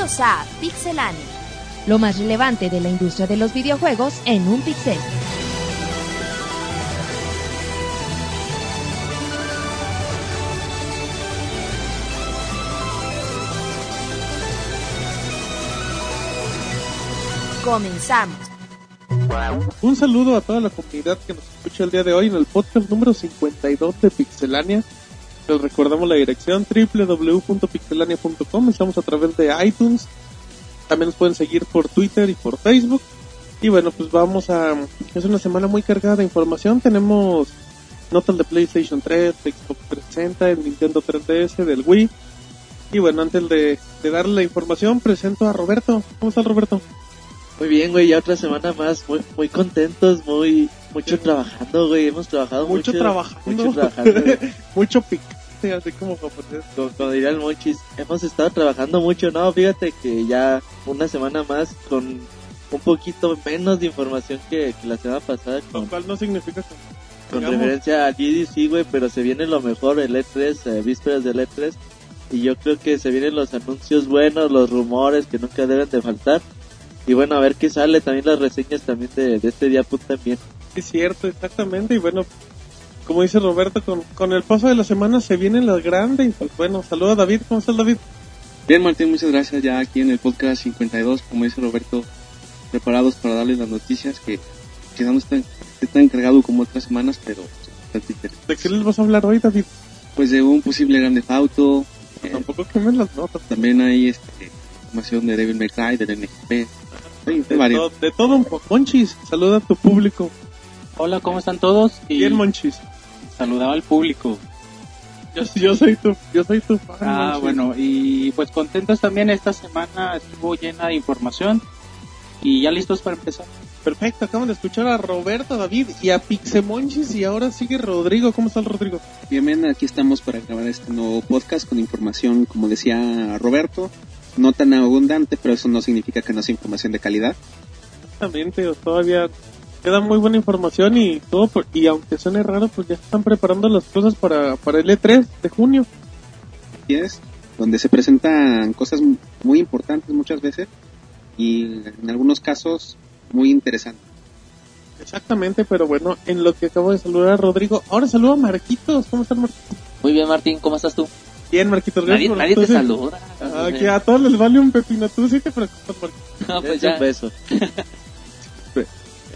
Bienvenidos a Pixelania. Lo más relevante de la industria de los videojuegos en un pixel. Comenzamos. Un saludo a toda la comunidad que nos escucha el día de hoy en el podcast número 52 de Pixelania. Les recordamos la dirección www.pixelania.com. Estamos a través de iTunes. También nos pueden seguir por Twitter y por Facebook. Y bueno, pues vamos a... Es una semana muy cargada de información. Tenemos notas de PlayStation 3, de Xbox 360, el Nintendo 3DS, del Wii. Y bueno, antes de, de darle la información, presento a Roberto. ¿Cómo está Roberto? Muy bien, güey, ya otra semana más, muy, muy contentos, muy, mucho trabajando, güey, hemos trabajado Mucho mucho. trabajando. Mucho trabajando. Mucho picante, así como como diría el Monchis, hemos estado trabajando mucho, no, fíjate que ya una semana más con un poquito menos de información que, que la semana pasada Lo con, cual no significa que con digamos, referencia al GDC, güey, pero se viene lo mejor, el E3, eh, vísperas del E3, y yo creo que se vienen los anuncios buenos, los rumores que nunca deben de faltar, y bueno, a ver qué sale, también las reseñas también de, de este día pues también. Es cierto, exactamente. Y bueno, como dice Roberto, con, con el paso de la semana se vienen las grandes. Y pues bueno, saluda a David. ¿Cómo estás, David? Bien, Martín, muchas gracias. Ya aquí en el podcast 52, como dice Roberto, preparados para darles las noticias que quizá no están, tan cargado como otras semanas, pero bastante interesante. ¿De qué les vas a hablar hoy, David? Pues de un posible grande auto, eh, Tampoco quemen las notas. también hay este, información de Devil May Cry, del NGP, hay De, varios. to- de todo un poco. Monchis, saluda a tu público. Hola, ¿cómo están todos? Y Bien, Monchis. Saludaba al público. Yo, yo soy tu, yo soy tu fan. Ah, bueno, y pues contentos también esta semana estuvo llena de información y ya listos para empezar. Perfecto, acaban de escuchar a Roberto, David y a Pixemonchis. Y ahora sigue Rodrigo. ¿Cómo está el Rodrigo? Bien, bien, aquí estamos para grabar este nuevo podcast con información, como decía Roberto, no tan abundante, pero eso no significa que no sea información de calidad. Exactamente, o todavía queda muy buena información y todo, por- y aunque suene raro, pues ya están preparando las cosas para, para el E3 de junio. Así es, donde se presentan cosas muy importantes muchas veces y en algunos casos muy interesantes. Exactamente, pero bueno, en lo que acabo de saludar a Rodrigo, ahora saludo a Marquitos. ¿Cómo estás, Marquitos? Muy bien, Martín, ¿cómo estás tú? Bien, Marquitos. Nadie, por- nadie te saluda. Ah, que a todos les vale un pepino. Tú sí te preocupas, Marquitos. No, pues ya. un beso.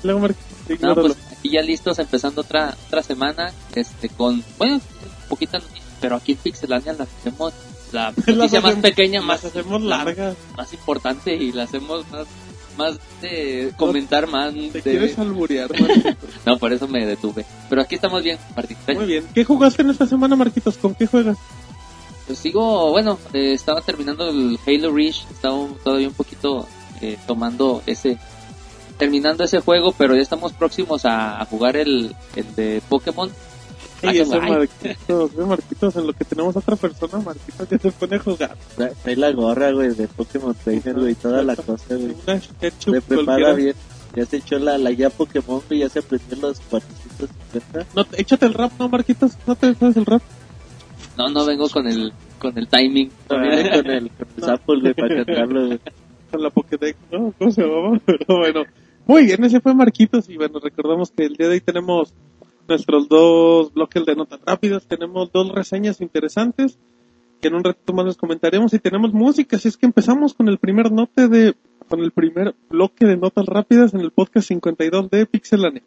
Luego, Marquitos, No, pues aquí ya listos, empezando otra otra semana, este, con, bueno, poquita noticia, pero aquí en Pixelania la hacemos la Las noticia más pequeña, las más, hacemos largas. más importante y la hacemos más, más de comentar más. Te de- quieres alburear, Marquitos. No, por eso me detuve. Pero aquí estamos bien, Martín. Muy bien. ¿Qué jugaste en esta semana, Marquitos? ¿Con qué juegas? Pues sigo, bueno, eh, estaba terminando el Halo Reach, estaba todavía un poquito eh, tomando ese, terminando ese juego, pero ya estamos próximos a, a jugar el, el de Pokémon. Ey, Ay, ese. Marquitos, Marquitos, en lo que tenemos otra persona, Marquitos ya se pone a jugar. Trae la gorra, güey, de Pokémon Trainer, güey, toda la cosa, güey. Se prepara bien. Ya se echó la, la guía Pokémon, güey, ya se aprendió los 450. No, te- échate el rap, ¿no, Marquitos? ¿No te sabes el rap? No, no vengo con el, con el timing. Viene con el, con el Zapple, güey, para cantarlo, güey. Con la Pokédex, ¿no? ¿Cómo se llamaba? Pero bueno. Muy bien, ese fue Marquitos. Y bueno, recordamos que el día de hoy tenemos nuestros dos bloques de notas rápidas. Tenemos dos reseñas interesantes que en un rato más les comentaremos. Y tenemos música, así es que empezamos con el primer note de... Con el primer bloque de notas rápidas en el podcast 52 de Pixelania.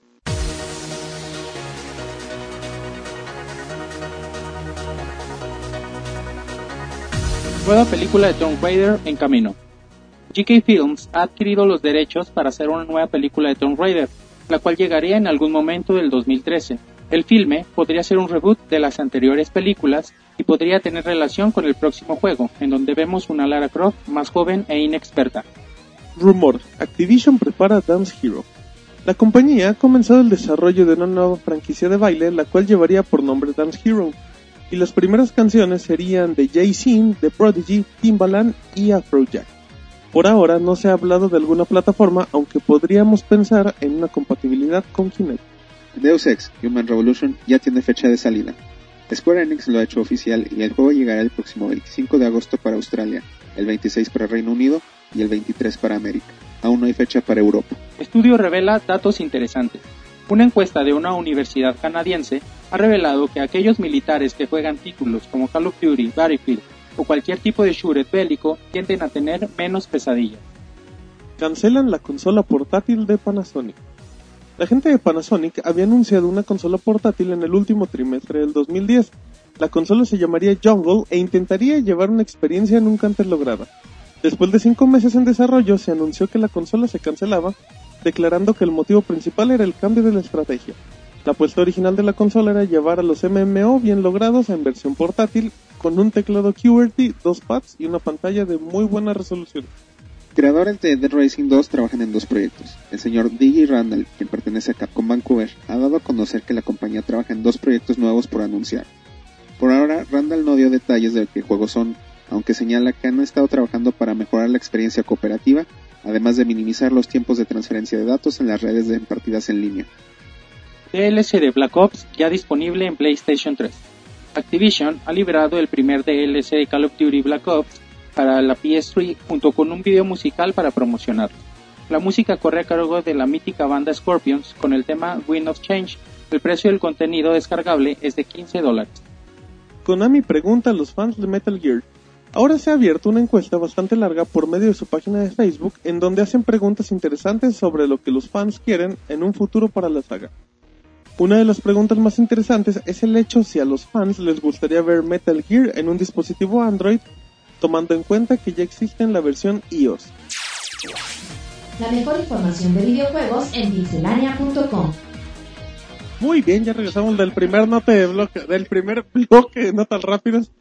Nueva película de Tomb Raider en camino. GK Films ha adquirido los derechos para hacer una nueva película de Tomb Raider, la cual llegaría en algún momento del 2013. El filme podría ser un reboot de las anteriores películas y podría tener relación con el próximo juego, en donde vemos una Lara Croft más joven e inexperta. Rumor, Activision prepara Dance Hero. La compañía ha comenzado el desarrollo de una nueva franquicia de baile, la cual llevaría por nombre Dance Hero, y las primeras canciones serían de Jay-Z, The Prodigy, Timbaland y Afrojack. Por ahora no se ha hablado de alguna plataforma, aunque podríamos pensar en una compatibilidad con Kinect. Deus Ex Human Revolution ya tiene fecha de salida. Square Enix lo ha hecho oficial y el juego llegará el próximo 25 de agosto para Australia, el 26 para Reino Unido y el 23 para América. Aún no hay fecha para Europa. Estudio revela datos interesantes. Una encuesta de una universidad canadiense ha revelado que aquellos militares que juegan títulos como Call of Duty, Battlefield o cualquier tipo de shooter bélico tienden a tener menos pesadillas. Cancelan la consola portátil de Panasonic. La gente de Panasonic había anunciado una consola portátil en el último trimestre del 2010. La consola se llamaría Jungle e intentaría llevar una experiencia nunca antes lograda. Después de cinco meses en desarrollo, se anunció que la consola se cancelaba, declarando que el motivo principal era el cambio de la estrategia. La apuesta original de la consola era llevar a los MMO bien logrados en versión portátil, con un teclado QWERTY, dos pads y una pantalla de muy buena resolución. Creadores de Dead Racing 2 trabajan en dos proyectos. El señor D.J. Randall, quien pertenece a Capcom Vancouver, ha dado a conocer que la compañía trabaja en dos proyectos nuevos por anunciar. Por ahora, Randall no dio detalles de qué juegos son, aunque señala que han estado trabajando para mejorar la experiencia cooperativa, además de minimizar los tiempos de transferencia de datos en las redes de partidas en línea. DLC de Black Ops ya disponible en PlayStation 3. Activision ha liberado el primer DLC de Call of Duty Black Ops para la PS3 junto con un video musical para promocionarlo. La música corre a cargo de la mítica banda Scorpions con el tema Wind of Change. El precio del contenido descargable es de 15 dólares. Konami pregunta a los fans de Metal Gear. Ahora se ha abierto una encuesta bastante larga por medio de su página de Facebook en donde hacen preguntas interesantes sobre lo que los fans quieren en un futuro para la saga. Una de las preguntas más interesantes es el hecho si a los fans les gustaría ver Metal Gear en un dispositivo Android tomando en cuenta que ya existe en la versión iOS. La mejor información de videojuegos en pixelania.com. Muy bien, ya regresamos del primer nota de bloque, del primer bloque de notas rápidas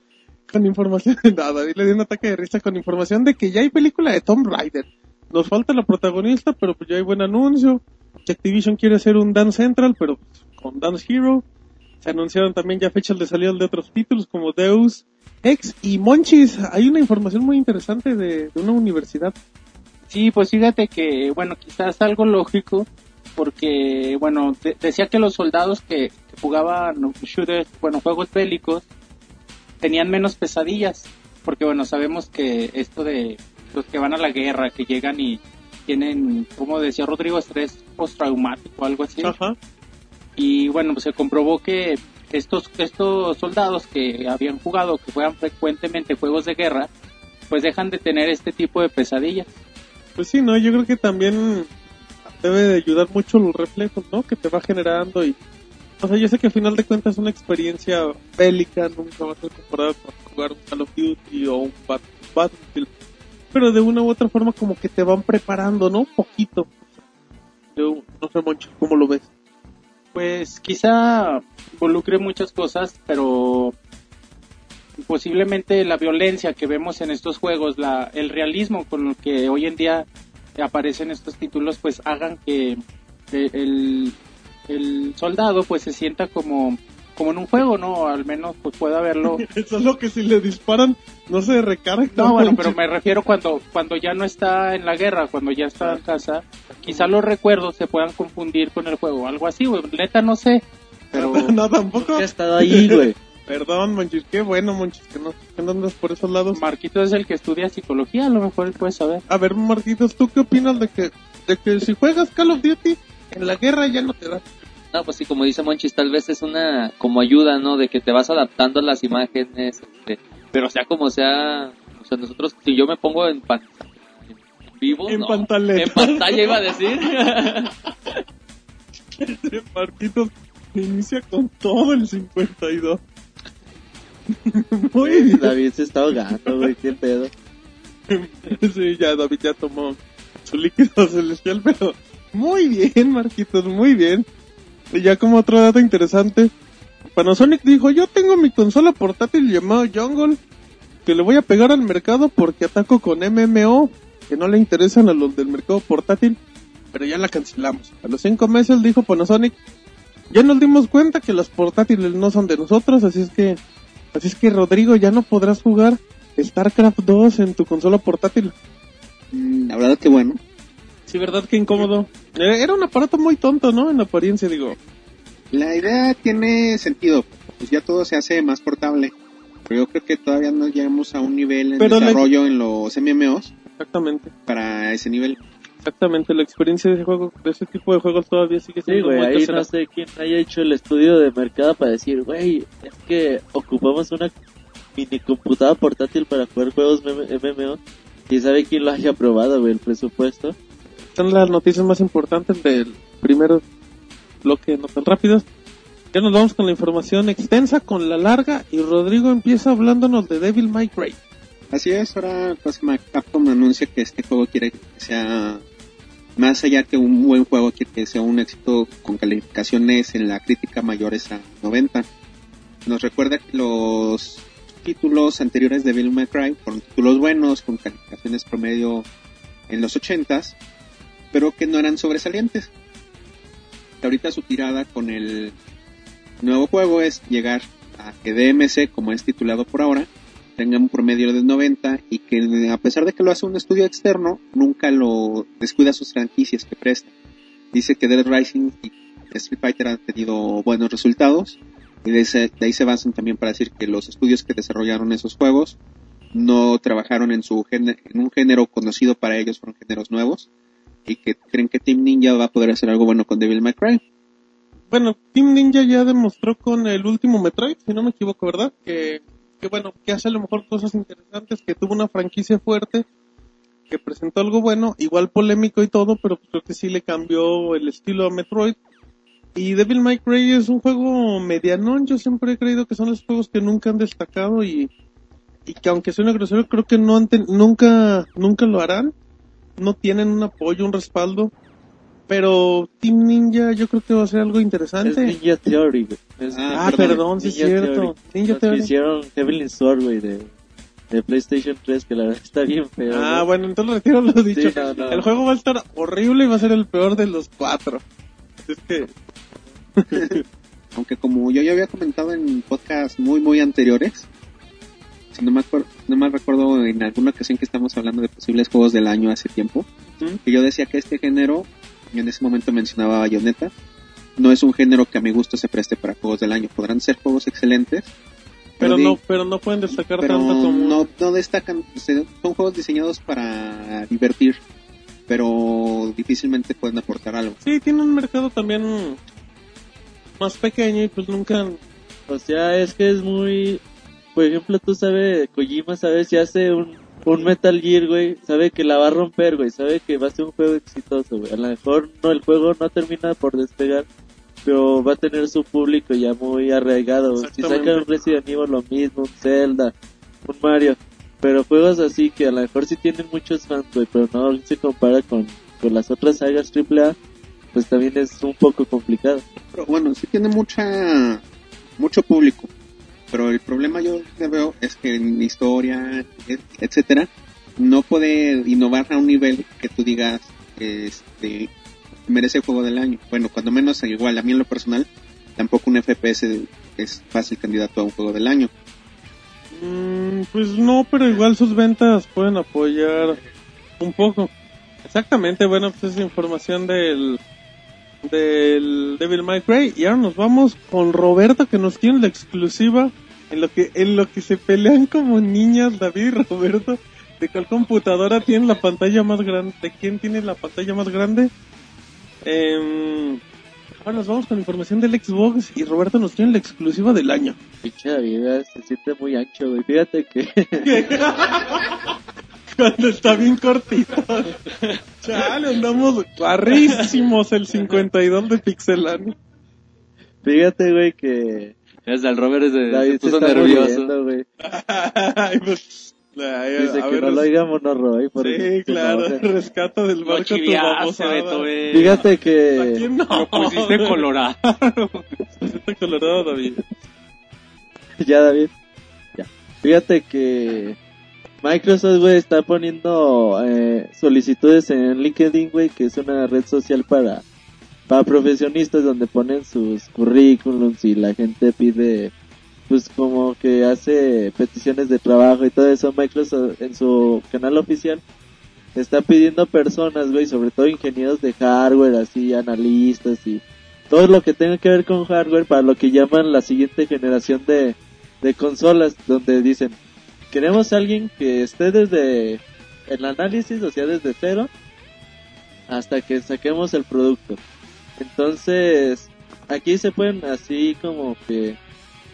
con información de nada. Y le di un ataque de risa con información de que ya hay película de Tomb Raider. Nos falta la protagonista, pero pues ya hay buen anuncio. Que Activision quiere hacer un Dance Central, pero pues, con Dance Hero. Se anunciaron también ya fechas de salida de otros títulos como Deus, Ex y Monchis. Hay una información muy interesante de, de una universidad. Sí, pues fíjate que, bueno, quizás algo lógico, porque, bueno, de- decía que los soldados que, que jugaban shooters, bueno, juegos bélicos, tenían menos pesadillas, porque, bueno, sabemos que esto de los que van a la guerra, que llegan y tienen, como decía Rodrigo, estrés postraumático o algo así. Ajá. Y bueno, pues se comprobó que estos, estos soldados que habían jugado, que juegan frecuentemente juegos de guerra, pues dejan de tener este tipo de pesadillas. Pues sí, ¿no? Yo creo que también debe de ayudar mucho los reflejos, ¿no? Que te va generando y... O sea, yo sé que al final de cuentas una experiencia bélica nunca va a ser comparada con jugar un Call of Duty o un Bat- Battlefield. Pero de una u otra forma como que te van preparando, ¿no? Un poquito. Yo no sé, Moncho, ¿cómo lo ves? Pues quizá involucre muchas cosas, pero posiblemente la violencia que vemos en estos juegos, la, el realismo con el que hoy en día aparecen estos títulos, pues hagan que eh, el, el soldado pues se sienta como, como en un juego, ¿no? Al menos pues pueda verlo. Eso es lo que si le disparan no se recarga. No, bueno, pero me refiero cuando, cuando ya no está en la guerra, cuando ya está en casa, quizá los recuerdos se puedan confundir con el juego, algo así, güey. Neta no sé, pero... no, tampoco. Ya he estado ahí, güey. Perdón, Monchis, qué bueno, Monchis, que no, que no andas por esos lados. Marquito es el que estudia psicología, a lo mejor él puede saber. A ver, Marquitos, ¿tú qué opinas de que, de que si juegas Call of Duty en la guerra ya no te da? No, pues sí, como dice Monchis, tal vez es una como ayuda, ¿no? De que te vas adaptando a las imágenes, este, pero sea como sea, o sea, nosotros, si yo me pongo en, pan- vivo, En no, pantaleta. en pantalla iba a decir, Marquitos inicia con todo el 52. Muy bien. David se está ahogando, güey, qué pedo. Sí, ya David ya tomó su líquido celestial, pero muy bien, Marquitos, muy bien. Y ya como otro dato interesante, Panasonic dijo, yo tengo mi consola portátil llamada Jungle, que le voy a pegar al mercado porque ataco con MMO, que no le interesan a los del mercado portátil, pero ya la cancelamos. A los cinco meses dijo Panasonic, ya nos dimos cuenta que los portátiles no son de nosotros, así es que, así es que Rodrigo ya no podrás jugar StarCraft 2 en tu consola portátil. Mm, La verdad que bueno. Sí, verdad que incómodo. Era un aparato muy tonto, ¿no? En apariencia, digo. La idea tiene sentido, pues ya todo se hace más portable. Pero yo creo que todavía no llegamos a un nivel en Pero la- desarrollo en los MMOs Exactamente. para ese nivel. Exactamente, la experiencia de ese juego, de ese tipo de juegos todavía sigue Sí, siendo güey, muy ahí no sé quién haya hecho el estudio de mercado para decir, güey, es que ocupamos una mini computadora portátil para jugar juegos MMO. Y sabe quién lo haya aprobado, güey, el presupuesto. Son las noticias más importantes del primer bloque, no tan rápidas. Ya nos vamos con la información extensa, con la larga, y Rodrigo empieza hablándonos de Devil May Cry. Así es, ahora pues, Capcom anuncia que este juego quiere que sea más allá que un buen juego, quiere que sea un éxito con calificaciones en la crítica mayores a 90. Nos recuerda que los títulos anteriores de May Cry fueron títulos buenos, con calificaciones promedio en los 80s, pero que no eran sobresalientes. Ahorita su tirada con el nuevo juego es llegar a que DMC, como es titulado por ahora, tenga un promedio de 90 y que a pesar de que lo hace un estudio externo, nunca lo descuida sus franquicias que presta. Dice que Dead Rising y Street Fighter han tenido buenos resultados y de, ahí se basan también para decir que los estudios que desarrollaron esos juegos no trabajaron en, su géne- en un género conocido para ellos, fueron géneros nuevos y que creen que Team Ninja va a poder hacer algo bueno con Devil May Cry. Bueno, Team Ninja ya demostró con el último Metroid, si no me equivoco, ¿verdad? Que, que bueno, que hace a lo mejor cosas interesantes, que tuvo una franquicia fuerte, que presentó algo bueno, igual polémico y todo, pero creo que sí le cambió el estilo a Metroid. Y Devil May Cry es un juego medianón, yo siempre he creído que son los juegos que nunca han destacado y, y que aunque suene grosero, creo que no han ten- nunca, nunca lo harán. No tienen un apoyo, un respaldo. Pero Team Ninja yo creo que va a ser algo Es interesante. Ninja Theory, güey. Es Ah, perdón, sí es cierto. Theory. Ninja Los que Theory. hicieron Heavenly Sword, güey, de, de PlayStation 3, que la verdad está bien feo. Ah, bueno, entonces retiro lo dicho. Sí, no, no. El juego va a estar horrible y va a ser el peor de los cuatro. Es que, Aunque como yo ya había comentado en podcasts muy muy anteriores, si no me, acuer- no me recuerdo en alguna ocasión que estamos hablando de posibles juegos del año hace tiempo, que yo decía que este género, en ese momento mencionaba Bayonetta, no es un género que a mi gusto se preste para juegos del año. Podrán ser juegos excelentes, pero no, pero no pueden destacar pero tanto como. no, no destacan, son juegos diseñados para divertir, pero difícilmente pueden aportar algo. Sí, tiene un mercado también más pequeño y pues nunca. O sea, es que es muy... Por ejemplo, tú sabes, Kojima sabe si hace un, un Metal Gear, güey, sabe que la va a romper, güey, sabe que va a ser un juego exitoso, güey. A lo mejor no, el juego no termina por despegar, pero va a tener su público ya muy arraigado. Si sacan un Resident Evil lo mismo, un Zelda, un Mario, pero juegos así que a lo mejor sí tienen muchos fans, güey, pero no se compara con, con las otras sagas AAA, pues también es un poco complicado. Pero bueno, sí tiene mucha mucho público. Pero el problema yo veo es que en historia, et- etcétera, no puede innovar a un nivel que tú digas, este, merece juego del año. Bueno, cuando menos igual, a mí en lo personal, tampoco un FPS es fácil candidato a un juego del año. Mm, pues no, pero igual sus ventas pueden apoyar un poco. Exactamente, bueno, pues es información del del Devil May Cry y ahora nos vamos con Roberto que nos tiene la exclusiva en lo que en lo que se pelean como niñas David y Roberto de cuál computadora tiene la pantalla más grande, de quién tiene la pantalla más grande. Em, ahora nos vamos con información del Xbox y Roberto nos tiene la exclusiva del año. Pinche David, se siente muy ancho, güey. Fíjate que Cuando está bien cortito. Chale, andamos barrísimos el 52 de Pixelania. Fíjate, güey, que Es el Robert se, David se se puso está nervioso. muriendo, güey. Ay, pues, ay, Dice que ver, no lo oiga Monoroy. por Sí, se claro, enoja. rescata del barco tu chiviaste, Beto, babosada. Fíjate ¿A que... quién no? Lo pusiste colorado. Pusiste colorado, David. ya, David. Ya. Fíjate que... Microsoft, güey, está poniendo eh, solicitudes en LinkedIn, güey, que es una red social para, para profesionistas donde ponen sus currículums y la gente pide, pues como que hace peticiones de trabajo y todo eso. Microsoft en su canal oficial está pidiendo personas, güey, sobre todo ingenieros de hardware, así, analistas y todo lo que tenga que ver con hardware para lo que llaman la siguiente generación de, de consolas donde dicen, queremos a alguien que esté desde el análisis, o sea, desde cero, hasta que saquemos el producto. Entonces, aquí se pueden así como que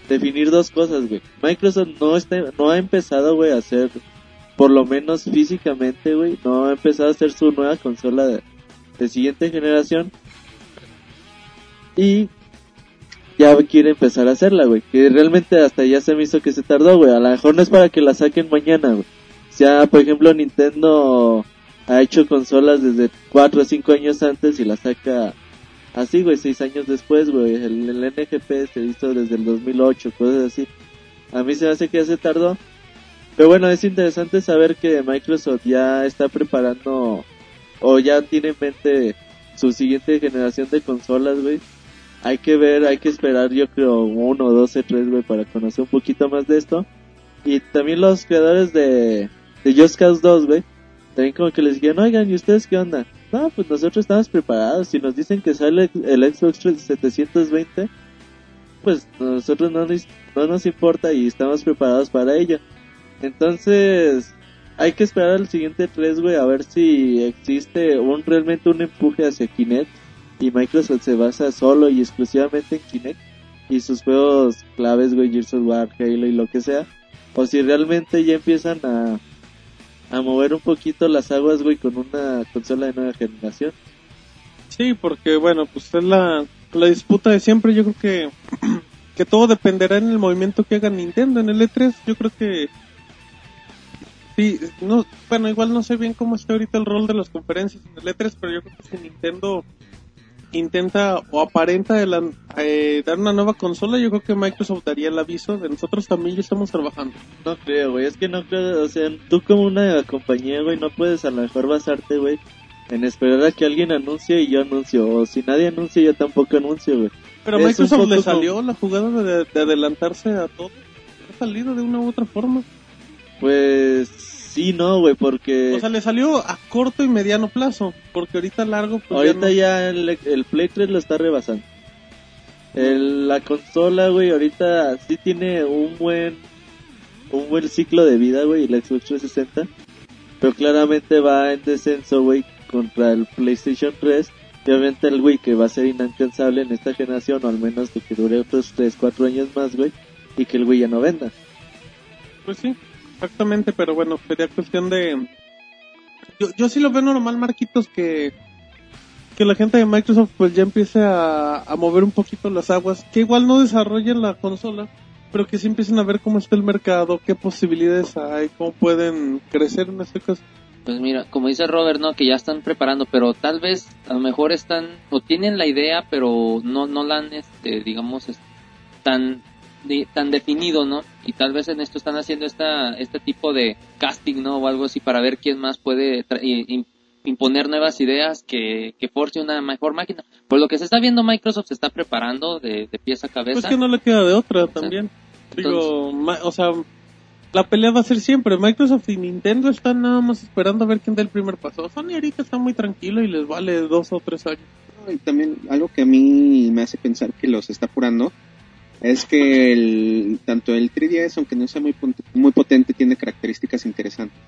definir dos cosas, güey. Microsoft no está, no ha empezado, güey, a hacer, por lo menos físicamente, güey, no ha empezado a hacer su nueva consola de, de siguiente generación. Y ya quiere empezar a hacerla, güey. Que realmente hasta ya se me hizo que se tardó, güey. A lo mejor no es para que la saquen mañana, güey. O sea, por ejemplo, Nintendo ha hecho consolas desde 4 o 5 años antes y la saca así, güey, 6 años después, güey. El, el NGP se hizo desde el 2008, cosas así. A mí se me hace que ya se tardó. Pero bueno, es interesante saber que Microsoft ya está preparando o ya tiene en mente su siguiente generación de consolas, güey. Hay que ver, hay que esperar, yo creo, uno, dos, tres, güey, para conocer un poquito más de esto. Y también los creadores de, de Just Cause 2, güey, también como que les dijeron, oigan, ¿y ustedes qué onda? No, pues nosotros estamos preparados. Si nos dicen que sale el Xbox 720, pues nosotros no nos, no nos importa y estamos preparados para ello. Entonces, hay que esperar al siguiente 3, güey, a ver si existe un realmente un empuje hacia Kinect y Microsoft se basa solo y exclusivamente en Kinect y sus juegos claves, güey, Gears War, Halo y lo que sea, o si realmente ya empiezan a a mover un poquito las aguas, güey, con una consola de nueva generación. Sí, porque bueno, pues es la, la disputa de siempre, yo creo que que todo dependerá en el movimiento que haga Nintendo en el E3, yo creo que Sí, no, bueno, igual no sé bien cómo está ahorita el rol de las conferencias en el E3, pero yo creo que si Nintendo intenta o aparenta de la- eh, dar una nueva consola, yo creo que Microsoft daría el aviso de nosotros también ya estamos trabajando. No creo, güey, es que no creo, o sea, tú como una compañía, güey, no puedes a lo mejor basarte, güey, en esperar a que alguien anuncie y yo anuncio, o si nadie anuncia yo tampoco anuncio, güey. Pero a Microsoft le como- salió la jugada de, de adelantarse a todo. Ha salido de una u otra forma. Pues sí, no, güey, porque O sea, le salió a corto y mediano plazo, porque ahorita largo pues ahorita ya no- ya el, el Play 3 lo está rebasando. El- la consola, güey, ahorita sí tiene un buen un buen ciclo de vida, güey, el Xbox 360, pero claramente va en descenso, güey, contra el PlayStation 3. Y obviamente el güey que va a ser inalcanzable en esta generación, o al menos de que dure otros 3, 4 años más, güey, y que el güey ya no venda. Pues sí, exactamente, pero bueno, sería cuestión de... Yo, yo sí lo veo normal, Marquitos, que, que la gente de Microsoft pues ya empiece a, a mover un poquito las aguas, que igual no desarrollen la consola, pero que sí empiecen a ver cómo está el mercado, qué posibilidades hay, cómo pueden crecer en este caso. Pues mira, como dice Robert, no, que ya están preparando, pero tal vez a lo mejor están o tienen la idea, pero no no la han, este, digamos, tan de- tan definido, ¿no? Y tal vez en esto están haciendo esta este tipo de casting, ¿no? O algo así para ver quién más puede imponer nuevas ideas que, que force una mejor máquina. Por lo que se está viendo, Microsoft se está preparando de, de pies a cabeza. Pues que no le queda de otra también. Digo, ma- o sea, la pelea va a ser siempre. Microsoft y Nintendo están nada más esperando a ver quién da el primer paso. Sony ahorita está muy tranquilo y les vale dos o tres años. Y también algo que a mí me hace pensar que los está apurando es que el, tanto el 3DS, aunque no sea muy, muy potente, tiene características interesantes.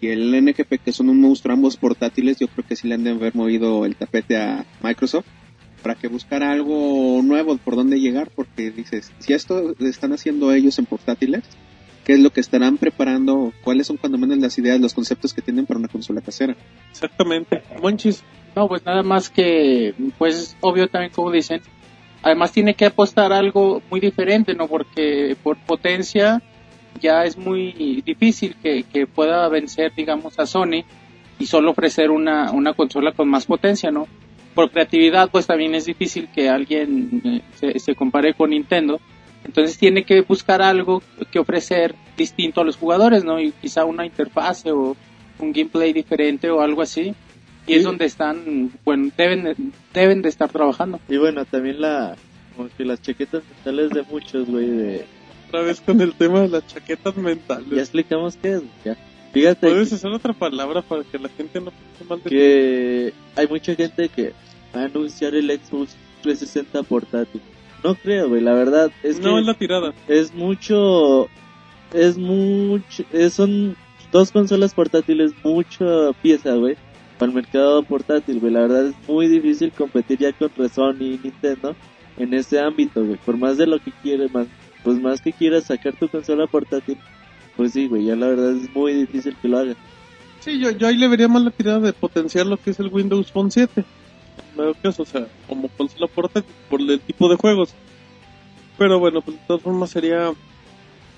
Y el NGP, que son un monstruo ambos portátiles, yo creo que sí le han de haber movido el tapete a Microsoft para que buscara algo nuevo por dónde llegar, porque dices, si esto están haciendo ellos en portátiles, ¿qué es lo que estarán preparando? ¿Cuáles son cuando menos las ideas, los conceptos que tienen para una consola casera? Exactamente. Monchis, No, pues nada más que, pues obvio también como dicen, además tiene que apostar algo muy diferente, ¿no? Porque por potencia ya es muy difícil que, que pueda vencer, digamos, a Sony y solo ofrecer una, una consola con más potencia, ¿no? Por creatividad, pues también es difícil que alguien eh, se, se compare con Nintendo. Entonces tiene que buscar algo que ofrecer distinto a los jugadores, ¿no? Y quizá una interfase o un gameplay diferente o algo así. Y es Sí. donde están, bueno, deben, deben de estar trabajando. Y bueno, también la como que las chaquetas mentales de muchos, güey, de otra vez con el tema de las chaquetas ya mentales. explicamos qué es, ya. Fíjate Puedes hacer otra palabra para que la gente no piense mal de que hay mucha gente que va a anunciar el Xbox 360 portátil. No creo, güey, la verdad es no que es la tirada. es mucho, es mucho, es- son dos consolas portátiles, mucha pieza, güey, el mercado portátil, güey. La verdad es muy difícil competir ya con Sony y Nintendo en ese ámbito, güey. Por más de lo que quieres, pues más que quieras sacar tu consola portátil, pues sí, güey, ya la verdad es muy difícil que lo hagas. Sí, yo, yo ahí le vería más la tirada de potenciar lo que es el Windows Phone 7. En dado caso, o sea, como consola portátil por el tipo de juegos. Pero bueno, pues de todas formas sería...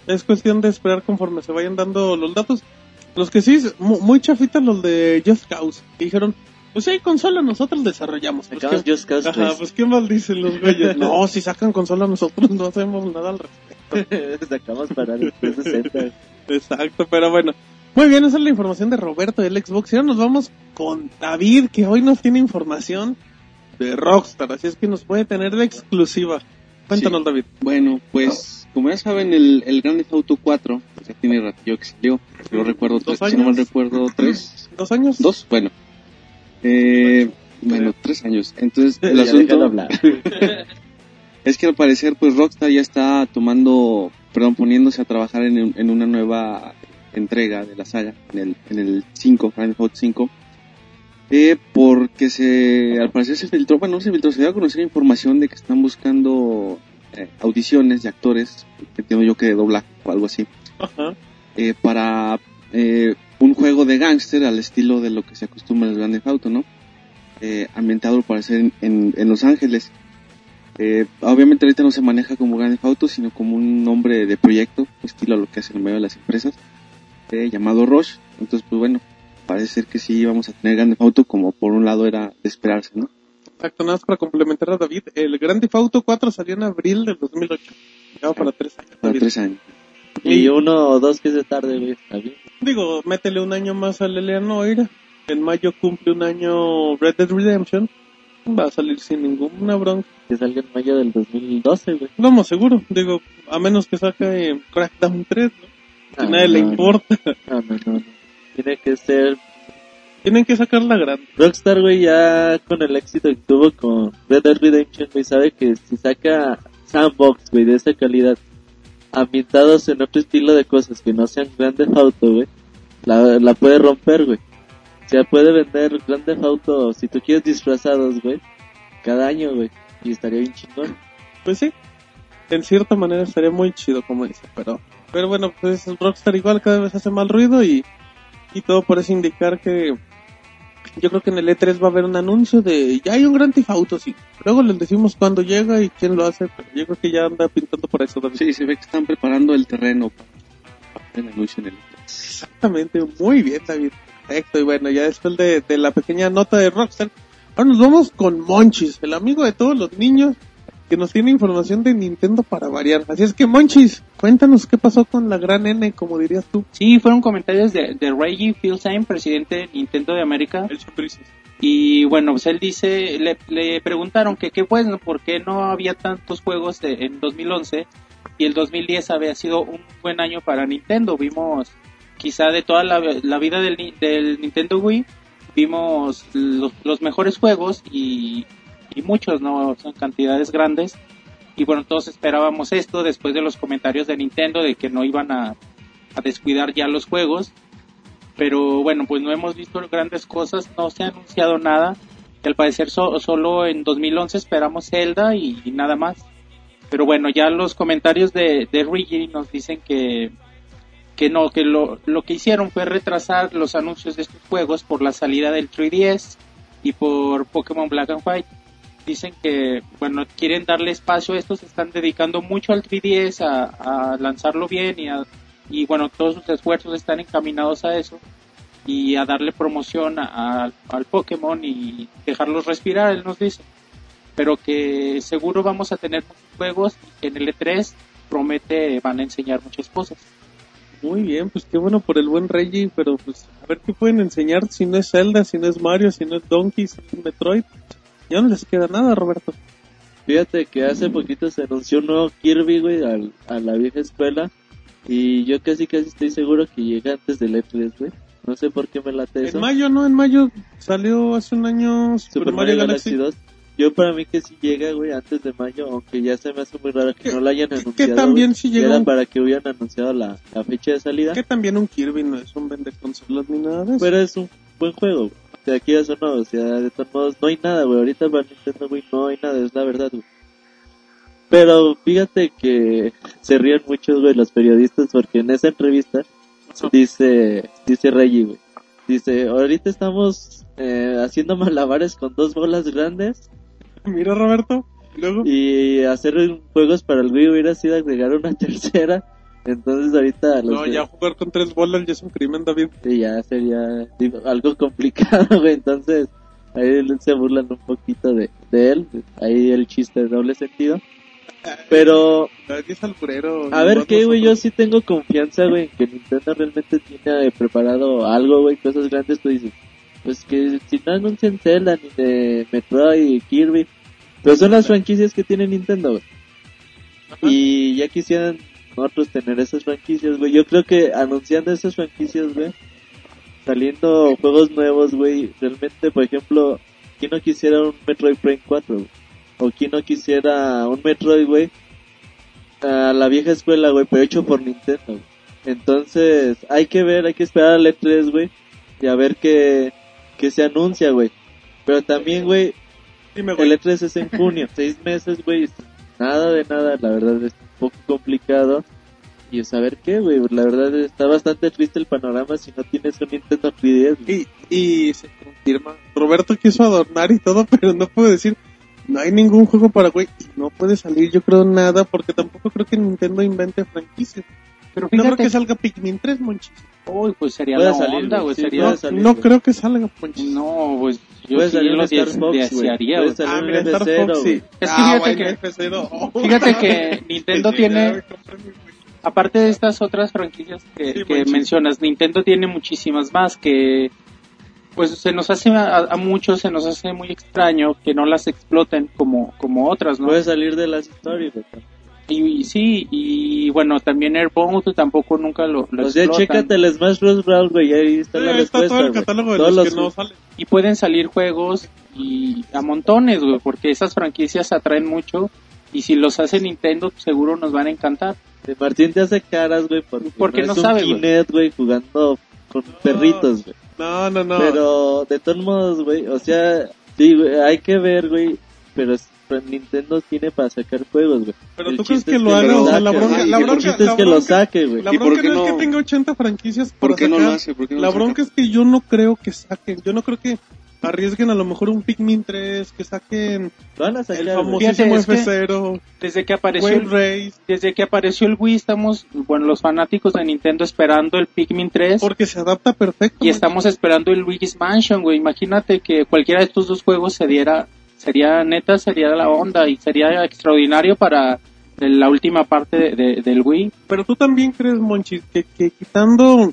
Es cuestión de esperar conforme se vayan dando los datos. Los que sí, mu- muy chafitas los de Just Cause. Que dijeron, pues sí, consola nosotros desarrollamos. Pues, Sacamos ¿qué- Just Cause Ajá, 3. pues qué mal dicen los güeyes. No, si sacan consola nosotros no hacemos nada al respecto. Sacamos para el 360. Exacto, pero bueno. Muy bien, esa es la información de Roberto del Xbox. Y ahora nos vamos con David, que hoy nos tiene información de Rockstar. Así es que nos puede tener de exclusiva. Cuéntanos, Sí. David. Bueno, pues como ya saben, el, el Grand Theft Auto 4 pues, ya tiene ratillo que salió. No recuerdo, ¿Dos tres, si no mal recuerdo, tres, ¿Dos años? dos, bueno. Eh, bueno, tres años. Entonces, el Ya asunto hablar. es que al parecer, pues Rockstar ya está tomando, perdón, poniéndose a trabajar en, un- en una nueva entrega de la saga, en el, en el 5, Grand Theft Auto 5. Eh, porque se, al parecer se filtró, bueno, no se filtró, se dio a conocer información de que están buscando eh, audiciones de actores, que entiendo yo que de doblaje o algo así, Ajá. eh, para eh, un juego de gángster al estilo de lo que se acostumbra en el Grand Theft Auto, ¿no? Eh, ambientado al parecer en, en, en Los Ángeles. Eh, obviamente ahorita no se maneja como Grand Theft Auto, sino como un nombre de proyecto, estilo a lo que hacen en medio de las empresas, eh, llamado Rush. Entonces, pues bueno, parece ser que sí vamos a tener Grand Theft Auto como por un lado era de esperarse, ¿no? Exacto, nada más para complementar a David. El Grand Theft Auto 4 salió en abril del 2008. Ya para tres años. Para David. tres años. Y uno o dos que se tarde, güey, está bien. Digo, métele un año más al Eleanor. En mayo cumple un año Red Dead Redemption. Va a salir sin ninguna bronca. Que salga en mayo del 2012, güey. Vamos, seguro. Digo, a menos que saque Crackdown 3, ¿no? Que Ah, nadie le no, importa. No, no, no, no. Tiene que ser Tienen que sacar la grande. Rockstar, güey, ya con el éxito que tuvo con Red Dead Redemption, güey, sabe que si saca sandbox, güey, de esa calidad, ambientados en otro estilo de cosas que no sean Grand Theft Auto, güey, la, la puede romper, güey. O sea, puede vender Grand Theft Auto, si tú quieres disfrazados, güey, cada año, güey, y estaría bien chingón. Pues sí. En cierta manera estaría muy chido, como dice. Pero, pero bueno, pues Rockstar igual cada vez hace mal ruido y, y todo parece indicar que yo creo que en el E3 va a haber un anuncio de ya hay un Grand Theft Auto, sí. Luego les decimos cuándo llega y quién lo hace, pero yo creo que ya anda pintando por eso. David. Sí, se ve que están preparando el terreno para el anuncio en el Exactamente, muy bien, David. Perfecto, y bueno, ya después de, de la pequeña nota de Rockstar, ahora nos vamos con Monchis, el amigo de todos los niños que nos tiene información de Nintendo para variar. Así es que, Monchis, cuéntanos qué pasó con la gran N, como dirías tú. Sí, fueron comentarios de, de Reggie Fils-Aime, presidente de Nintendo de América. El Chaprices. Y bueno, pues él dice, le, le preguntaron que qué bueno, por qué no había tantos juegos de- en 2011 y el 2010 había sido un buen año para Nintendo. Vimos quizá de toda la, la vida del, Ni- del Nintendo Wii, vimos los, los mejores juegos y, y muchos, ¿no? Son cantidades grandes. Y bueno, todos esperábamos esto después de los comentarios de Nintendo de que no iban a, descuidar ya los juegos pero bueno, pues no hemos visto grandes cosas, no se ha anunciado nada, al parecer so- solo en 2011 esperamos Zelda y, y nada más. Pero bueno, ya los comentarios de, de Rigi nos dicen que, que no, que lo, lo que hicieron fue retrasar los anuncios de estos juegos por la salida del 3DS y por Pokémon Black and White. Dicen que, bueno, quieren darle espacio a esto, se están dedicando mucho al 3DS a, lanzarlo bien y a y bueno, todos sus esfuerzos están encaminados a eso y a darle promoción a- al Pokémon y dejarlos respirar, él nos dice. Pero que seguro vamos a tener juegos y en el E3 promete van a enseñar muchas cosas. Muy bien, pues qué bueno por el buen Reggie, pero pues a ver qué pueden enseñar si no es Zelda, si no es Mario, si no es Donkey, si no es Metroid. Ya no les queda nada, Roberto. Fíjate que hace poquito se anunció un nuevo Kirby, güey, al- a la vieja escuela. Y yo casi casi estoy seguro que llega antes del E3, güey. No sé por qué me late eso. En mayo, ¿no? En mayo salió hace un año Super, Super Mario Galaxy. 2. Yo para mí que si llega, güey, antes de mayo, aunque ya se me hace muy raro que Que- no lo hayan que- que anunciado. también güey, que llega era un- para que hubieran anunciado la, la fecha de salida. Que también un Kirby no es un vende consolas ni nada de eso. Pero es un buen juego, güey. O sea, aquí eso no, o sea, de todos modos, no hay nada, güey. Ahorita para Nintendo, güey, no hay nada, es la verdad, güey. Pero fíjate que se ríen muchos, güey, los periodistas, porque en esa entrevista dice, dice Reggie, güey. Dice, ahorita estamos eh, haciendo malabares con dos bolas grandes Mira, Roberto. Luego. y hacer juegos para el Wii hubiera sido agregar una tercera. Entonces ahorita los No, ya jugar con tres bolas ya es un crimen, David. Sí, ya sería algo complicado, güey. Entonces, ahí se burlan un poquito de, de él. Ahí el chiste de doble sentido. Pero, es alburero. a ver qué, güey. Yo sí tengo confianza, güey, que Nintendo realmente tiene preparado algo, güey. Cosas grandes, tú dices. Pues que si no anuncian Zelda ni de Metroid y Kirby. Pero son las franquicias que tiene Nintendo, güey. Y ya quisieran otros tener esas franquicias, güey. Yo creo que anunciando esas franquicias, güey, saliendo juegos nuevos, güey, realmente, por ejemplo, ¿quién no quisiera un Metroid Prime 4? güey? O quién no quisiera un Metroid, güey, a la vieja escuela, güey, pero hecho por Nintendo. güey. Entonces, hay que ver, hay que esperar al E3, güey, y a ver qué, qué se anuncia, güey. Pero también, güey, el E3 es en junio, seis meses, güey. Nada de nada, la verdad es poco complicado. Y saber qué, güey. La verdad está bastante triste el panorama si no tienes un Nintendo 3DS. güey. Y, y se confirma. Roberto quiso adornar y todo, pero no puedo decir. No hay ningún juego para güey. No puede salir, yo creo, nada, porque tampoco creo que Nintendo invente franquicias. Pero No creo fíjate, que salga Pikmin 3, Monchis. uy, pues sería la salir, onda, güey, sí, sería... No, salir, no creo que salga, Monchis. No, pues yo sí salir lo desearía, Ah, mira, Star F0, Fox, sí. güey. Es que Ah, fíjate bueno, que- F0. Fíjate que Nintendo Sí, tiene, aparte de estas otras franquicias que, Sí, que mencionas, Nintendo tiene muchísimas más que pues se nos hace a, a muchos se nos hace muy extraño que no las exploten como como otras, ¿no? Puede salir de las historias, güey. Y, y sí, y bueno, también Airbound tampoco nunca lo, lo O sea, explotan. chécate el Smash Bros. Brawl, güey. y Ahí está Sí, la ahí está respuesta, todo el catálogo de los que no salen. y pueden salir juegos y a montones, güey, porque esas franquicias atraen mucho y si los hace Nintendo pues, seguro nos van a encantar. Eh, Martín te hace caras, güey, porque, Porque no, no es un sabe, güey. Kinect, güey, jugando con perritos, güey. No, no, no. Pero, de todos modos, güey, o sea, sí, güey, hay que ver, güey, pero es- pero Nintendo tiene para sacar juegos, güey. Pero El tú crees que lo haga, o sea, la bronca, la El bronca, chiste es que lo saque, güey. La ¿Y por bronca no es que tenga 80 franquicias ¿Por por qué no lo sacar. hace? ¿Por qué no La bronca es que yo no creo que saquen. Yo no creo que arriesguen a lo mejor un Pikmin 3, que saquen van a el sacar, güey. famosísimo Fíjate, es que- F0, Desde que apareció el, Race, desde que apareció el Wii estamos, bueno, los fanáticos de Nintendo esperando el Pikmin 3 porque se adapta perfecto. y estamos esperando el Luigi's Mansion, güey. Imagínate que cualquiera de estos dos juegos se diera, sería neta, sería la onda y sería extraordinario para la última parte de- de- del Wii. Pero tú también crees, Monchis, que, que quitando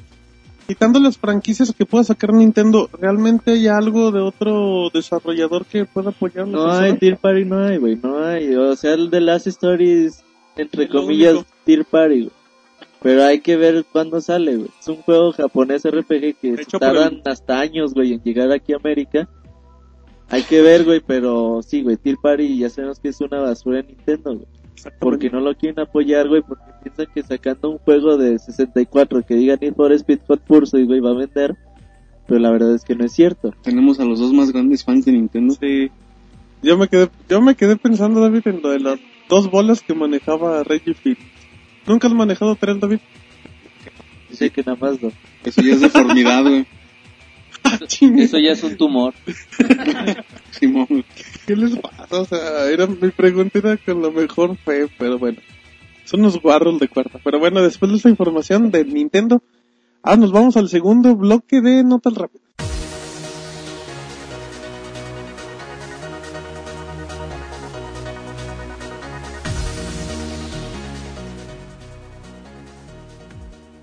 quitando las franquicias que pueda sacar Nintendo, ¿realmente hay algo de otro desarrollador que pueda apoyar la No hay Tier Party, no hay, güey, no hay. O sea, el de Last Stories, entre comillas. Tier Party, güey. Pero hay que ver cuándo sale, güey. Es un juego japonés RPG que tardan el- hasta años, güey, en llegar aquí a América. Hay que ver, güey, pero sí, güey, Tier Party ya sabemos que es una basura en Nintendo, güey. Porque no lo quieren apoyar, güey, porque piensan que sacando un juego de 64 que diga Need for Speed Hot Pursuit, güey, va a vender. Pero la verdad es que no es cierto. Tenemos a los dos más grandes fans de Nintendo. Sí. Yo me quedé, yo me quedé pensando, David, en lo de las dos bolas que manejaba Reggie Field. ¿Nunca has manejado tres, David? Dice que nada más no. Eso ya es deformidad, güey. Eso ya es un tumor. Simón. ¿Qué les pasa? O sea, era, mi pregunta era con la mejor fe, pero bueno. Son unos guarros de cuarta. Pero bueno, después de esta información de Nintendo, ah, nos vamos al segundo bloque de Notas Rápidas.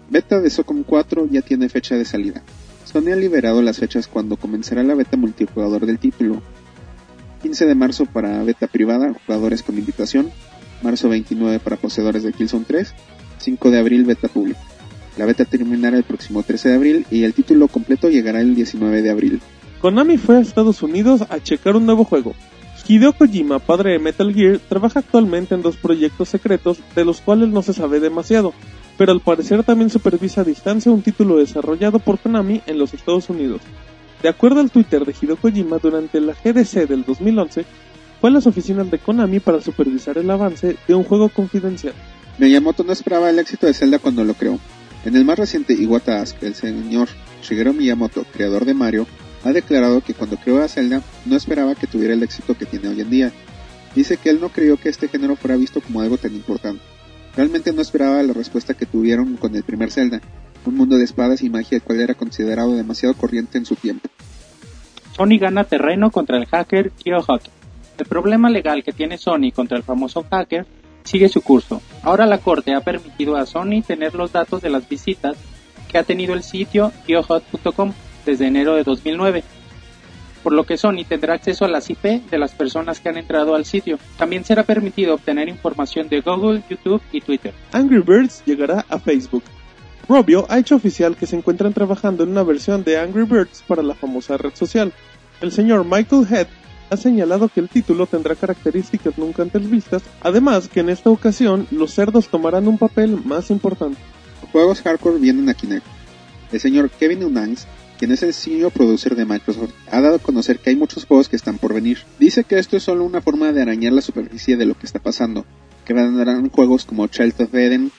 Beta de Socom 4 ya tiene fecha de salida. Sony ha liberado las fechas cuando comenzará la beta multijugador del título. 15 de marzo para beta privada, jugadores con invitación. Marzo 29 para poseedores de Killzone 3. 5 de abril beta pública. La beta terminará el próximo 13 de abril y el título completo llegará el 19 de abril. Konami fue a Estados Unidos a checar un nuevo juego, Hideo Kojima, padre de Metal Gear, trabaja actualmente en dos proyectos secretos de los cuales no se sabe demasiado, pero al parecer también supervisa a distancia un título desarrollado por Konami en los Estados Unidos. De acuerdo al Twitter de Hideo Kojima, durante la GDC del 2011, fue a las oficinas de Konami para supervisar el avance de un juego confidencial. Miyamoto no esperaba el éxito de Zelda cuando lo creó. En el más reciente Iwata Ask, el señor Shigeru Miyamoto, creador de Mario, ha declarado que cuando creó a Zelda no esperaba que tuviera el éxito que tiene hoy en día. Dice que él no creyó que este género fuera visto como algo tan importante. Realmente no esperaba la respuesta que tuvieron con el primer Zelda, un mundo de espadas y magia el cual era considerado demasiado corriente en su tiempo. Sony gana terreno contra el hacker Kirohot. El problema legal que tiene Sony contra el famoso hacker sigue su curso. Ahora la corte ha permitido a Sony tener los datos de las visitas que ha tenido el sitio kiohot.com desde enero de 2009, por lo que Sony tendrá acceso a las IP de las personas que han entrado al sitio. También será permitido obtener información de Google, YouTube y Twitter. Angry Birds llegará a Facebook. Robio ha hecho oficial que se encuentran trabajando en una versión de Angry Birds para la famosa red social. El señor Michael Head ha señalado que el título tendrá características nunca antes vistas, además que en esta ocasión los cerdos tomarán un papel más importante. Juegos hardcore vienen a Kinect. El señor Kevin Unangs, quien es el senior producer de Microsoft, ha dado a conocer que hay muchos juegos que están por venir. Dice que esto es solo una forma de arañar la superficie de lo que está pasando, que vendrán juegos como Child of Eden,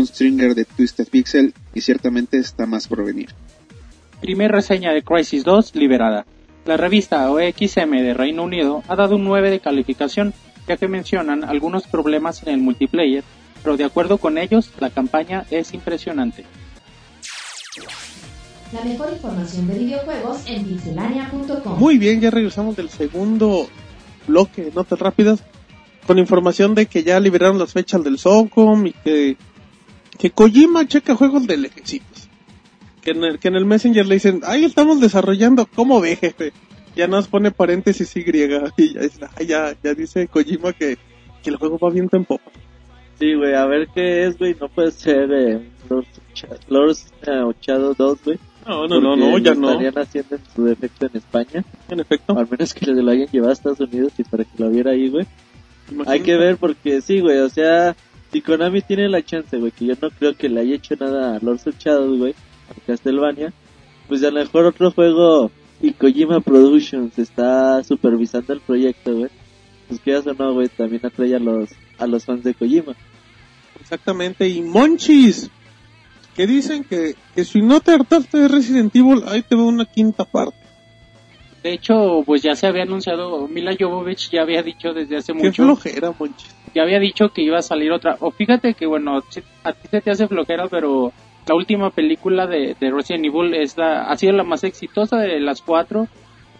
stringer de Twisted Pixel y ciertamente está más por venir. Primer reseña de Crisis 2 liberada. La revista OXM de Reino Unido ha dado un 9 de calificación, ya que mencionan algunos problemas en el multiplayer, pero de acuerdo con ellos, la campaña es impresionante. La mejor información de videojuegos en pixelania.com. Muy bien, ya regresamos del segundo bloque de notas rápidas con información de que ya liberaron las fechas del SOCOM y que, que Kojima checa juegos de lejecitos. Que en, el, que en el Messenger le dicen, ahí estamos desarrollando, ¿cómo ve jefe? Ya nos pone paréntesis Y y ya, ya, ya dice Kojima que, que el juego va viento en popa. Sí, güey, a ver qué es, güey. No puede ser eh, Lord, Lord uh, Shadow 2, güey. No, no, no, no, ya no. estarían haciendo en su defecto en España. En efecto. Al menos que lo hayan llevado a Estados Unidos y para que lo viera ahí, güey. Imagínate. Hay que ver porque sí, güey, o sea, si Konami tiene la chance, güey, que yo no creo que le haya hecho nada a Lord of Shadows, güey, a Castlevania, pues a lo mejor otro juego y Kojima Productions está supervisando el proyecto, güey. Pues que o no, güey, también atrae a los, a los fans de Kojima. Exactamente, y Monchis, que dicen que, que si no te hartaste de Resident Evil, ahí te va una quinta parte. De hecho, pues ya se había anunciado, Mila Jovovich ya había dicho desde hace Qué mucho, flojera, Monchis. ya había dicho que iba a salir otra. O fíjate que, bueno, a ti se te hace flojera, pero la última película de, de Resident Evil es la, ha sido la más exitosa de las cuatro.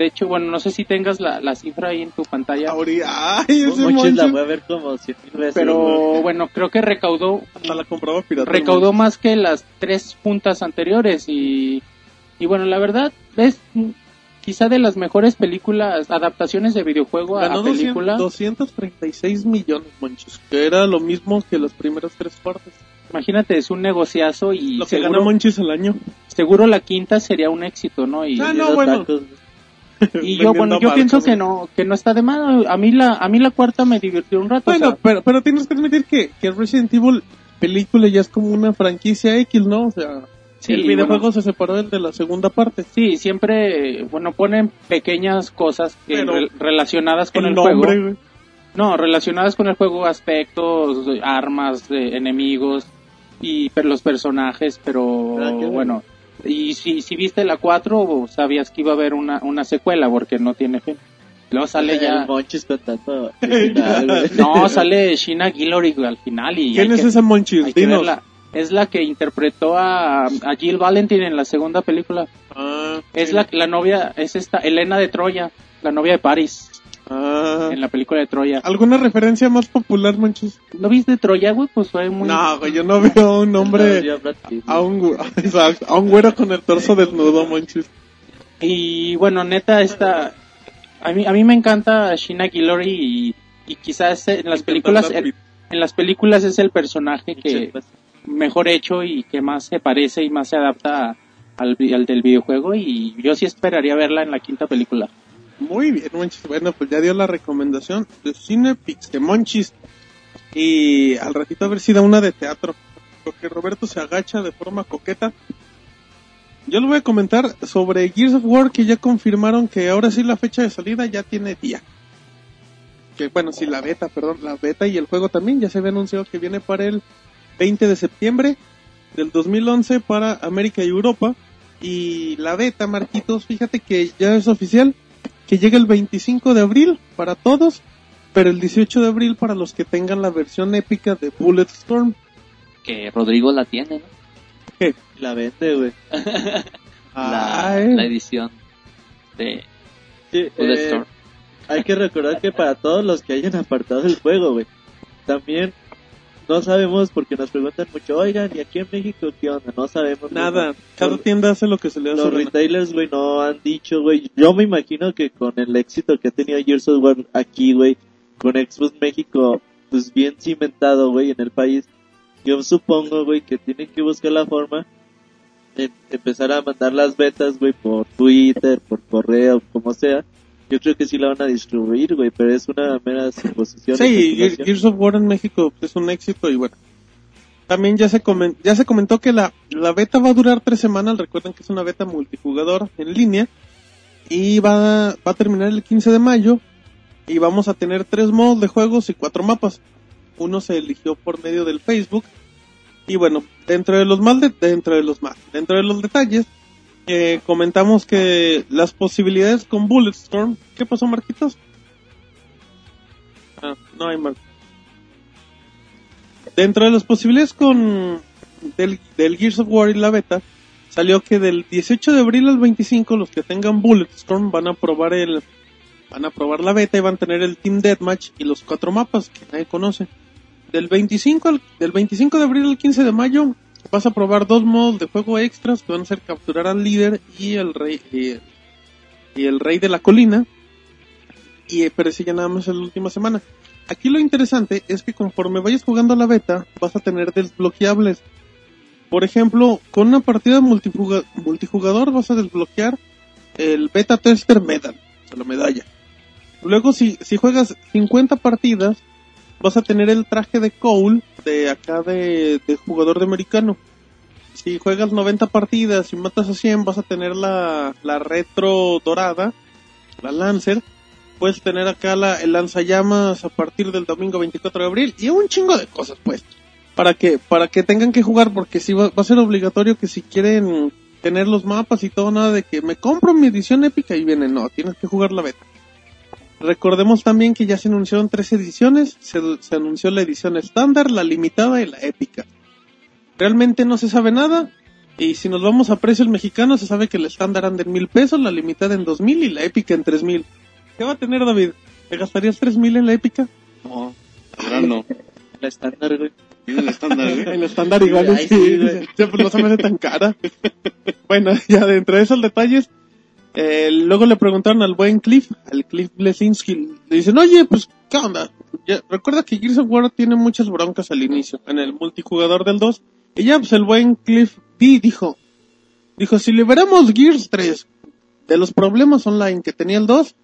De hecho, bueno, no sé si tengas la, la cifra ahí en tu pantalla, Ahorita, ay, ese Monchis la voy a ver como cien mil veces. pero bueno, creo que recaudó Hasta la compraba pirata. recaudó más que las tres puntas anteriores y, y bueno, la verdad es quizá de las mejores películas, adaptaciones de videojuego a, Ganó a película. 200 236 millones, Monchis, que era lo mismo que las primeras tres partes. Imagínate, es un negociazo y Lo que seguro, gana Monchis al año. seguro la quinta sería un éxito, ¿no? Y, Ah, no, bueno. tacos. y yo, bueno, yo pienso que no, que no está de mal. A mí la, a mí la cuarta me divirtió un rato. o Bueno, sea, pero, pero tienes que admitir que, que Resident Evil película ya es como una franquicia X, ¿no? O sea, Sí, el videojuego bueno. se separó del de la segunda parte. sí, siempre, bueno, ponen pequeñas cosas que Pero re- relacionadas con el, el nombre, juego. No, relacionadas con el juego, aspectos, armas, de enemigos y per- los personajes, pero Ah, bueno. Y si, si viste la 4, sabías que iba a haber una, una secuela porque no tiene fin. Luego sale ya. Monchis final, güey. No, sale Sheena Gillory güey, al final y. ¿Quién es que- esa Monchis? Dinos. verla. Es la que interpretó a, a Jill Valentine en la segunda película. Ah, Es sí. la, la novia, es esta, Elena de Troya, la novia de Paris, Ah. en la película de Troya. ¿Alguna referencia más popular, Monchis? ¿No viste Troya, güey? Pues fue muy... No, güey, yo no veo un hombre a un, exacto, a un güero con el torso desnudo, Monchis. Y bueno, neta, esta... A mí, a mí me encanta Sheena Gillory y, y quizás en las películas... En, en las películas es el personaje que mejor hecho y que más se parece y más se adapta a- al, vi- al del videojuego y yo sí esperaría verla en la quinta película. Muy bien, Monchis. Bueno, pues ya dio la recomendación de Cine de Monchis. Y al ratito a ver si da una de teatro. Porque Roberto se agacha de forma coqueta. Yo le voy a comentar sobre Gears of War que ya confirmaron que ahora sí la fecha de salida ya tiene día. Que bueno, sí, la beta, perdón, la beta y el juego también ya se había anunciado que viene para el 20 de septiembre del 2011 para América y Europa. Y la beta, Marquitos, fíjate que ya es oficial que llega el 25 de abril para todos, pero el 18 de abril para los que tengan la versión épica de Bulletstorm. Que Rodrigo la tiene, ¿no? ¿Qué? La vende, güey. La edición de Sí, Bulletstorm. eh, hay que recordar que para todos los que hayan apartado el juego, güey, también no sabemos porque nos preguntan mucho, oigan, ¿y aquí en México qué onda? No sabemos. Nada, güey. cada Los- tienda hace lo que se le su Los retailers, güey, no han dicho, güey. Yo me imagino que con el éxito que ha tenido Gears of War aquí, güey, con Xbox México, pues bien cimentado, güey, en el país, yo supongo, güey, que tienen que buscar la forma de empezar a mandar las betas, güey, por Twitter, por correo, como sea. Yo creo que sí la van a distribuir, güey, pero es una mera suposición. Sí. Gears of War en México pues, es un éxito y bueno. También ya se, comen- ya se comentó que la, la beta va a durar tres semanas. Recuerden que es una beta multijugador en línea. Y va, va a terminar el 15 de mayo. Y vamos a tener tres modos de juegos y cuatro mapas. Uno se eligió por medio del Facebook. Y bueno, dentro de los más, de- dentro de los más, dentro de los detalles, eh, comentamos que las posibilidades con Bulletstorm. ¿Qué pasó, Marquitos? Ah, no hay más. Dentro de las posibilidades con del, del Gears of War y la beta, salió que del 18 de abril al 25 los que tengan Bulletstorm van a probar el van a probar la beta y van a tener el Team Deathmatch y los cuatro mapas que nadie conoce. Del 25 al, del 25 de abril al 15 de mayo vas a probar dos modos de juego extras que van a ser capturar al líder y el rey y el, rey de la colina. Y pero ese ya nada más es la última semana. Aquí lo interesante es que conforme vayas jugando la beta, vas a tener desbloqueables. Por ejemplo, con una partida multijuga- multijugador vas a desbloquear el Beta Tester Medal, la medalla. Luego, si, si juegas 50 partidas, vas a tener el traje de Cole de acá de, jugador de americano. Si juegas 90 partidas y matas a 100, vas a tener la, la retro dorada, la Lancer. Puedes tener acá la, el lanzallamas a partir del domingo 24 de abril y un chingo de cosas, pues. Para que, para que tengan que jugar, porque si va, va a ser obligatorio que si quieren tener los mapas y todo, nada de que me compro mi edición épica y viene, no, tienes que jugar la beta. Recordemos también que ya se anunciaron tres ediciones, se, se anunció la edición estándar, la limitada y la épica. Realmente no se sabe nada, y si nos vamos a precios mexicanos, se sabe que el estándar anda en mil pesos, la limitada en dos mil y la épica en tres mil. ¿Qué va a tener David? ¿Te gastarías tres mil en la épica? No, la verdad no. La estándar, güey. El estándar, güey. En estándar igual, sí, pues no se me hace tan cara. bueno, ya dentro de esos detalles, eh, luego le preguntaron al buen Cliff, al Cliff Blesinski, le dicen, oye, pues, ¿qué onda? Recuerda que Gears of War tiene muchas broncas al inicio, en el multijugador del 2, y ya, pues, el buen Cliff B dijo, dijo, si liberamos Gears 3 de los problemas online que tenía el 2,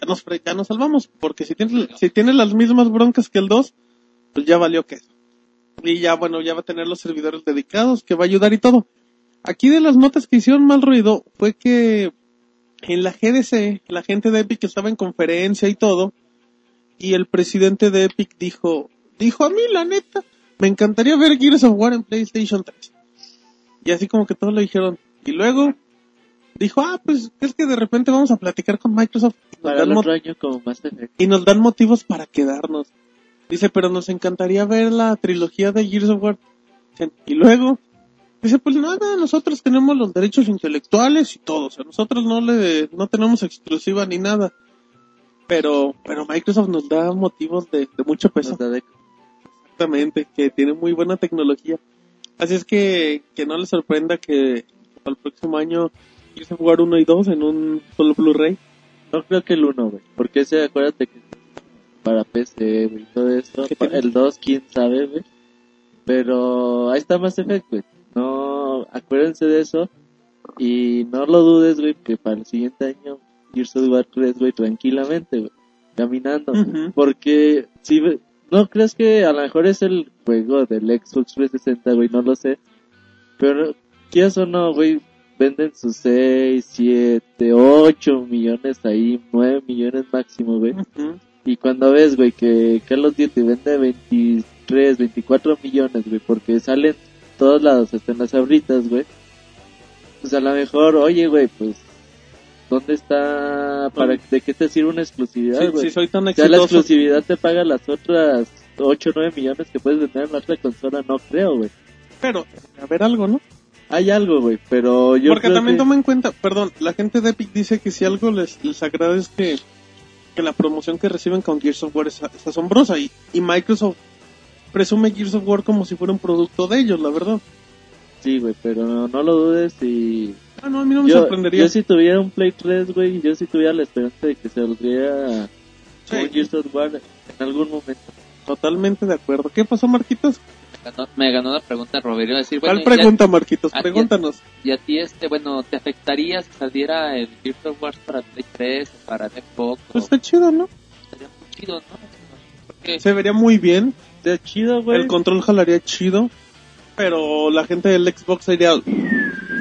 ya nos, ya nos salvamos, porque si tiene, si tiene las mismas broncas que el 2, pues ya valió que y ya bueno, ya va a tener los servidores dedicados, que va a ayudar y todo. Aquí de las notas que hicieron mal ruido fue que en la GDC, la gente de Epic estaba en conferencia y todo, y el presidente de Epic dijo, dijo a mí la neta, me encantaría ver Gears of War en PlayStation 3. Y así como que todos le dijeron, y luego dijo, ah, pues es que de repente vamos a platicar con Microsoft Para el otro año como más y nos dan motivos para quedarnos. Dice, pero nos encantaría ver la trilogía de Gears of War. Y luego, dice, pues nada, nosotros tenemos los derechos intelectuales y todo. O sea, nosotros no le, no tenemos exclusiva ni nada. Pero, pero Microsoft nos da motivos de, de mucho peso. De- Exactamente, que tiene muy buena tecnología. Así es que, que no les sorprenda que al próximo año of War 1 y 2 en un solo Blu-ray. No creo que el 1, güey. Porque ese, acuérdate que para PC, güey, todo esto. El 2, quién sabe, güey. Pero ahí está Mass Effect, güey. No, acuérdense de eso. Y no lo dudes, güey, que para el siguiente año Gears of War 3, güey, tranquilamente, güey, caminando. Porque si no crees que a lo mejor es el juego del Xbox 360, güey, no lo sé. Pero quieras o no, güey, venden sus 6, 7, 8 millones ahí, 9 millones máximo, güey. Y cuando ves, güey, que Call of Duty vende 23, 24 millones, güey, porque salen todos lados, hasta en las abritas, güey. Pues a lo mejor, oye, güey, pues, ¿dónde está, para, de qué te sirve una exclusividad, Sí, güey? si soy tan Ya la exitoso. exclusividad te paga las otras 8 o 9 millones que puedes vender en la otra consola, no creo, güey. Pero, a ver algo, ¿no? Hay algo, güey, pero yo Porque creo también que... toma en cuenta, perdón, la gente de Epic dice que si algo les, les agrada es que, que la promoción que reciben con Gears of War es, es asombrosa y, y Microsoft presume Gears of War como si fuera un producto de ellos, la verdad. Sí, güey, pero no, lo dudes y... Ah, no, a mí no me yo, sorprendería. yo si tuviera un Play 3, güey, yo si tuviera la esperanza de que saldría Sí. un Gears of War en algún momento. Totalmente de acuerdo. ¿Qué pasó, Marquitos? Ganó- me ganó la pregunta Roberto. Iba a decir, bueno, ¿Cuál pregunta, Marquitos? Ya- Pregúntanos. Y a ti, este, bueno, ¿te afectaría si saliera el Gears of War para Play 3 o para Xbox? Pues o está chido, ¿no? estaría muy chido, ¿no? Porque Se vería muy bien. Está chido, güey. El control jalaría chido. Pero la gente del Xbox sería...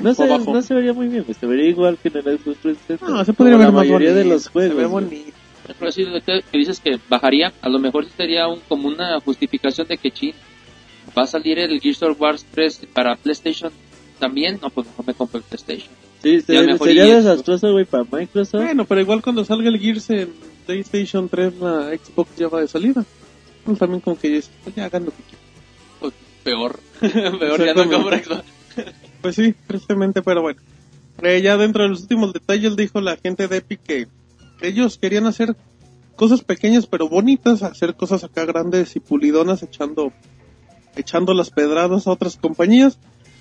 No se, abajo. no se vería muy bien, güey. Se vería igual que en el Xbox 360. No, se podría ver la más mayoría bonito. de los juegos. Se ve bonito. Pero lo que, que dices que bajaría, a lo mejor sería un, como una justificación de que chin, va a salir el Gears of War 3 para PlayStation también, no, pues mejor me compro el PlayStation. Sí, sería, sería desastroso, güey, para Microsoft. Bueno, pero igual cuando salga el Gears en PlayStation 3, la Xbox ya va de salida. Pues también como que ya, ya hagan lo que quieran. Pues, peor, peor ya no Xbox. Pues sí, tristemente, pero bueno. Eh, ya dentro de los últimos detalles dijo la gente de Epic que ellos querían hacer cosas pequeñas pero bonitas, hacer cosas acá grandes y pulidonas echando echando las pedradas a otras compañías.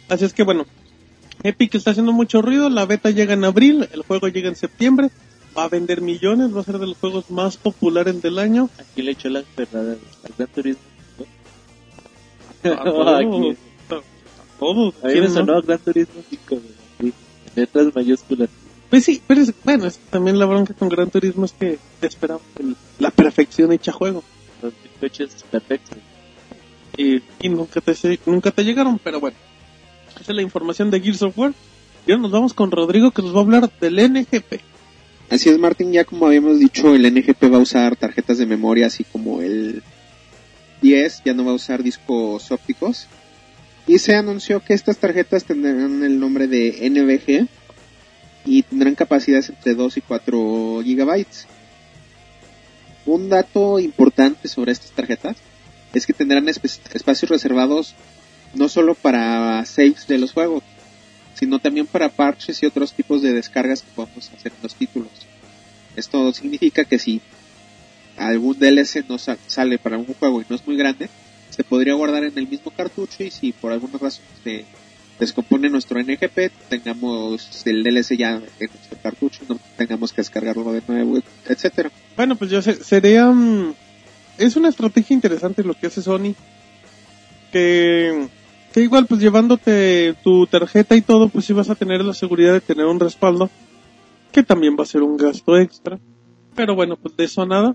Así es que bueno, Epic está haciendo mucho ruido, la beta llega en abril, el juego llega en septiembre, va a vender millones, va a ser de los juegos más populares del año. Aquí le echó la ferrada al Gran Turismo. A todos, aquí. a todos, A mí ¿quién me no? sonó Gran Turismo 5, güey. así, Letras mayúsculas. Pues sí, pero es, bueno, es también la bronca con Gran Turismo es que te esperaba el- la perfección hecha juego. Los coches perfectos. Y, y nunca, te, nunca te llegaron, pero bueno. Esa es la información de Gears of War. Y ahora nos vamos con Rodrigo que nos va a hablar del NGP. Así es, Martín, ya como habíamos dicho, el NGP va a usar tarjetas de memoria, así como el 10 ya no va a usar discos ópticos. Y se anunció que estas tarjetas tendrán el nombre de NVG y tendrán capacidades entre 2 y 4 gigabytes. Un dato importante sobre estas tarjetas es que tendrán espacios reservados no solo para saves de los juegos, sino también para parches y otros tipos de descargas que podemos hacer en los títulos. Esto significa que si algún DLC no sa- sale para algún juego y no es muy grande, se podría guardar en el mismo cartucho y si por alguna razón se descompone nuestro NGP, tengamos el DLC ya en nuestro cartucho, no tengamos que descargarlo de nuevo, etcétera. Bueno, pues yo sé, sería... mm, es una estrategia interesante lo que hace Sony. Que, que igual pues llevándote tu tarjeta y todo, pues sí vas a tener la seguridad de tener un respaldo. Que también va a ser un gasto extra. Pero bueno, pues de eso nada.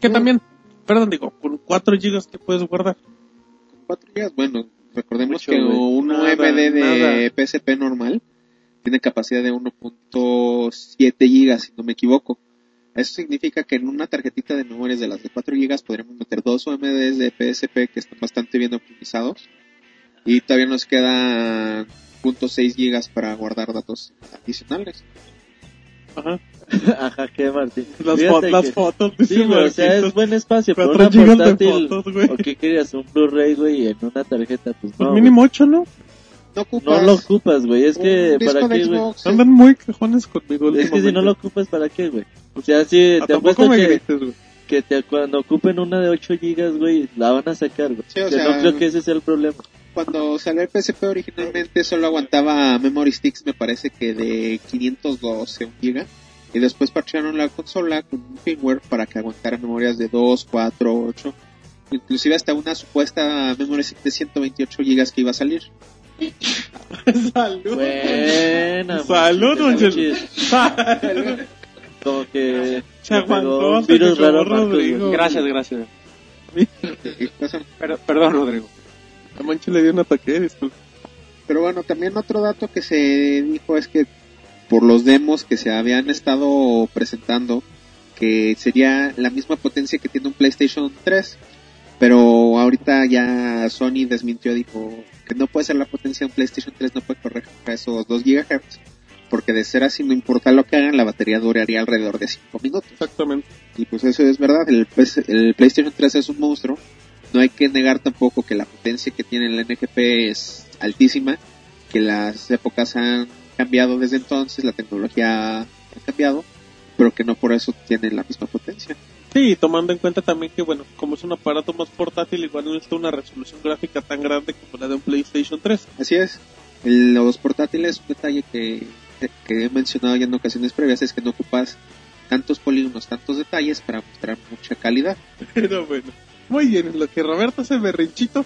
Que Mm. también, perdón, digo, con 4 gigas que puedes guardar. 4 GB, bueno, recordemos Mucho, que un Nada, UMD de nada. PSP normal tiene capacidad de 1.7 GB, si no me equivoco. Eso significa que en una tarjetita de memorias de las de 4 GB podríamos meter dos UMDs de PSP que están bastante bien optimizados. Y todavía nos quedan 0.6 GB para guardar datos adicionales. Ajá. Ajá, qué Martín. Las, fo- las que- fotos, Sí, güey, o sea, es buen espacio. Pero una gigas de portátil. fotos, güey. ¿O qué querías? Un Blu-ray, güey, en una tarjeta? Pues Pues no. mínimo 8, ¿no? No ocupas No lo ocupas, güey. Es que, ¿para qué, güey? Andan muy cajones conmigo. Es que si no lo ocupas, ¿para qué, güey? O sea, si Ah, te tampoco apuesto que, grites, que te, cuando ocupen una de 8 gigas, güey, la van a sacar, güey. Sí, o Que sea, no creo que ese sea el problema. Cuando salió el PSP originalmente solo aguantaba memory sticks, me parece que de 512 un giga. Y después parchearon la consola con un firmware para que aguantara memorias de 2, 4, 8. Inclusive hasta una supuesta memory stick de 128 gigas que iba a salir. Salud. Buena. Salud, chis. Salud. Como que Se aguantó virus raro. Gracias, gracias. ¿Qué pasa? Per- perdón, Rodrigo. A le dio un ataque, disculpe. Pero bueno, también otro dato que se dijo es que por los demos que se habían estado presentando, que sería la misma potencia que tiene un PlayStation 3, pero ahorita ya Sony desmintió, dijo que no puede ser la potencia de un PlayStation 3, no puede correr a esos 2 GHz, porque de ser así, no importa lo que hagan, la batería duraría alrededor de 5 minutos. Exactamente. Y pues eso es verdad, el, el PlayStation 3 es un monstruo. No hay que negar tampoco que la potencia que tiene el NGP es altísima, que las épocas han cambiado desde entonces, la tecnología ha cambiado, pero que no por eso tiene la misma potencia. Sí, tomando en cuenta también que, bueno, como es un aparato más portátil, igual no necesita una resolución gráfica tan grande como la de un PlayStation 3. Así es. El- los portátiles, un detalle que, que he mencionado ya en ocasiones previas, es que no ocupas tantos polígonos, tantos detalles para mostrar mucha calidad. Pero bueno, muy bien, en lo que Roberto hace berrinchito,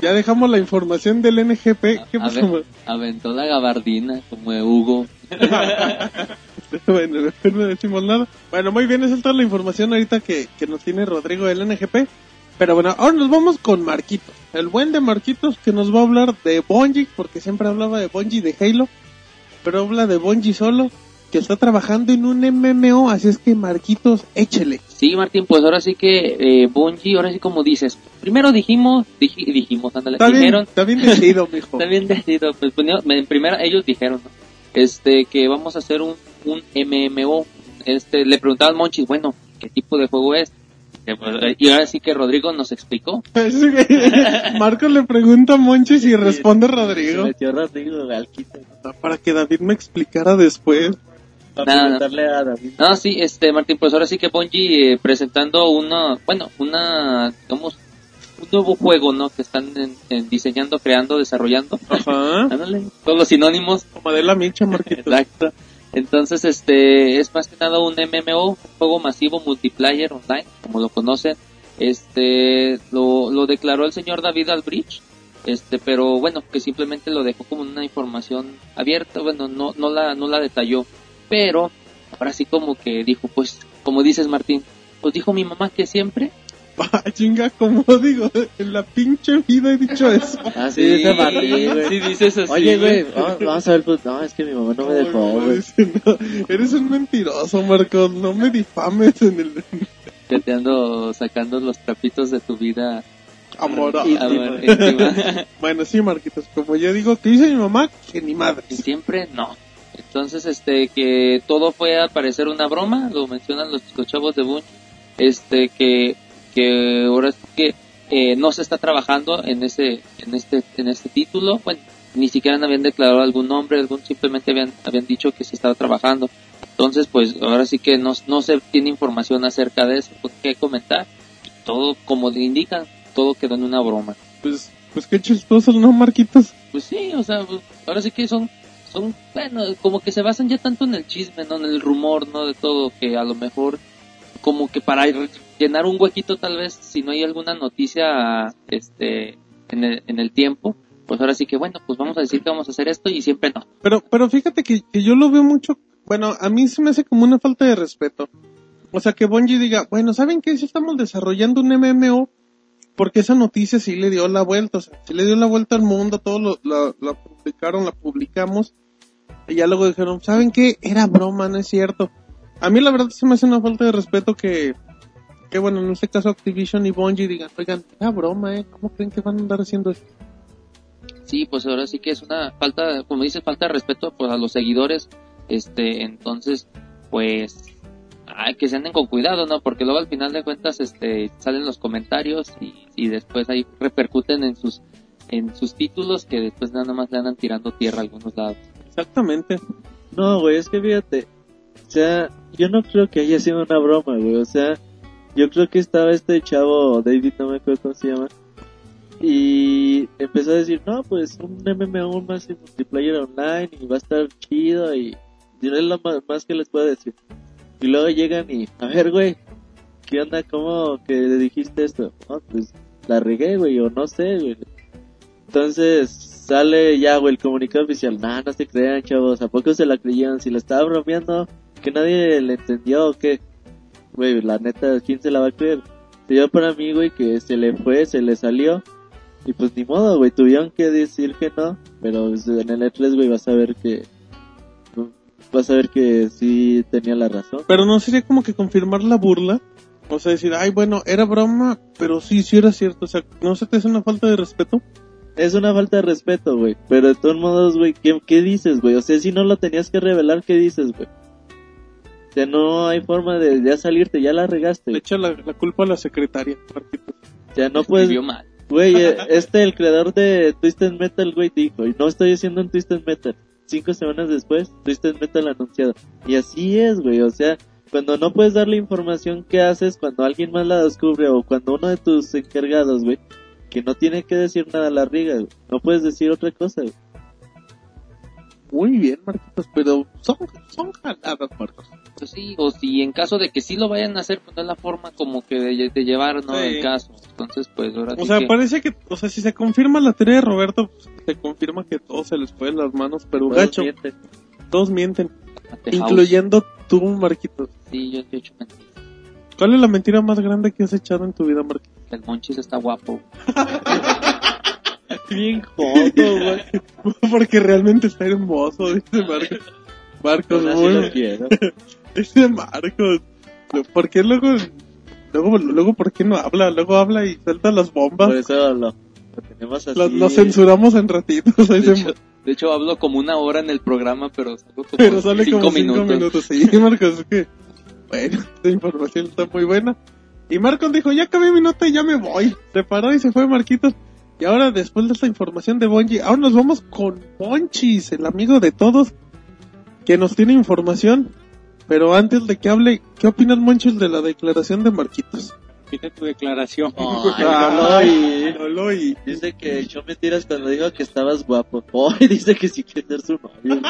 ya dejamos la información del NGP. ¿Qué pasó? aventó la gabardina como de Hugo. bueno, no decimos nada. Bueno, muy bien, esa es toda la información ahorita que, que nos tiene Rodrigo del NGP. Pero bueno, ahora nos vamos con Marquitos. El buen de Marquitos que nos va a hablar de Bungie, porque siempre hablaba de Bungie de Halo. Pero habla de Bungie solo, que está trabajando en un MMO, así es que Marquitos, échele. Sí, Martín, pues ahora sí que eh, Bungie, ahora sí como dices. Primero dijimos, diji- dijimos, ándale, Está bien, dijeron, está bien decidido, mijo. está bien decidido, pues ponía- en primera ellos dijeron, ¿no? Este, que vamos a hacer un, un MMO. Este, le preguntaban Monchi, bueno, ¿qué tipo de juego es? Que, pues, eh, Y ahora sí que Rodrigo nos explicó. Marcos le pregunta a Monchis y responde Se Rodrigo. metió Rodrigo al quite. Para que David me explicara después. Para Nada, preguntarle a David. No, sí, este, Martín, pues ahora sí que Bungie eh, presentando una, bueno, una, digamos, un nuevo juego, ¿no? Que están en- en diseñando, creando, desarrollando. Ajá. Ándale, todos los sinónimos. Como de la micha, Marquitos. Exacto. Entonces, este, es más que nada un MMO, un juego masivo multiplayer online, como lo conocen. Este, lo, lo declaró el señor David Albridge. Este, pero bueno, que simplemente lo dejó como una información abierta, bueno, no, no la, no la detalló. Pero, ahora sí como que dijo, pues, como dices Martín, pues dijo mi mamá que siempre. Ah, chinga, como digo, en la pinche vida he dicho eso. Ah, sí, dice Martín, güey. Sí dices así. Oye, güey, vamos, vamos a ver, pues, no, es que mi mamá no me dejó, No, güey. dice, no, eres un mentiroso, Marcos. No me difames en el Que te ando sacando los trapitos de tu vida. amor. a ver, íntima. Bueno, sí, Marquitos, como yo digo, que dice mi mamá, que ni madre. Y siempre no. Entonces, este, que todo fue al parecer una broma, lo mencionan los chicos chavos de Bungie, este, que, que ahora es que eh, no se está trabajando en ese, en este, en este título, bueno, ni siquiera habían declarado algún nombre, algún, simplemente habían, habían dicho que se estaba trabajando. Entonces, pues, ahora sí que no, no se tiene información acerca de eso, pues, qué comentar. Todo, como le indican, todo quedó en una broma. Pues, pues qué chistoso, ¿no, Marquitos? Pues sí, o sea, pues, ahora sí que son, son, bueno, como que se basan ya tanto en el chisme, ¿no? En el rumor, ¿no? De todo, que a lo mejor, como que para llenar un huequito tal vez, si no hay alguna noticia, este, en el, en el tiempo, pues ahora sí que, bueno, pues vamos a decir que vamos a hacer esto y siempre no. Pero, pero fíjate que, yo lo veo mucho, bueno, a mí se me hace como una falta de respeto. O sea, que Bungie diga, bueno, ¿saben qué? Si estamos desarrollando un MMO, porque esa noticia sí le dio la vuelta, o sea, sí le dio la vuelta al mundo, todos lo, la publicaron, la publicamos, y ya luego dijeron, ¿saben qué? Era broma, no es cierto. A mí la verdad se me hace una falta de respeto que, que bueno, en este caso Activision y Bungie digan, oigan, era broma, ¿eh? ¿Cómo creen que van a andar haciendo esto? Sí, pues ahora sí que es una falta, como dices, falta de respeto pues a los seguidores, este, entonces, pues, hay que se anden con cuidado, ¿no? Porque luego al final de cuentas, este, salen los comentarios y, y después ahí repercuten en sus, en sus títulos que después nada más le andan tirando tierra a algunos lados. Exactamente. No, güey, es que fíjate, o sea, yo no creo que haya sido una broma, güey, o sea, yo creo que estaba este chavo, David, no me acuerdo cómo se llama, y empezó a decir, no, pues un MMO más en multiplayer online y va a estar chido y diré lo más, que les puedo decir. Y luego llegan y, a ver, güey, ¿qué onda? ¿Cómo que le dijiste esto? No, pues la regué, güey, o no sé, güey. Entonces sale ya, güey, el comunicado oficial. Nah, no se crean, chavos. ¿A poco se la creyeron? Si la estaba bromeando, que nadie le entendió o qué. Güey, la neta, ¿quién se la va a creer? Se dio para mí, güey, que se le fue, se le salió. Y pues ni modo, güey, tuvieron que decir que no. Pero pues, en el E3, güey, vas a ver que... Vas a ver que sí tenía la razón. Pero no sería como que confirmar la burla. O sea, decir, ay, bueno, era broma, pero sí, sí era cierto. O sea, ¿no se te hace una falta de respeto? Es una falta de respeto, güey. Pero de todos modos, güey, ¿qué, ¿qué dices, güey? O sea, si no lo tenías que revelar, ¿qué dices, güey? O sea, no hay forma de ya salirte, ya la regaste. Le echa la, la culpa a la secretaria. O sea, no puedes... Mal. Güey, eh, este, el creador de Twisted Metal, güey, dijo, y no estoy haciendo un Twisted Metal. Cinco semanas después, Twisted Metal anunciado. Y así es, güey, o sea, cuando no puedes dar la información que haces, cuando alguien más la descubre, o cuando uno de tus encargados, güey, que no tiene que decir nada la riga, güey. No puedes decir otra cosa, güey. Muy bien, Marquitos, pero son, son jaladas, Marcos. Pues sí, o si en caso de que sí lo vayan a hacer, pues no es la forma como que de, de llevar, ¿no? Sí. El caso. Entonces, pues ahora O sí sea, que- parece que, o sea, si se confirma la teoría de Roberto, pues, se confirma que todo se les fue de las manos, pero Todos gacho, mienten. todos mienten, a incluyendo tú, Marquitos. Sí, yo te he hecho mentiras. ¿Cuál es la mentira más grande que has echado en tu vida, Marquitos? El Monchis está guapo. Bien jodo, güey. Porque realmente está hermoso, dice Marcos. Marcos, así muy... lo quiero. Dice Marcos. ¿Por qué luego, luego, luego, por qué no habla? Luego habla y suelta las Por bombas. eso lo, lo tenemos así. Lo, lo censuramos en ratitos. De hecho, de hecho, hablo como una hora en el programa, pero salgo como, Pero sale cinco, como cinco minutos. minutos. Sí, Marcos, es que, bueno, esta información está muy buena. Y Marcos dijo, ya acabé mi nota y ya me voy. Se paró y se fue Marquitos. Y ahora, después de esta información de Bonji, ahora nos vamos con Monchis, el amigo de todos, que nos tiene información. Pero antes de que hable, ¿qué opinas Monchis de la declaración de Marquitos? Pide tu declaración. Ay, no lo oí. no lo oí. Dice que echó mentiras cuando dijo que estabas guapo. Hoy dice que sí quiere ser su novio.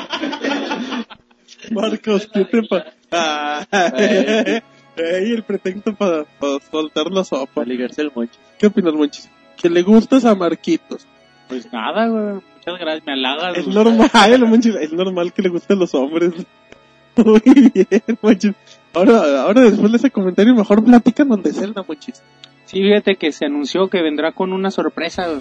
Marcos, ¿qué te pasa? Ey, el pretexto para, para soltar la sopa. Para ligarse el mocho. ¿Qué opinas, Monchis? Que le gustas a Marquitos. Pues nada, güey. Muchas gracias, me halagas. Es normal, Monchis, es normal que le gusten los hombres. Muy bien, Monchis. Ahora, ahora después de ese comentario, mejor platican de Zelda, Monchis. Sí, fíjate que se anunció que vendrá con una sorpresa. güey.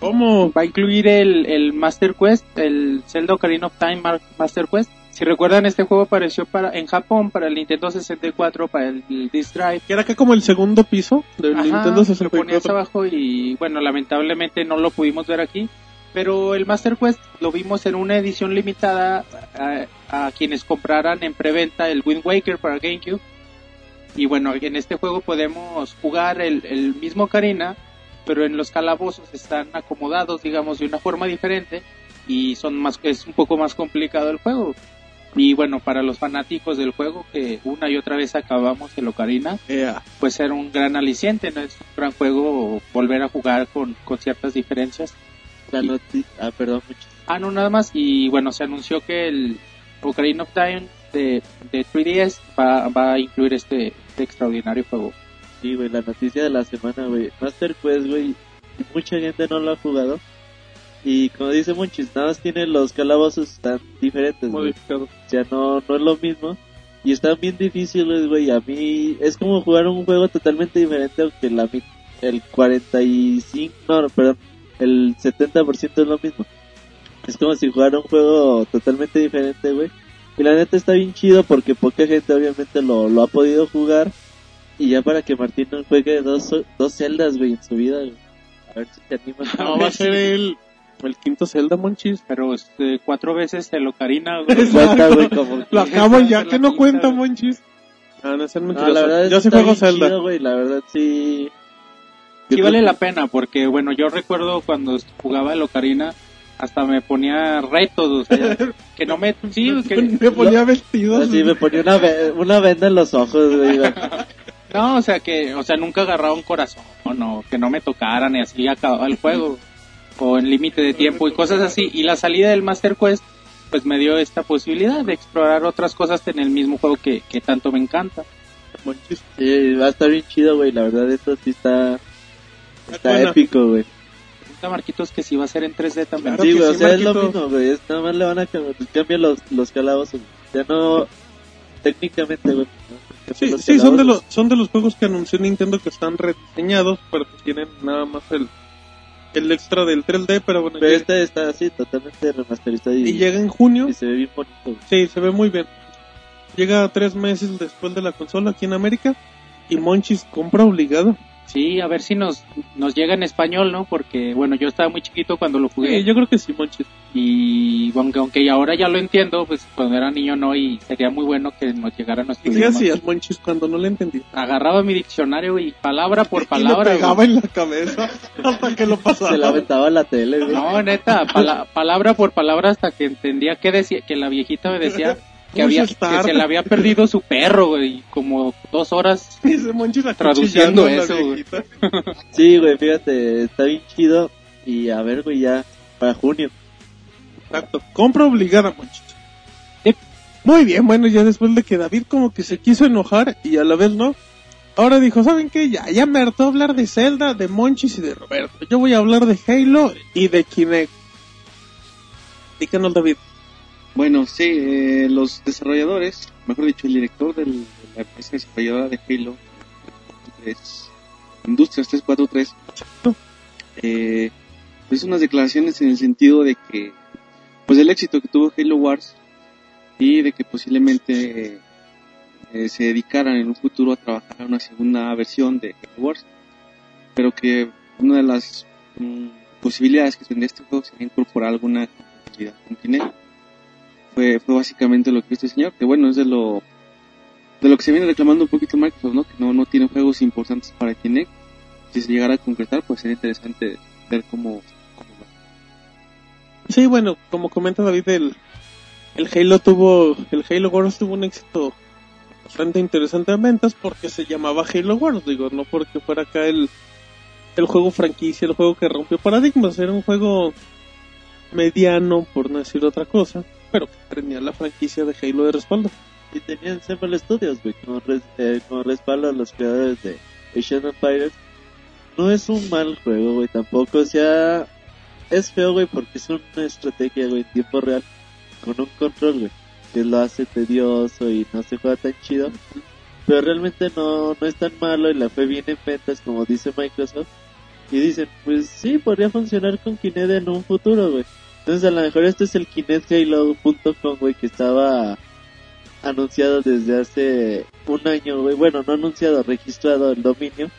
¿Cómo? Va a incluir el, el Master Quest, el Zelda Ocarina of Time Master Quest. Si recuerdan, este juego apareció para en Japón para el Nintendo 64, para el, el Disk Drive. Que era acá como el segundo piso del Ajá, Nintendo lo ponías 64. abajo y bueno, lamentablemente no lo pudimos ver aquí. Pero el Master Quest lo vimos en una edición limitada a, a quienes compraran en preventa el Wind Waker para GameCube. Y bueno, en este juego podemos jugar el, el mismo Karina, pero en los calabozos están acomodados, digamos, de una forma diferente y son más, es un poco más complicado el juego. Y bueno, para los fanáticos del juego que una y otra vez acabamos el Ocarina, Ea. pues ser un gran aliciente, ¿no? Es un gran juego volver a jugar con, con ciertas diferencias. La noti- Ah, perdón, mucho. Ah, no, nada más. Y bueno, se anunció que el Ocarina of Time de, de 3DS va, va a incluir este, este extraordinario juego. Sí, güey, la noticia de la semana, güey. Master Quest, güey. Mucha gente no lo ha jugado. Y como dice Monchis, nada más tiene los calabozos tan diferentes, güey. Modificado. O sea, no, no es lo mismo. Y están bien difíciles, güey. A mí es como jugar un juego totalmente diferente, aunque la, el 45, no, no, perdón, el 70% es lo mismo. Es como si jugara un juego totalmente diferente, güey. Y la neta está bien chido porque poca gente obviamente lo, lo ha podido jugar. Y ya para que Martín no juegue dos, dos celdas, güey, en su vida, güey. A ver si te. No, va a ser el, el quinto Zelda, Monchis. Pero este, cuatro veces el Ocarina. güey. Cuenta, güey, como Lo acabo ya que no quinta, cuenta, güey. Monchis. Ah, no, sean No, mentirosos. la verdad Yo sí juego Zelda. chido, güey, la verdad sí. Sí vale la pena porque, bueno, yo recuerdo cuando jugaba el Ocarina hasta me ponía retos, o sea, que no me... Sí, que, Me ponía vestido. Así me ponía una, ve- una venda en los ojos, güey. No, o sea que, o sea, nunca agarraba un corazón, o que no me tocaran y así acababa el juego, o en límite de tiempo y cosas así. Y la salida del Master Quest, pues me dio esta posibilidad de explorar otras cosas en el mismo juego que, que tanto me encanta. Sí, va a estar bien chido, güey. La verdad, esto sí está. Está épico, güey. Marquitos que si va a ser en 3D también. Claro sí, que güey, o sí, es lo mismo, güey. Es, nada más le van a cambiar, los, los calabozos. Ya no. técnicamente, güey. ¿no? Sí, sí, son de los son de los juegos que anunció Nintendo que están rediseñados, pero pues tienen nada más el el extra del 3D, pero bueno, Pero este está así, totalmente remasterizado y, y llega en junio. y se ve bien bonito. Sí, se ve muy bien. Llega tres meses después de la consola aquí en América y Monchis compra obligado. Sí, a ver si nos, nos llega en español, ¿no? Porque, bueno, yo estaba muy chiquito cuando lo jugué. Sí, yo creo que sí, Monchis. Y aunque, aunque ahora ya lo entiendo, pues cuando era niño no, y sería muy bueno que nos llegara nuestro ¿Y qué idioma. hacías, Monchis, cuando no le entendí? Agarraba mi diccionario y palabra por y palabra. lo pegaba güey. en la cabeza hasta que lo pasaba. Se la aventaba la tele, güey. No, neta, pala- palabra por palabra hasta que entendía que decía, que la viejita me decía que, había, que se le había perdido su perro, güey, y como dos horas. Traduciendo eso, güey. Sí, güey, fíjate, está bien chido. Y a ver, güey, ya para junio. Exacto. Compra obligada, Monchis. Muy bien, bueno, ya después de que David como que se quiso enojar y a la vez no. Ahora dijo, ¿saben qué? Ya, ya me hartó hablar de Zelda, de Monchis y de Roberto. Yo voy a hablar de Halo y de Kinect. Díganos, David. Bueno, sí, eh, los desarrolladores, mejor dicho, el director de la empresa desarrolladora de Halo, es Industrias 343, eh, hizo unas declaraciones en el sentido de que, pues el éxito que tuvo Halo Wars y de que posiblemente eh, se dedicaran en un futuro a trabajar en una segunda versión de Halo Wars, pero que una de las mm, posibilidades que tendría este juego sería incorporar alguna compatibilidad con Kinect fue, fue básicamente lo que este señor, que bueno, es de lo de lo que se viene reclamando un poquito Microsoft, ¿no? Que no, no tiene juegos importantes para Kinect. Si se llegara a concretar, pues sería interesante ver cómo, va. Sí, bueno, como comenta David, el, el Halo tuvo, el Halo Wars tuvo un éxito bastante interesante en ventas porque se llamaba Halo Wars, digo, no porque fuera acá el, el juego franquicia, el juego que rompió paradigmas, era un juego mediano, por no decir otra cosa, pero que tenía la franquicia de Halo de respaldo. Y tenían Semble Studios, güey, como, res- eh, como respaldo a los creadores de Asian Empires. No es un mal juego, güey, tampoco. Sea, es feo, güey, porque es una estrategia, güey, en tiempo real, con un control, güey, que lo hace tedioso y no se juega tan chido. Pero realmente no, no es tan malo y la fe viene en ventas, como dice Microsoft. Y dicen, pues sí, podría funcionar con Kinect en un futuro, güey. Entonces a lo mejor este es el KinectHalo.com, güey, que estaba anunciado desde hace un año, güey. Bueno, no anunciado, registrado el dominio.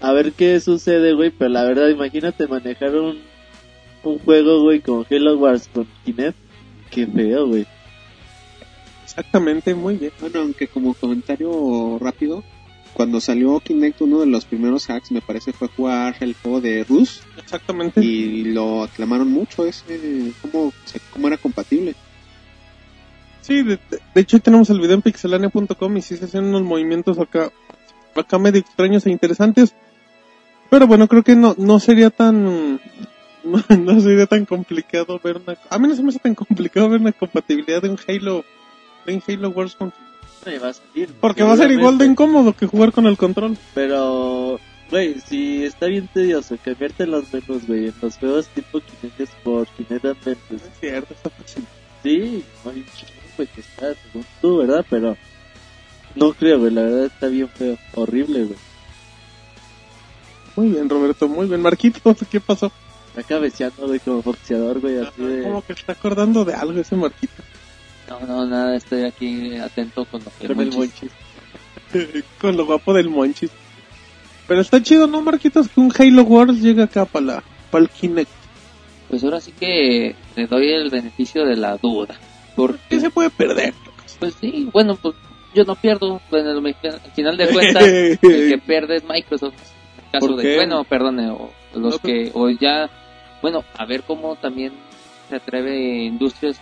A ver qué sucede, güey. Pero la verdad, imagínate manejar un, un juego, güey, como Halo Wars con Kinect. Qué feo, güey. Exactamente, muy bien. Bueno, aunque como comentario rápido, cuando salió Kinect, uno de los primeros hacks, me parece, fue jugar el juego de Rus Exactamente. y lo aclamaron mucho, ese, cómo, cómo era compatible. Sí, de, de- de hecho tenemos el video en pixelania.com y sí se hacen unos movimientos acá, acá medio extraños e interesantes. Pero bueno, creo que no, no sería tan, no, no sería tan complicado ver una, a mí no se me hace tan complicado ver una compatibilidad de un Halo, de un Halo Wars con, Me va a salir. porque va a ser igual de incómodo que jugar con el control. Pero, güey, si está bien tedioso cambiarte los menús, güey, en los juegos tipo Kinect Sport, Kinect Adventures. Es cierto, está fácil. Sí, no hay güey, que está, según tú, ¿verdad? Pero no creo, güey, la verdad está bien feo, horrible, güey. Muy bien, Roberto, muy bien. Marquito, ¿qué pasó? Está cabeceando, güey, como boxeador, güey, así de... Como que está acordando de algo ese Marquito. No, no, nada, estoy aquí atento con lo que Con el Monchis- monchis. con lo guapo del Monchis. Pero está chido, ¿no, Marquitos? Que un Halo Wars llega acá para la, para el Kinect. Pues ahora sí que le doy el beneficio de la duda. Porque, ¿Qué se puede perder? pues sí, bueno, pues yo no pierdo. Bueno, al al final de cuentas, el que pierde es Microsoft. En caso ¿Por de, bueno, perdone, o los No, que, o ya, bueno, a ver cómo también se atreve Industrias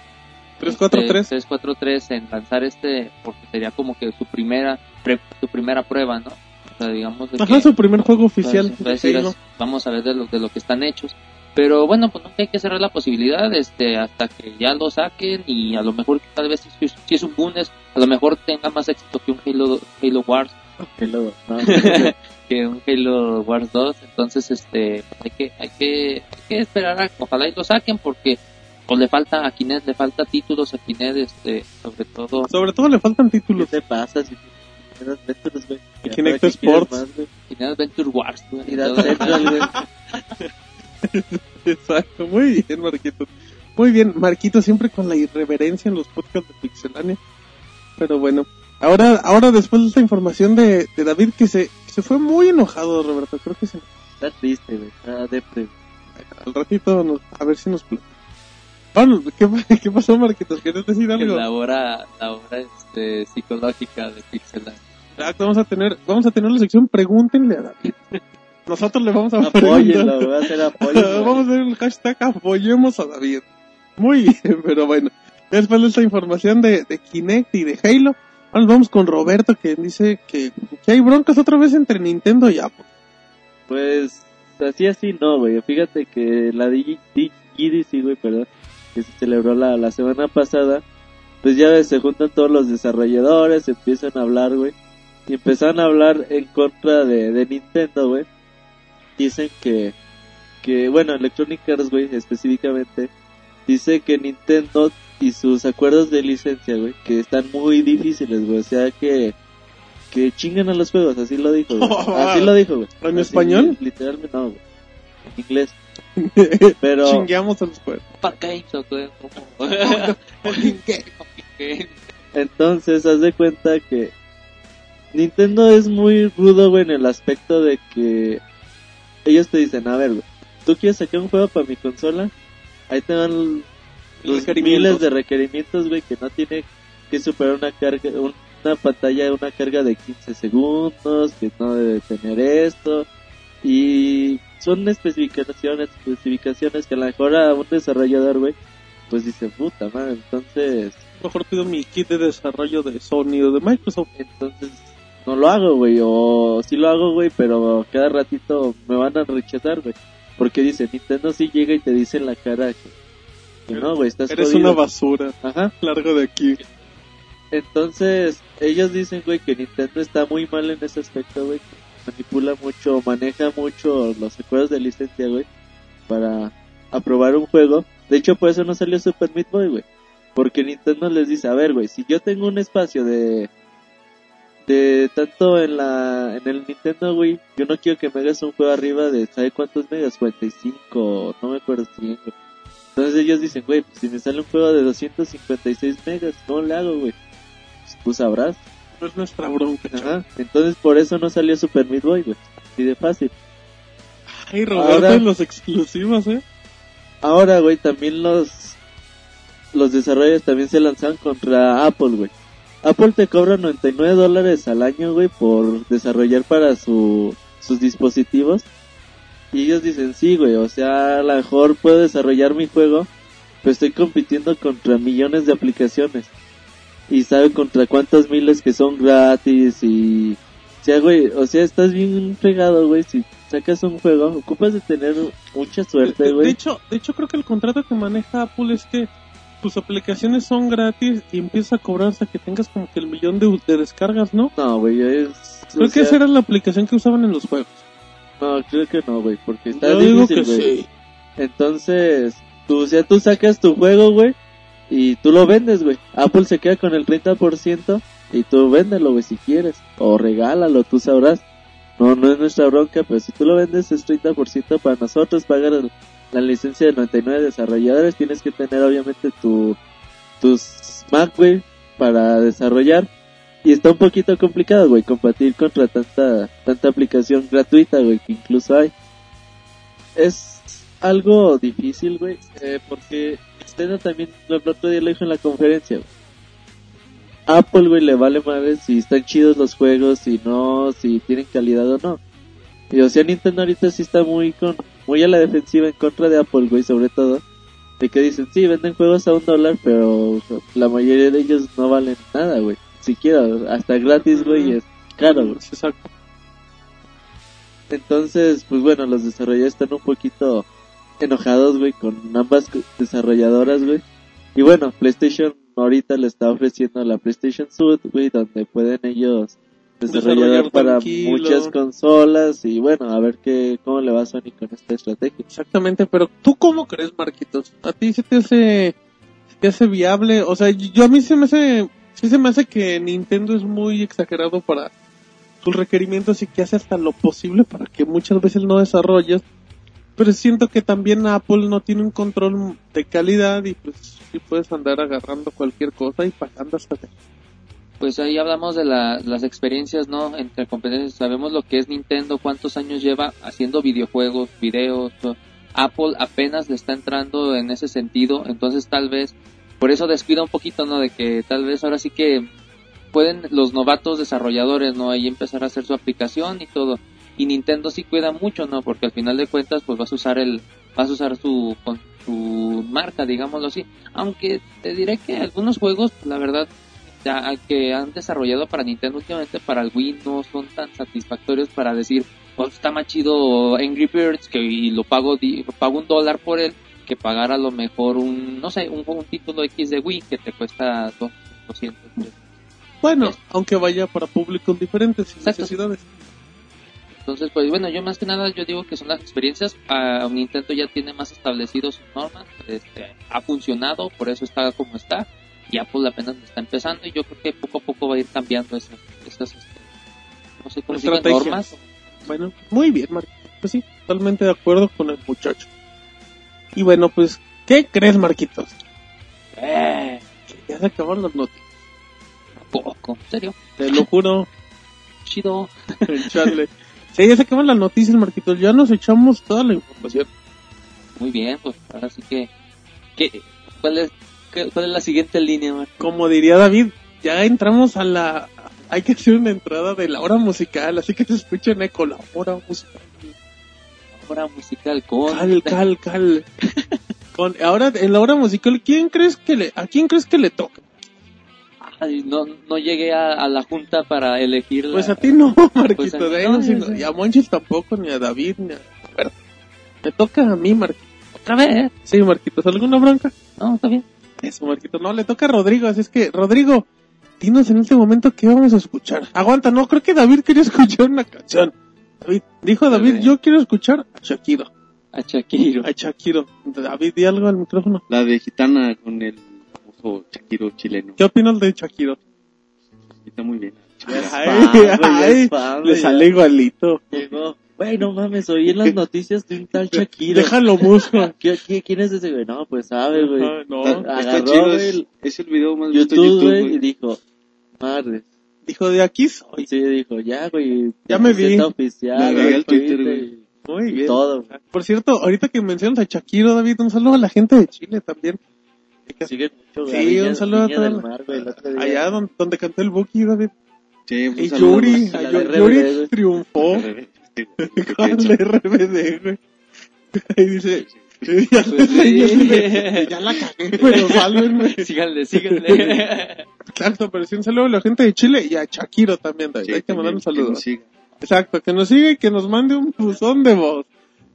343. 343 en lanzar este, porque sería como que su primera, pre- su primera prueba, ¿no? O sea, digamos de Ajá, que- su primer juego oficial. Es- vamos a ver de lo, de lo que están hechos. Pero bueno, pues nunca hay que cerrar la posibilidad este hasta que ya lo saquen y a lo mejor tal vez si, si es un Gunes, a lo mejor tenga más éxito que un Halo, Halo Wars, Halo, ¿no? que un Halo Wars 2. Entonces, este, hay que, hay que, hay que esperar a ojalá y lo saquen porque pues le falta a Kinect, le falta títulos a Kinect, este, sobre todo Sobre todo le faltan ¿Qué títulos. te pasa si Adventures, güey? Kinect ¿para qué quieres Sports. más? Kinect Adventure Wars, güey. Exacto, muy bien, Marquito. Muy bien, Marquito siempre con la irreverencia en los podcasts de Pixelania. Pero bueno, ahora, ahora después de esta información de, de David que se, que se fue muy enojado, Roberto, creo que se, Está triste, güey. Está depre. al ratito nos- a ver si nos Pablo, ¿qué, qué pasó, Marquitos? ¿Quieres decir que algo? la hora, la hora este, psicológica de Pixel Exacto, vamos a tener, vamos a tener la sección Pregúntenle a David. Nosotros le vamos a Apóyenlo, preguntar. voy a hacer apoyo. Vamos a hacer el hashtag apoyemos a David. Muy bien, pero bueno. Después de esta información de, de Kinect y de Halo, ahora nos vamos con Roberto que dice que, que hay broncas otra vez entre Nintendo y Apple. Pues así así no, güey. Fíjate que la Digi- Di- GDC, güey, perdón, que se celebró la, la semana pasada, pues ya se juntan todos los desarrolladores, empiezan a hablar, güey. Y empezaron a hablar en contra de, de Nintendo, güey. Dicen que, que, bueno, Electronic Arts, güey, específicamente, dice que Nintendo y sus acuerdos de licencia, güey, que están muy difíciles, güey. O sea que, que chingan a los juegos, así lo dijo, güey. Así lo dijo, güey. ¿En Así, español? Literalmente no, güey. En inglés. Pero, Chingueamos a los juegos. Entonces, haz de cuenta que Nintendo es muy rudo, güey, en el aspecto de que ellos te dicen, a ver, güey, ¿tú quieres sacar un juego para mi consola? Ahí te dan los miles de requerimientos, güey, que no tiene que superar una carga, una pantalla, una carga de 15 segundos, que no debe tener esto, y son especificaciones, especificaciones que a lo mejor a un desarrollador, güey, pues dice, puta madre, entonces, Mejor pido mi kit de desarrollo de Sony o de Microsoft. entonces no lo hago, güey, o sí lo hago, güey, pero cada ratito me van a rechazar, güey, porque dice, Nintendo sí llega y te dice en la cara que, que no, güey, estás Eres jodido. una basura. Ajá. Largo de aquí. Entonces, ellos dicen, güey, que Nintendo está muy mal en ese aspecto, güey. Manipula mucho, maneja mucho los acuerdos de licencia, güey, para aprobar un juego. De hecho, por eso no salió Super Meat Boy, güey. Porque Nintendo les dice, a ver, güey, si yo tengo un espacio de de tanto en la en el Nintendo, güey, yo no quiero que me hagas un juego arriba de ¿sabe cuántos megas? 45, no me acuerdo güey. Entonces ellos dicen, güey, pues si me sale un juego de 256 megas, ¿cómo le hago, güey? Pues tú sabrás. No es nuestra bronca. Ajá. Entonces por eso no salió Super Meat Boy, güey. Así de fácil. Ay, Roberto, Ahora- en los exclusivos, ¿eh? Ahora, güey, también los los desarrolladores también se lanzaron contra Apple, güey. Apple te cobra 99 dólares al año, güey, por desarrollar para su, sus dispositivos. Y ellos dicen, sí, güey, o sea, a lo mejor puedo desarrollar mi juego, pero estoy compitiendo contra millones de aplicaciones. Y sabe contra cuántos miles que son gratis y... O sea, güey, o sea, estás bien fregado, güey, si sacas un juego, ocupas de tener mucha suerte, De, de güey. hecho, de hecho creo que el contrato que maneja Apple es que tus aplicaciones son gratis y empiezas a cobrar hasta que tengas como que el millón de, de descargas, ¿no? No, güey, es... Creo que esa era la aplicación que usaban en los juegos. No, creo que no, güey, porque está Yo digo difícil, que güey. sí. Entonces, tú, o sea, tú sacas tu juego, güey, y tú lo vendes, güey. Apple se queda con el 30% y tú véndelo, güey, si quieres. O regálalo, tú sabrás. No, no es nuestra bronca, pero si tú lo vendes es 30% para nosotros, pagar el- la licencia de 99 desarrolladores, tienes que tener obviamente tu, tus Mac, güey, para desarrollar. Y está un poquito complicado, güey, compartir contra tanta, tanta aplicación gratuita, güey, que incluso hay. Es algo difícil, güey, eh, porque Nintendo también lo otro día lo dijo en la conferencia, güey. Apple, güey, le vale madre si están chidos los juegos, si no, si tienen calidad o no. Y o sea, Nintendo ahorita sí está muy con, muy a la defensiva en contra de Apple, güey, sobre todo. De que dicen, sí, venden juegos a un dólar, pero la mayoría de ellos no valen nada, güey. Siquiera, hasta gratis, güey, es caro, güey. Exacto. Entonces, pues bueno, los desarrolladores están un poquito enojados, güey, con ambas desarrolladoras, güey. Y bueno, PlayStation ahorita le está ofreciendo la PlayStation Suite, güey, donde pueden ellos desarrollador para muchas consolas y bueno, a ver qué cómo le va a Sony con esta estrategia. Exactamente, pero ¿tú cómo crees, Marquitos? ¿A ti se te hace, se te hace viable? O sea, yo a mí se me hace, sí se me hace que Nintendo es muy exagerado para sus requerimientos y que hace hasta lo posible para que muchas veces no desarrolles. Pero siento que también Apple no tiene un control de calidad y pues sí puedes andar agarrando cualquier cosa y pagando hasta de... Pues ahí hablamos de la- las experiencias, ¿no? Entre competencias. Sabemos lo que es Nintendo, cuántos años lleva haciendo videojuegos, videos. Apple apenas le está entrando en ese sentido, entonces tal vez, por eso descuida un poquito, ¿no? De que tal vez ahora sí que pueden los novatos desarrolladores, ¿no? Ahí empezar a hacer su aplicación y todo. Y Nintendo sí cuida mucho, ¿no? Porque al final de cuentas, pues vas a usar el, vas a usar su, con su marca, digámoslo así. Aunque te diré que algunos juegos, la verdad, ya que han desarrollado para Nintendo últimamente para el Wii no son tan satisfactorios para decir, oh, está más chido Angry Birds que y lo pago, di- pago un dólar por él que pagar a lo mejor un, no sé, un, un título X de Wii que te cuesta dos- 200. Bueno, aunque vaya para públicos diferentes Exacto. necesidades. Entonces, pues bueno, yo más que nada yo digo que son las experiencias. Ah, Nintendo ya tiene más establecido sus normas, este, ha funcionado, por eso está como está. Y Apple apenas está empezando y yo creo que poco a poco va a ir cambiando esas, esas este, no sé cómo digan, normas. Bueno, muy bien, Marquitos. Pues sí, totalmente de acuerdo con el muchacho. Y bueno, pues, ¿qué crees, Marquitos? Eh, Ya se acabaron las noticias. poco, en serio, Te lo juro, chido. chale. Sí, ya se acaban las noticias, Marquitos. Ya nos echamos toda la información. Muy bien, pues ahora sí que, ¿qué, cuál, es, qué- ¿cuál es la siguiente línea, Mar? Como diría David, ya entramos a la... Hay que hacer una entrada de la hora musical, así que se escucha en eco la hora musical. Obra musical con... Cal, cal, cal. Con, ahora, en la hora musical, ¿quién crees que le, ¿a quién crees que le toca? Ay, no, no llegué a, a la junta para elegir la- Pues a ti no, Marquito, Pues a mí de ahí no, no, y a Monchis tampoco, ni a David, ni a... Bueno, me toca a mí, Marquito. ¿Otra vez? Sí, Marquitos, ¿alguna bronca? No, está bien. Eso, Marquito. No, le toca a Rodrigo, así es que, Rodrigo, dinos en este momento qué vamos a escuchar. Aguanta, no, creo que David quería escuchar una canción. David, dijo David, yo quiero escuchar a Shakiro. A Shakiro. A Shakiro. David, di algo al micrófono. La de Gitana con el famoso Shakiro chileno. ¿Qué opinas de Shakiro? Está muy bien. Ay, ay, le sale igualito. Llegó. Güey, no mames, oí en las noticias de un tal Shakiro. Déjalo busco. ¿Qué- qué- ¿Quién es ese güey? No, pues sabe, güey. Ajá, no. Agarró, chido, el- es el video más visto en YouTube, güey, y dijo, madre. Dijo, de aquí soy. Sí, dijo, ya, güey. Ya me vi. oficial, güey, el Twitter, güey. Muy bien. todo. Por cierto, ahorita que mencionas a Shakiro, David, un saludo a la gente de Chile también. Sigue mucho, Sí, un saludo a Viña Mar, güey. Allá donde, donde cantó el Buki, David. Sí, un Y Yuri, a Yuri güey. triunfó Sí, con el RBD, güey. Ahí dice, ya, Pues sí. ya la cagué, pero sálvenme. síganle, síganle. Exacto, pero sí un saludo a la gente de Chile y a Shakiro también, David. Sí, Hay que mandar un saludo. que. Exacto, que nos siga y que nos mande un buzón de voz.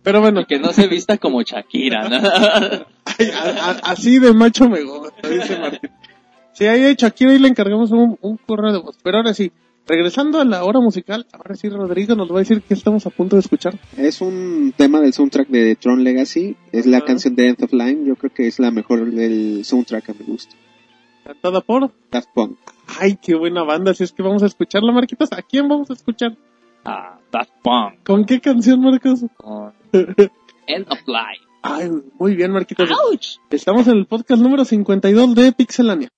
Pero bueno, y que no se vista como Shakira, ¿no? Ay, a- a- así de macho me gusta, dice Martín. Sí, ahí a Shakira y le encargamos un, un correo de voz. Pero ahora sí, regresando a la hora musical, ahora sí Rodrigo nos va a decir que estamos a punto de escuchar. Es un tema del soundtrack de Tron Legacy. Es la Ajá. canción de End of Line. Yo creo que es la mejor del soundtrack que me gusta. Cantada por... Daft Punk. Ay, qué buena banda, si es que vamos a escucharla, Marquitos. ¿A quién vamos a escuchar? Ah, Daft Punk ¿Con qué canción, Marcos? con End of Life. Ay, muy bien, Marquitos. Estamos en el podcast número 52 de Pixelania.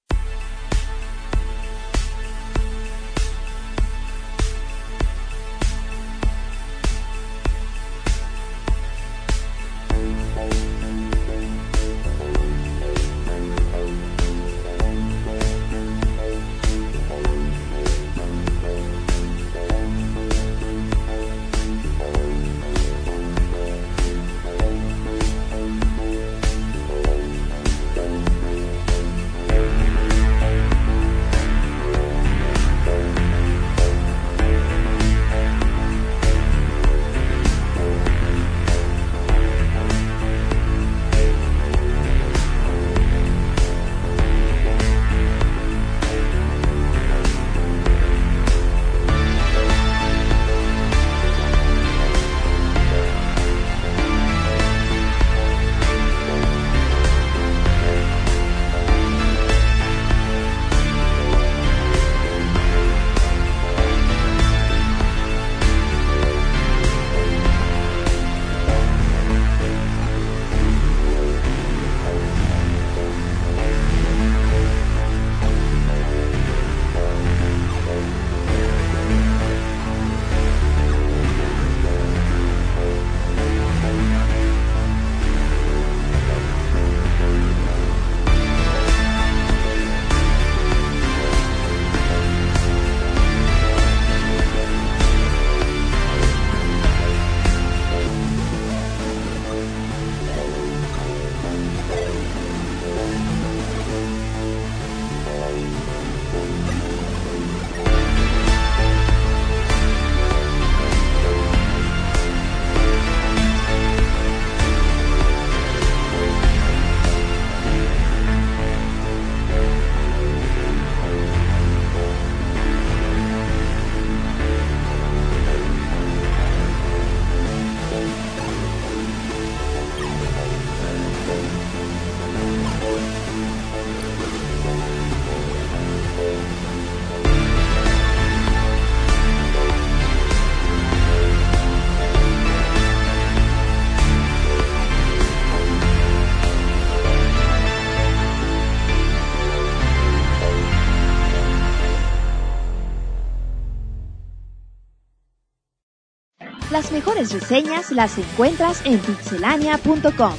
Las mejores reseñas las encuentras en pixelania.com.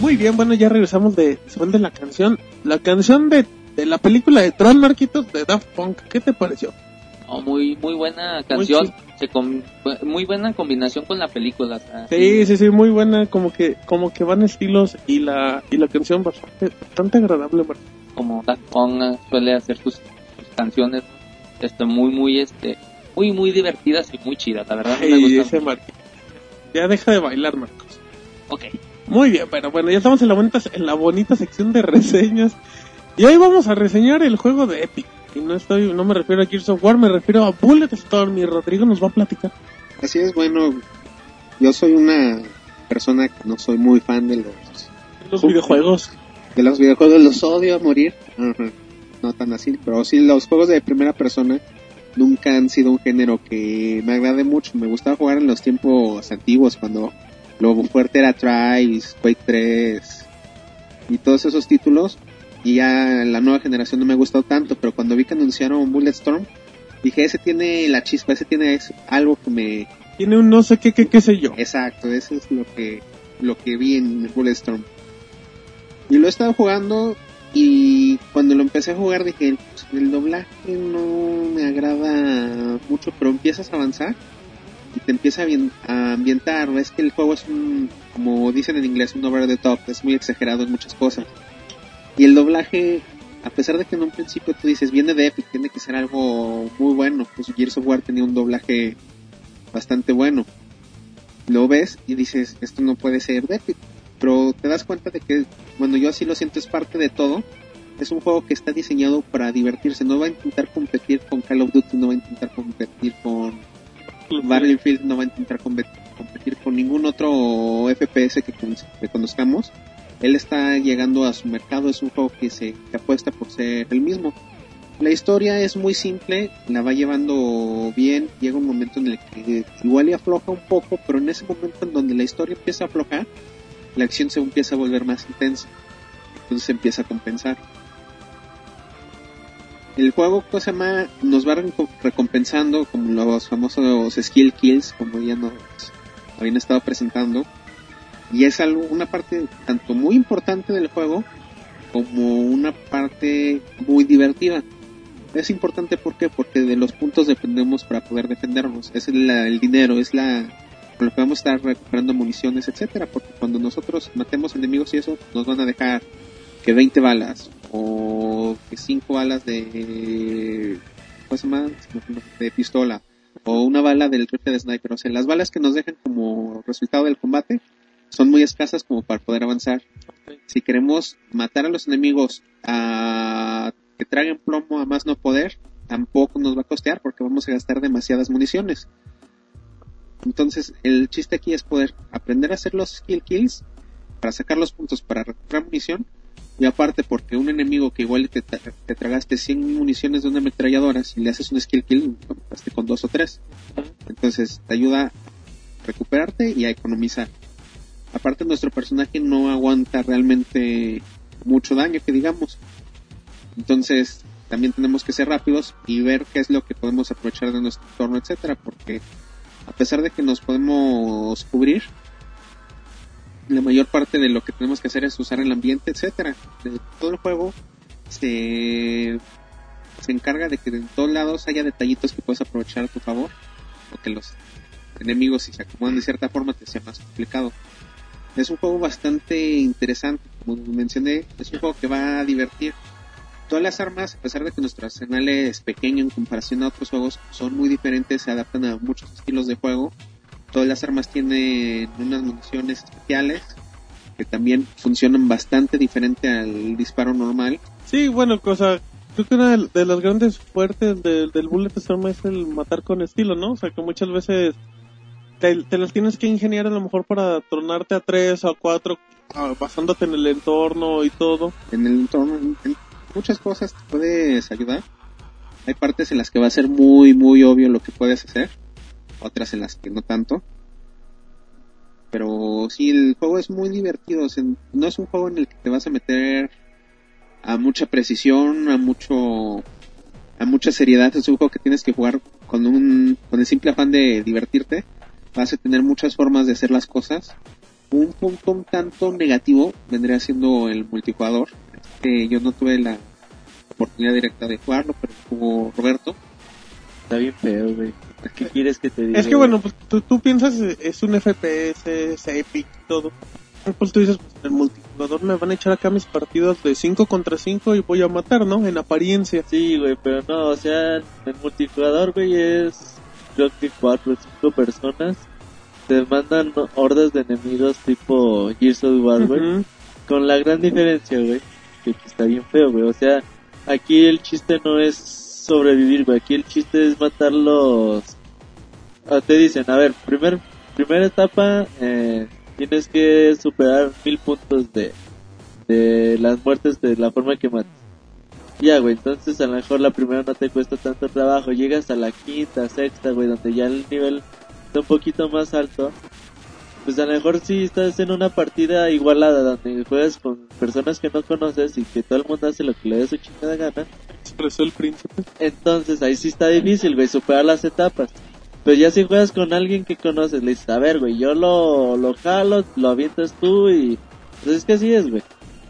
Muy bien, bueno, ya regresamos de, después de la canción. La canción de, de la película de Tron, Marquitos, de Daft Punk. ¿Qué te pareció? Oh, muy muy buena canción, sí. se com- muy buena combinación con la película. o sea, Sí, sí, sí, muy buena, como que, como que van estilos y la, y la canción bastante, bastante agradable, como Daft Punk suele hacer sus, sus canciones, este, muy muy este, muy muy divertidas y muy chidas. La verdad me gusta. ese. Ya deja de bailar, Marcos. Ok. Muy bien, pero bueno, ya estamos en la bonita, en la bonita sección de reseñas. Y hoy vamos a reseñar el juego de Epic. Y no estoy, no me refiero a Gears of War, me refiero a Bulletstorm y Rodrigo nos va a platicar. Así es, bueno, yo soy una persona que no soy muy fan de los videojuegos. De los videojuegos, los odio a morir. No tan así, pero sí los juegos de primera persona nunca han sido un género que me agrade mucho. Me gustaba jugar en los tiempos antiguos cuando lo fuerte era Trice, Quake 3 y todos esos títulos. Y ya la nueva generación no me ha gustado tanto, pero cuando vi que anunciaron Bulletstorm, dije, ese tiene la chispa, ese tiene es- algo que me, Tiene un no sé qué, qué, qué sé yo. Exacto, eso es lo que, lo que vi en Bulletstorm. Y lo he estado jugando y cuando lo empecé a jugar dije, "Pues, el doblaje no me agrada mucho, pero empiezas a avanzar y te empieza a, ambien- a ambientar. Es que el juego es un, como dicen en inglés, un over the top, es muy exagerado en muchas cosas. Y el doblaje, a pesar de que en un principio tú dices, viene de Epic, tiene que ser algo muy bueno, pues Gears of War tenía un doblaje bastante bueno lo ves y dices, esto no puede ser de Epic. Pero te das cuenta de que, bueno, yo así lo siento, es parte de todo. Es un juego que está diseñado para divertirse. No va a intentar competir con Call of Duty, no va a intentar competir con Battlefield, no va a intentar compe- competir con ningún otro FPS que, con- que conozcamos. Él está llegando a su mercado, es un juego que se apuesta por ser el mismo. La historia es muy simple, la va llevando bien, llega un momento en el que igual y afloja un poco, pero en ese momento en donde la historia empieza a aflojar, la acción se empieza a volver más intensa, entonces se empieza a compensar. El juego, ¿cómo se llama? Nos va recom- recompensando como los famosos skill kills, como ya nos habían estado presentando, y es algo, una parte tanto muy importante del juego como una parte muy divertida. Es importante ¿por porque de los puntos dependemos para poder defendernos. Es la- el dinero, es la vamos a estar recuperando municiones, etcétera, porque cuando nosotros matemos enemigos y eso nos van a dejar que 20 balas o que 5 balas de ¿cómo se de pistola o una bala del rifle de sniper, o sea, las balas que nos dejan como resultado del combate son muy escasas como para poder avanzar. Si queremos matar a los enemigos a que traguen plomo a más no poder, tampoco nos va a costear porque vamos a gastar demasiadas municiones. Entonces, el chiste aquí es poder aprender a hacer los skill kills para sacar los puntos para recuperar munición. Y aparte, porque un enemigo que igual te, tra- te tragaste 100 municiones de una ametralladora, si le haces un skill kill, lo con dos o tres. Entonces, te ayuda a recuperarte y a economizar. Aparte, nuestro personaje no aguanta realmente mucho daño, que digamos. Entonces, también tenemos que ser rápidos y ver qué es lo que podemos aprovechar de nuestro entorno, etcétera, porque a pesar de que nos podemos cubrir, la mayor parte de lo que tenemos que hacer es usar el ambiente, etcétera. Todo el juego se, se encarga de que de todos lados haya detallitos que puedes aprovechar a tu favor, o que los enemigos si se acomodan de cierta forma te sea más complicado. Es un juego bastante interesante, como mencioné, es un juego que va a divertir. Todas las armas, a pesar de que nuestro arsenal es pequeño en comparación a otros juegos, son muy diferentes, se adaptan a muchos estilos de juego. Todas las armas tienen unas municiones especiales que también funcionan bastante diferente al disparo normal. Sí, bueno, cosa, creo que una de, las grandes fuertes de- del Bulletstorm es el matar con estilo, ¿no? O sea, que muchas veces te, te las tienes que ingeniar a lo mejor para tronarte a tres o a cuatro, ah, basándote en el entorno y todo. En el entorno, en, en muchas cosas te puedes ayudar. Hay partes en las que va a ser muy, muy obvio lo que puedes hacer. Otras en las que no tanto. Pero sí, el juego es muy divertido. no es un juego en el que te vas a meter a mucha precisión, a mucho a mucha seriedad. Es un juego que tienes que jugar con un con el simple afán de divertirte. Vas a tener muchas formas de hacer las cosas. Un punto un tanto negativo vendría siendo el multijugador. Que yo no tuve la oportunidad directa de jugarlo, pero jugó Roberto. Está bien feo, güey. ¿Qué quieres que te diga? Es que bueno, pues tú, tú piensas, es un FPS, es Epic, todo. Pues tú dices, pues en el multijugador me van a echar acá mis partidos de 5 contra 5 y voy a matar, ¿no? En apariencia. Sí, güey, pero no, o sea, el multijugador, güey, es creo que 4 o 5 personas. Te mandan hordas de enemigos tipo Gears of War, güey. Con la gran diferencia, güey, que está bien feo, güey. O sea, aquí el chiste no es sobrevivir, güey. Aquí el chiste es matar los... Ah, te dicen, a ver, primer, primera etapa, eh, tienes que superar mil puntos de, de las muertes de la forma que matas. Ya, güey, entonces a lo mejor la primera no te cuesta tanto trabajo. Llegas a la quinta, sexta, güey, donde ya el nivel está un poquito más alto. Pues a lo mejor sí estás en una partida igualada, donde juegas con personas que no conoces y que todo el mundo hace lo que le dé su chingada gana. Expresó el príncipe. Entonces ahí sí está difícil, güey, superar las etapas. Pero ya si juegas con alguien que conoces, le dices, a ver, güey, yo lo, lo jalo, lo avientas tú y... Pues es que así es, güey.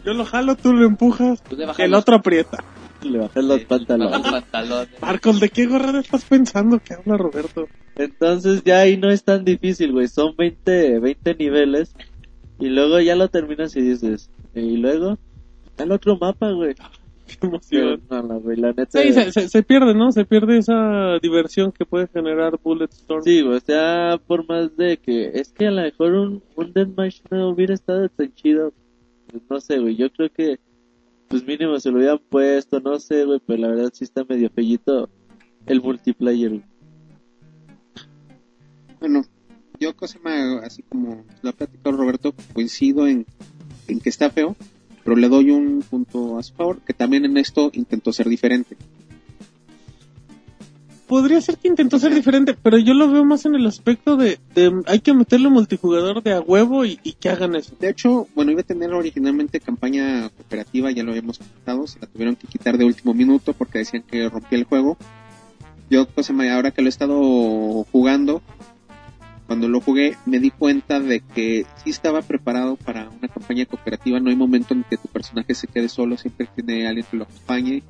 Yo lo jalo, tú lo empujas, el otro aprieta. Le bajas los pantalones. los pantalones. Marcos, ¿de qué gorra estás pensando que habla Roberto? Entonces ya ahí no es tan difícil, güey. Son 20, 20 niveles. Y luego ya lo terminas y dices, y luego, está el otro mapa, güey. Qué Pero emoción. no, no, güey, la neta. Sí, se, se, se pierde, ¿no? Se pierde esa diversión que puede generar Bulletstorm. Sí, güey, o sea, por más de que, es que a lo mejor un, un Deathmatch no hubiera estado tan chido. No sé, güey, yo creo que, pues mínimo se lo hubieran puesto, no sé, güey, pero la verdad sí está medio fellito el multiplayer, güey. Bueno, yo cosa más, así como lo ha platicado Roberto, coincido en, en que está feo, pero le doy un punto a su favor, que también en esto intentó ser diferente. Podría ser que intentó ser diferente, pero yo lo veo más en el aspecto de, de hay que meterle multijugador de a huevo y, que hagan eso. De hecho, bueno, iba a tener originalmente campaña cooperativa, ya lo habíamos comentado, se la tuvieron que quitar de último minuto porque decían que rompía el juego. Yo, más, ahora que lo he estado jugando, cuando lo jugué me di cuenta de que sí estaba preparado para una campaña cooperativa, no hay momento en que tu personaje se quede solo, siempre tiene alguien que lo acompañe.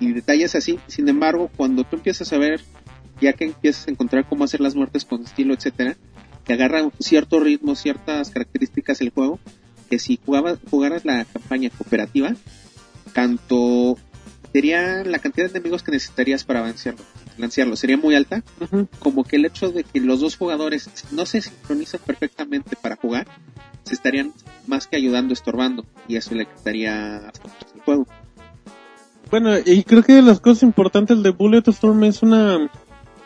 Y detalles así, sin embargo, cuando tú empiezas a ver, ya que empiezas a encontrar cómo hacer las muertes con estilo, etcétera, que agarra cierto ritmo, ciertas características el juego, que si jugabas, jugaras la campaña cooperativa, tanto sería la cantidad de enemigos que necesitarías para balancearlo, balancearlo sería muy alta, como que el hecho de que los dos jugadores no se sincronizan perfectamente para jugar, se estarían más que ayudando, estorbando, y eso le quitaría el juego. Bueno, y creo que de las cosas importantes de Bulletstorm es una...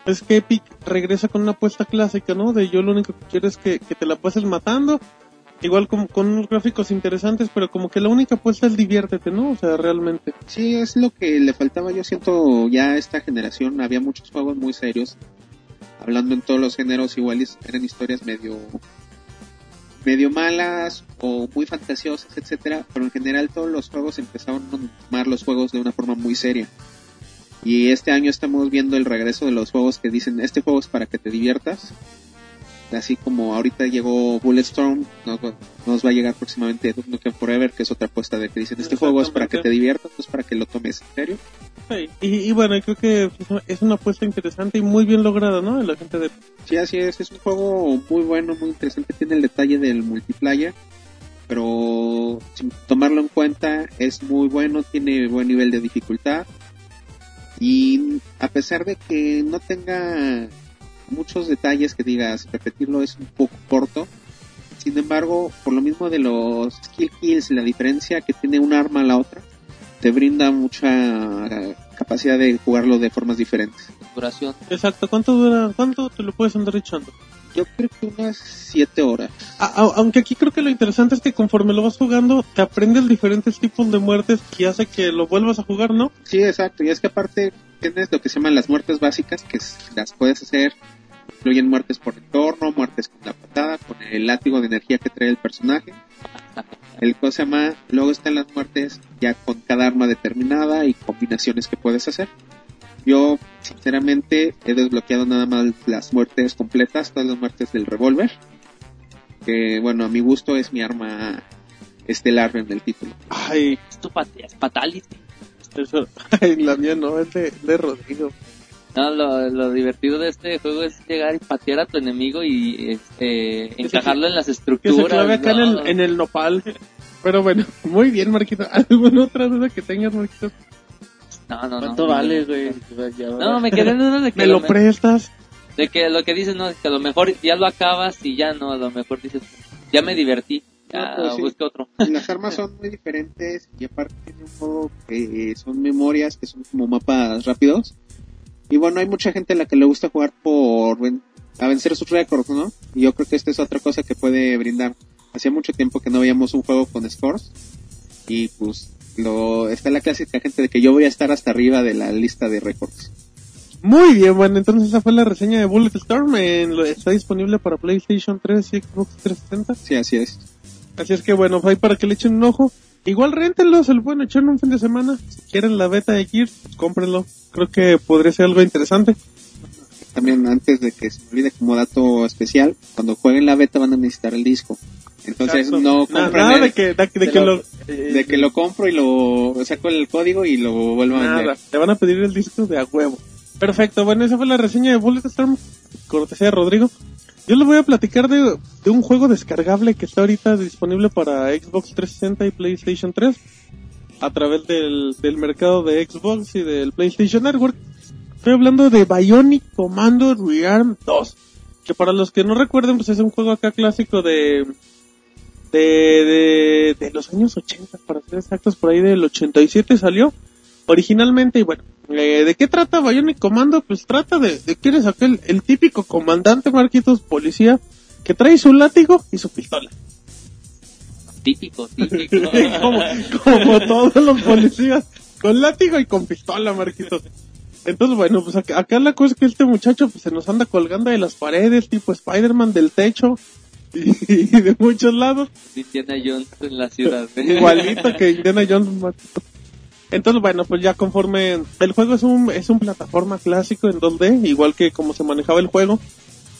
Es que Epic regresa con una apuesta clásica, ¿no? De yo lo único que quiero es que, que te la pases matando. Igual como con unos gráficos interesantes, pero como que la única apuesta es diviértete, ¿no? O sea, realmente. Sí, es lo que le faltaba. Yo siento ya esta generación. Había muchos juegos muy serios. Hablando en todos los géneros, igual eran historias medio medio malas o muy fantasiosas, etcétera, pero en general todos los juegos empezaron a tomar los juegos de una forma muy seria. Y este año estamos viendo el regreso de los juegos que dicen, este juego es para que te diviertas. Así como ahorita llegó Bulletstorm, nos, va- nos va a llegar próximamente Duke Nukem Forever, que es otra apuesta de que dicen, este juego es para que te diviertas, es para que lo tomes en serio. Sí. Y, y bueno, creo que es una apuesta interesante y muy bien lograda, ¿no? La gente de... Sí, así es, es un juego muy bueno, muy interesante, tiene el detalle del multiplayer, pero sin tomarlo en cuenta es muy bueno, tiene buen nivel de dificultad y a pesar de que no tenga muchos detalles que digas, repetirlo es un poco corto, sin embargo, por lo mismo de los skill kills, la diferencia que tiene un arma a la otra, te brinda mucha eh, capacidad de jugarlo de formas diferentes. Duración. Exacto, ¿cuánto dura? ¿Cuánto te lo puedes andar echando? Yo creo que unas 7 horas. A- a- aunque aquí creo que lo interesante es que conforme lo vas jugando, te aprendes diferentes tipos de muertes y hace que lo vuelvas a jugar, ¿no? Sí, exacto. Y es que aparte tienes lo que se llaman las muertes básicas, que las puedes hacer. Incluyen muertes por entorno, muertes con la patada, con el látigo de energía que trae el personaje. El llama, luego están las muertes ya con cada arma determinada y combinaciones que puedes hacer. Yo, sinceramente, he desbloqueado nada más las muertes completas, todas las muertes del revólver. Que, bueno, a mi gusto es mi arma estelar en el título. Ay, Es tu pat- es fatality. eso, ay, la mía no, es de, de Rodrigo. No, lo, lo divertido de este juego es llegar y patear a tu enemigo y este, encajarlo en las Que estructuras. se clave acá en, el, en el nopal. Pero bueno, muy bien, Marquito. ¿Alguna otra duda que tengas, Marquito? No, no, no. ¿Cuánto no, vale, güey? No, me quedé en duda de que, ¿Me lo prestas? de que lo que dices, no, que a lo mejor ya lo acabas y ya no, a lo mejor dices, ya me divertí, ya No, pues sí. busco otro. Las armas son muy diferentes y aparte tiene un modo que son memorias, que son como mapas rápidos. Y bueno, hay mucha gente a la que le gusta jugar por a vencer sus récords, ¿no? Y yo creo que esta es otra cosa que puede brindar. Hacía mucho tiempo que no veíamos un juego con scores y pues lo está la clásica gente de que yo voy a estar hasta arriba de la lista de récords. Muy bien, bueno, entonces esa fue la reseña de Bullet Storm. En lo- está disponible para PlayStation 3 y Xbox 360. Sí, así es. Así es que bueno, ahí para que le echen un ojo. Igual réntenlo, se lo pueden echar en un fin de semana. Si quieren la beta de Gears, cómprenlo. Creo que podría ser algo interesante. También antes de que se me olvide como dato especial, cuando jueguen la beta van a necesitar el disco. Entonces Exacto. no compren nada de que, de, de de que lo- lo, de que lo compro y lo saco el código y lo vuelvo a vender. Te van a pedir el disco de a huevo. Perfecto, bueno, esa fue la reseña de Bulletstorm, cortesía de Rodrigo. Yo les voy a platicar de, un juego descargable que está ahorita disponible para Xbox 360 y PlayStation 3 a través del, del mercado de Xbox y del PlayStation Network. Estoy hablando de Bionic Commando Rearm 2, que para los que no recuerden, pues es un juego acá clásico de de, de, de los años 80, para ser exactos, por ahí del 87 salió originalmente. Y bueno, eh, ¿de qué trata Bionic Commando? Pues trata de, de quién es aquel, el típico comandante Marquitos, policía, que trae su látigo y su pistola. Típico, típico. como, como todos los policías, con látigo y con pistola, Marquitos. Entonces, bueno, pues acá, acá la cosa es que este muchacho pues, se nos anda colgando de las paredes, tipo Spider-Man del techo y, de muchos lados. Indiana Jones en la ciudad. Igualito que Indiana Jones. Entonces, bueno, pues ya conforme el juego es un es un plataforma clásico en 2D, igual que como se manejaba el juego,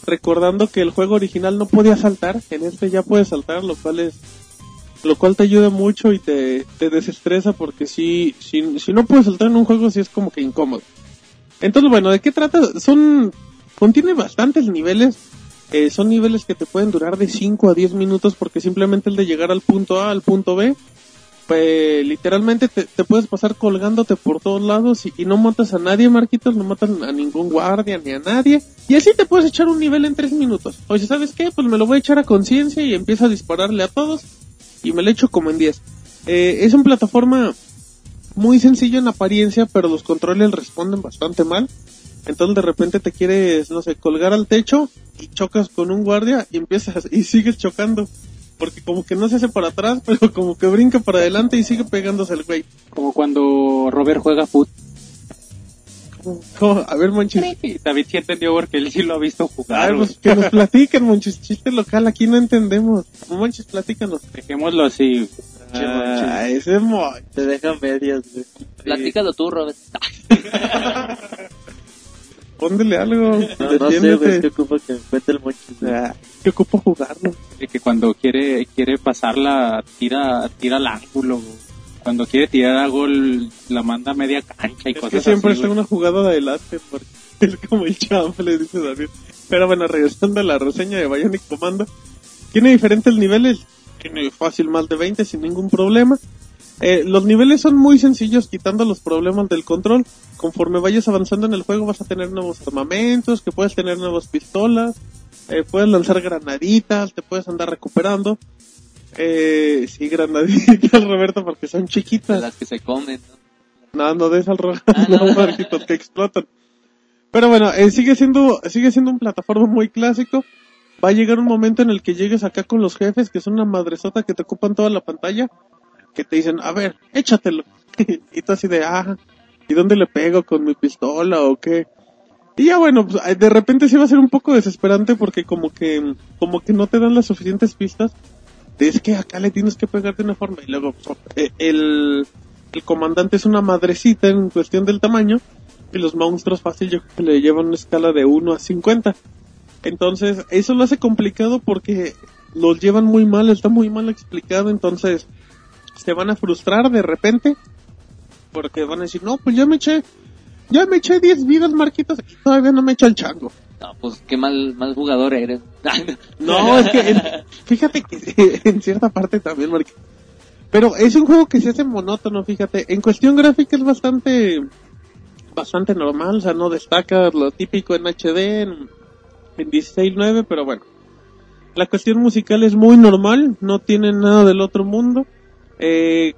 recordando que el juego original no podía saltar, en este ya puedes saltar, lo cual es lo cual te ayuda mucho y te, te desestresa porque si, si si no puedes saltar en un juego sí es como que incómodo. Entonces, bueno, ¿de qué trata? Son contiene bastantes niveles. eh, son niveles que te pueden durar de 5 a 10 minutos porque simplemente el de llegar al punto A al punto B pues literalmente te, te puedes pasar colgándote por todos lados y, no matas a nadie, Marquitos, no matas a ningún guardia ni a nadie. Y así te puedes echar un nivel en tres minutos. Oye, ¿sabes qué? Pues me lo voy a echar a conciencia y empiezo a dispararle a todos y me lo echo como en 10. Eh, es una plataforma muy sencillo en apariencia, pero los controles responden bastante mal. Entonces de repente te quieres, no sé, colgar al techo y chocas con un guardia y empiezas y sigues chocando. Porque como que no se hace para atrás, pero como que brinca para adelante y sigue pegándose al güey. Como cuando Robert juega foot. ¿Cómo? ¿Cómo? A ver, Monchis. David sí entendió porque él sí lo ha visto A jugar. ver, pues, que nos platiquen, Monchis. Chiste local, aquí no entendemos. Monchis, platícanos. Dejémoslo así. Ah, ese Monchis. Te dejan medias, güey. Platícalo tú, Robert. Póndele algo. No, no sé, güey, es que ocupa que me cuente el mochis. güey. Ah, que ocupo jugarlo. de que cuando quiere quiere pasarla tira tira al ángulo güey. cuando quiere tirar a gol la manda a media cancha y Es cosas que siempre así está güey. una jugada de adelante, porque es como el chample, dice David. Pero bueno, regresando a la reseña de Bionic Commando, tiene diferentes niveles, tiene fácil más de 20 sin ningún problema. Eh, los niveles son muy sencillos, quitando los problemas del control. Conforme vayas avanzando en el juego vas a tener nuevos armamentos, que puedes tener nuevas pistolas, eh, puedes lanzar granaditas, te puedes andar recuperando. Eh, sí, granaditas, Roberto, porque son De chiquitas. las que se comen, ¿no? No, no des al rojo, Ah, no, que explotan. Pero bueno, eh, sigue siendo, sigue siendo un plataforma muy clásico. Va a llegar un momento en el que llegues acá con los jefes, que son una madresota que te ocupan toda la pantalla, que te dicen, a ver, échatelo. y tú así de, ah, ¿y dónde le pego con mi pistola o qué? Y ya bueno, pues, de repente sí va a ser un poco desesperante porque como que, como que no te dan las suficientes pistas. es que acá le tienes que pegar de una forma y luego eh, el, el comandante es una madrecita en cuestión del tamaño y los monstruos fácil yo creo que le llevan una escala de 1 a 50. Entonces, eso lo hace complicado porque los llevan muy mal, está muy mal explicado, entonces se van a frustrar de repente porque van a decir, no, pues ya me eché, ya me eché 10 vidas, Marquitos, y todavía no me echa el chango. No, pues qué mal, mal jugador eres. No, es que en- fíjate que en cierta parte también, Marquitos. Pero es un juego que se hace monótono, fíjate. En cuestión gráfica es bastante, bastante normal, o sea, no destaca lo típico en HD, en, en 16.9, pero bueno. La cuestión musical es muy normal, no tiene nada del otro mundo. Eh,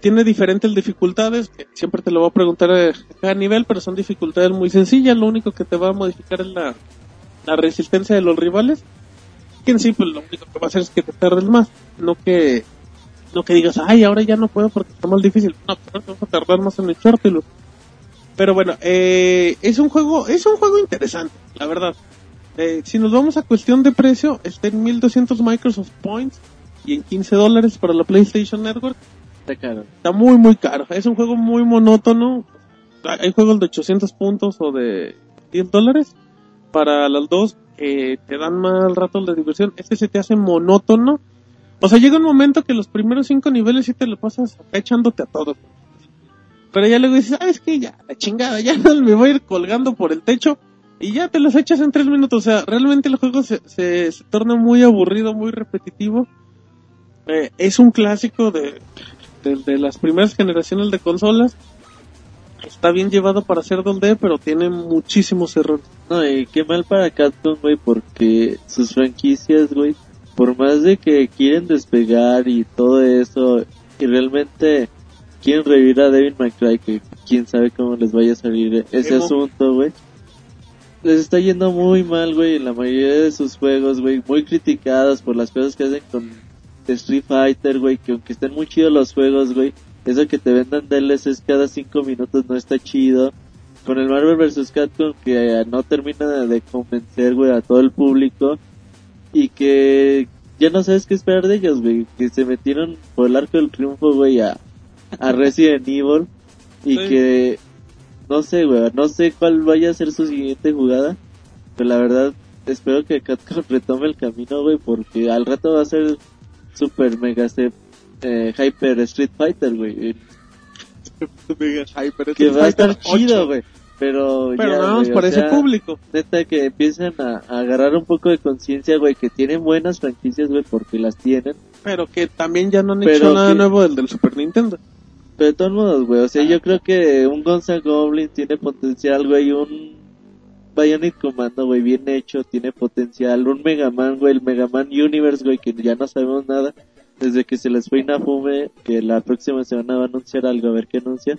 tiene diferentes dificultades, que siempre te lo voy a preguntar a cada nivel, pero son dificultades muy sencillas, lo único que te va a modificar es la, la resistencia de los rivales, en sí pues lo único que va a hacer es que te tardes más, no que no que digas, ay, ahora ya no puedo porque está más difícil, no, pero te vas a tardar más en echártelo. Pero bueno, eh, es un juego, es un juego interesante, la verdad. Eh, si nos vamos a cuestión de precio, está en 1200 Microsoft Points y en 15 dólares para la PlayStation Network. Está caro. Está muy, muy caro. Es un juego muy monótono. Hay juegos de 800 puntos o de 10 dólares para las dos que te dan más ratos de diversión. Este se te hace monótono. O sea, llega un momento que los primeros cinco niveles sí te lo pasas echándote a todos. Pero ya luego dices, ah, es que ya, la chingada, ya me voy a ir colgando por el techo y ya te los echas en tres minutos. O sea, realmente el juego se, se torna muy aburrido, muy repetitivo. Eh, es un clásico de, de, de las primeras generaciones de consolas. Está bien llevado para hacer 2D, pero tiene muchísimos errores. No, y qué mal para Capcom, güey, porque sus franquicias, güey, por más de que quieren despegar y todo eso, y realmente quieren revivir a Devil May Cry, que quién sabe cómo les vaya a salir ese Emo. asunto, güey. Les está yendo muy mal, güey, en la mayoría de sus juegos, güey, muy criticados por las cosas que hacen con Street Fighter, güey, que aunque estén muy chidos los juegos, güey, eso que te vendan DLCs cada cinco minutos no está chido. Con el Marvel vs. Capcom que eh, no termina de convencer, güey, a todo el público. Y que ya no sabes qué esperar de ellos, güey. Que se metieron por el arco del triunfo, güey, a, a Resident Evil. Y Sí. que, no sé, güey, no sé cuál vaya a ser su siguiente jugada. Pero la verdad, espero que Capcom retome el camino, güey, porque al rato va a ser super mega se- eh, hyper Street Fighter, güey. Ay, pero Que es va a estar Fighter 8. chido, güey. Pero, Pero ya, nada más o para ese sea, público. Neta que empiecen a, a agarrar un poco de conciencia, güey, que tienen buenas franquicias, güey, porque las tienen. Pero que también ya no han Pero hecho nada que- nuevo del, del Super Nintendo. Pero de todos modos, güey, o sea, yo creo que un Gonzalo Goblin tiene potencial, güey, un Bionic Commando, güey, bien hecho, tiene potencial, un Mega Man, güey, el Mega Man Universe, güey, que ya no sabemos nada, desde que se les fue Inafume, que la próxima semana va a anunciar algo, a ver qué anuncia.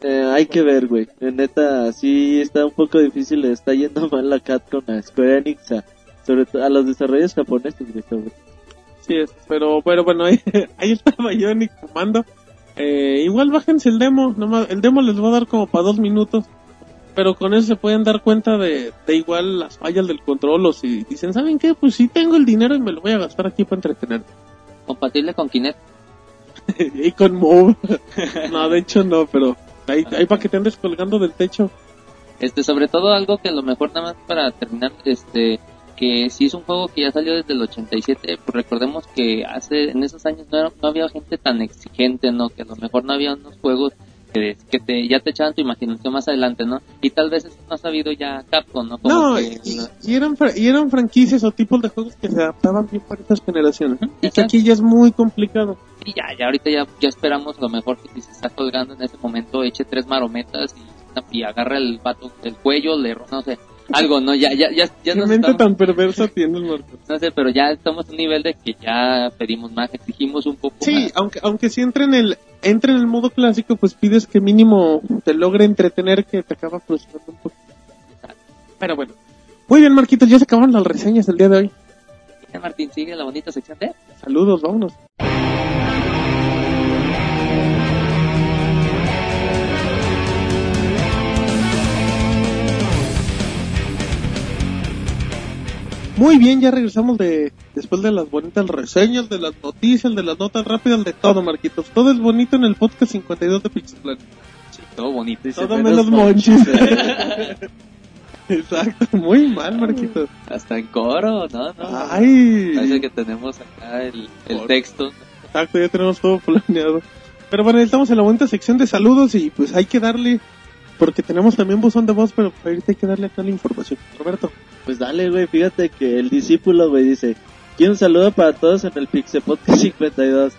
Eh, hay que ver, güey, Eh, neta, sí está un poco difícil, está yendo mal la Capcom a Square Enix, a, sobre a los desarrollos japoneses, güey, Sí, pero bueno, bueno, ahí, ahí está Bionic Comando. Eh, igual bájense el demo, nomás, el demo les va a dar como para dos minutos. Pero con eso se pueden dar cuenta de, de igual las fallas del control o si dicen, ¿saben qué? Pues sí tengo el dinero y me lo voy a gastar aquí para entretener. Compatible con Kinect. y con Move. no, de hecho no, pero ahí, ahí para que te andes colgando del techo. Este, sobre todo algo que a lo mejor nada más para terminar, este, que si es un juego que ya salió desde el 87, pues recordemos que hace, en esos años no, era- no había gente tan exigente, ¿no? Que a lo mejor no había unos juegos que, que te, ya te echaban tu imaginación más adelante, ¿no? Y tal vez eso no ha sabido ya Capcom, ¿no? Como No, que y, lo- y eran, fra- y eran franquicias o tipos de juegos que se adaptaban bien para estas generaciones. Y que aquí ya es muy complicado. y ya, ya ahorita ya, ya esperamos lo mejor que si se está colgando en ese momento eche tres marometas y, y agarra el vato del cuello, le no sé, algo, ¿no? Ya, ya, ya, ya ¿Qué nos mente estamos- tan perversa tienes, Marcos? no sé, pero ya estamos a un nivel de que ya pedimos más, exigimos un poco Sí, más. aunque, aunque si entra en el entra en el modo clásico, pues pides que mínimo te logre entretener que te acaba frustrando un poco. Pero bueno. Muy bien, Marquitos, ya se acabaron las reseñas del día de hoy. Martín, sigue la bonita sección de... Saludos, vámonos. Muy bien, ya regresamos de después de las bonitas reseñas, de las noticias, de las notas rápidas, de todo, Marquitos. Todo es bonito en el podcast 52 de Pixelania. Sí, todo bonito. Dice, Todo menos monchis. Exacto, muy mal, Marquitos. Hasta en coro, ¿no? no Ay. Parece que tenemos acá el, el texto. Exacto, ya tenemos todo planeado. Pero bueno, estamos en la bonita sección de saludos y pues hay que darle, porque tenemos también buzón de voz, pero ahorita hay que darle acá la información. Roberto. Pues dale, güey, fíjate que el discípulo, güey, dice, quiero un saludo para todos en el Pixel Podcast 52.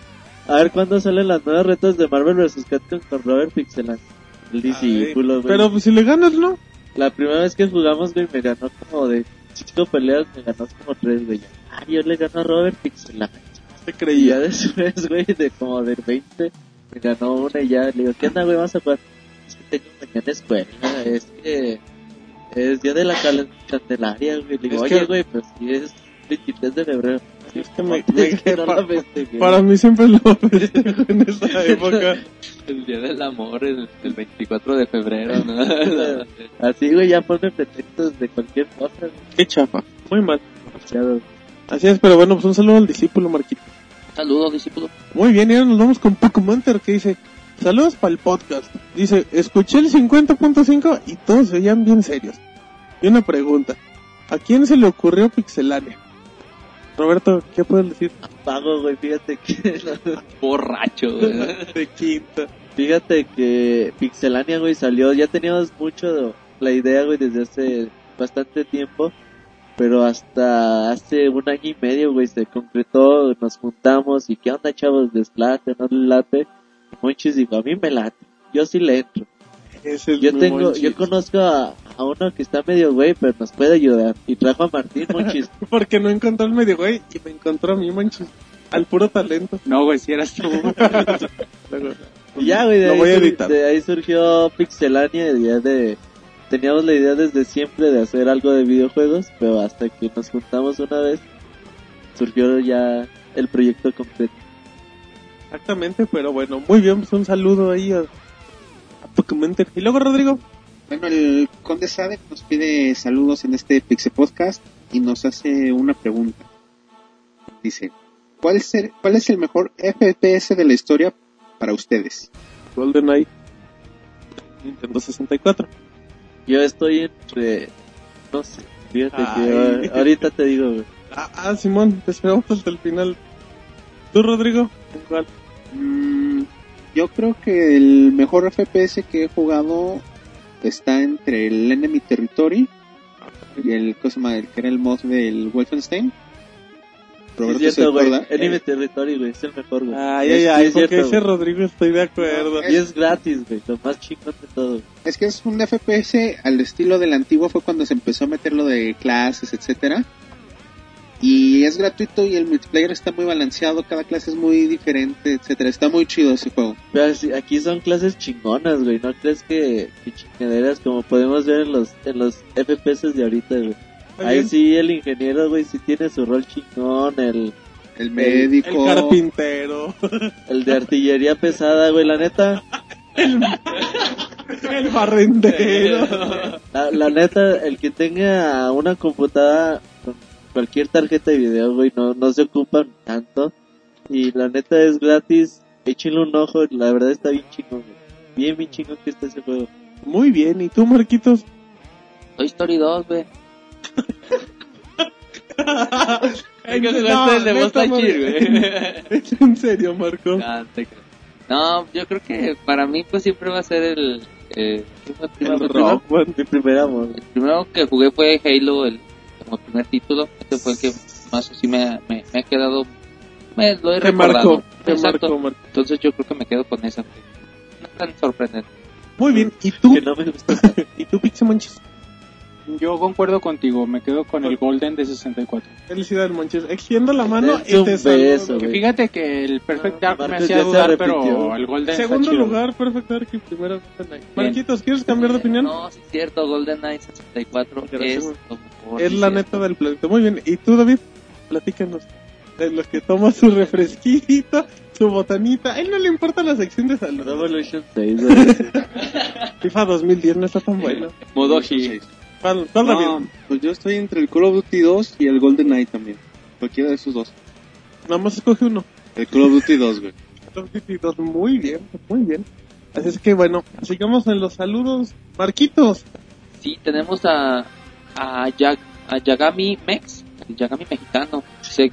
A ver cuándo salen las nuevas retas de Marvel vs. Capcom con Robert Pixelan. El discípulo, güey. Pero pues si le ganas, ¿no? La primera vez que jugamos, güey, me ganó como de cinco peleas, me ganó como tres, güey. Ah, yo le gano a Robert Pixelan. Te Y ya creía. después, güey, de como de 20, me ganó una y ya le digo, ¿qué onda, güey? Vamos a jugar. Es que tengo mañana escuela, es que es día de la Candelaria, güey. Le digo, Es oye, que- güey, pues sí es 23 de febrero. Es que me- Es que no para-. Para mí siempre lo festejo en esa época. El día del amor, el, el 24 de febrero, ¿no? Así, güey, ya ponme pretextos de cualquier cosa, güey. Qué chafa. Muy mal. Demasiado. Así es, pero bueno, pues un saludo al discípulo, Marquito. Saludos, discípulo. Muy bien, y ahora nos vamos con Pokémonter que dice, saludos para el podcast. Dice, escuché el 50.5 y todos se veían bien serios. Y una pregunta, ¿a quién se le ocurrió Pixelania? Roberto, ¿qué puedes decir? Pago, güey, fíjate que... Borracho, güey. De quinta. Fíjate que Pixelania, güey, salió, ya teníamos mucho la idea, güey, desde hace bastante tiempo, pero hasta hace un año y medio, güey, se concretó, nos juntamos y qué onda, chavos, les late, no les late. Monchis dijo, a mí me late, yo sí le entro. Ese es Yo muy tengo, monchis. yo conozco a, a uno que está medio güey, pero nos puede ayudar. Y trajo a Martín Monchis. Porque no encontró al medio güey y me encontró a mí, manches. Al puro talento. No, güey, si eras tú. Y ya, güey, de, Lo ahí voy a sur- editar. de ahí surgió Pixelania y ya de... Teníamos la idea desde siempre de hacer algo de videojuegos, pero hasta que nos juntamos una vez, surgió ya el proyecto completo. Exactamente, pero bueno, muy bien, pues un saludo ahí a, a Pokémonter. Y luego, Rodrigo, Bueno, el Conde Sade nos pide saludos en este Pixel Podcast y nos hace una pregunta. Dice, ¿cuál es el, cuál es el mejor FPS de la historia para ustedes? GoldenEye, Nintendo 64. Yo estoy entre... No sé, fíjate que Ay. ah, ahorita te digo. Ah, ah, Simón, te esperamos hasta el final. ¿Tú, Rodrigo? ¿Cuál? Mm, yo creo que el mejor FPS que he jugado está entre el Enemy Territory y el, ¿cómo se llama? el que era el mod del Wolfenstein. Sí, Roberto es cierto, güey. Enemy Eh. Territory, güey, es el mejor, güey. Ay, Es- cierto, ese. Rodrigo estoy de acuerdo. Y es gratis, güey, lo más chingón de todo. Es que es un FPS al estilo del antiguo, fue cuando se empezó a meter lo de clases, etcétera. Y es gratuito y el multiplayer está muy balanceado, cada clase es muy diferente, etcétera. Está muy chido ese juego. Pero sí, aquí son clases chingonas, güey. ¿No crees que, que chingaderas como podemos ver en los, en los FPS de ahorita, güey? Ahí bien. sí el ingeniero, güey, sí tiene su rol chingón. El, El El médico. carpintero. el de artillería pesada, güey. La neta, el barrendero. la, la neta, el que tenga una computadora cualquier tarjeta de video, güey, no, no se ocupan tanto. Y la neta es gratis. Échenle un ojo, la verdad está bien chingón, güey. Bien, bien chingón que está ese juego. Muy bien, ¿y tú, Marquitos? Toy Story 2, güey. Que no, el de en serio, Marco. Ah. No, yo creo que para mí pues siempre va a ser el... Eh, ¿qué fue el rock, bueno. Mi primer amor. El primero que jugué fue Halo, el como primer título. Este fue el que más así me, me, me ha quedado... Me lo he Marco. Entonces yo creo que me quedo con esa. No tan sorprendente. Muy bien, ¿y tú? No. ¿Y tú, Pixemonches? Yo concuerdo contigo, me quedo con el Golden de 64. Felicidades, Monches. Extiendo la mano Es y te beso, saludo. Que fíjate que el Perfect Dark me hacía dudar, pero el Golden Segundo lugar, Perfect Dark y primero GoldenEye. Marquitos, ¿quieres cambiar de Eh, opinión? No, sí es cierto, GoldenEye 64 Gracias, es güey. lo es sí la neta del planeta. Muy bien, ¿y tú, David? Platícanos. De los que toma su refresquito, su botanita. A él no le importa la sección de salud. Revolution 6, güey. FIFA 2010 no está tan bueno. Modoji. ¿Cuál, cuál No, David? Pues yo estoy entre el Call of Duty 2 y el Golden Knight también. Cualquiera de esos dos. Nada más escoge uno. El Call of Duty 2, güey. Call of Duty 2, Muy bien, muy bien. Así es que bueno, sigamos en los saludos. Marquitos, Sí, tenemos a, a, Yag- a Yagami Mex, el Yagami mexicano. Dice,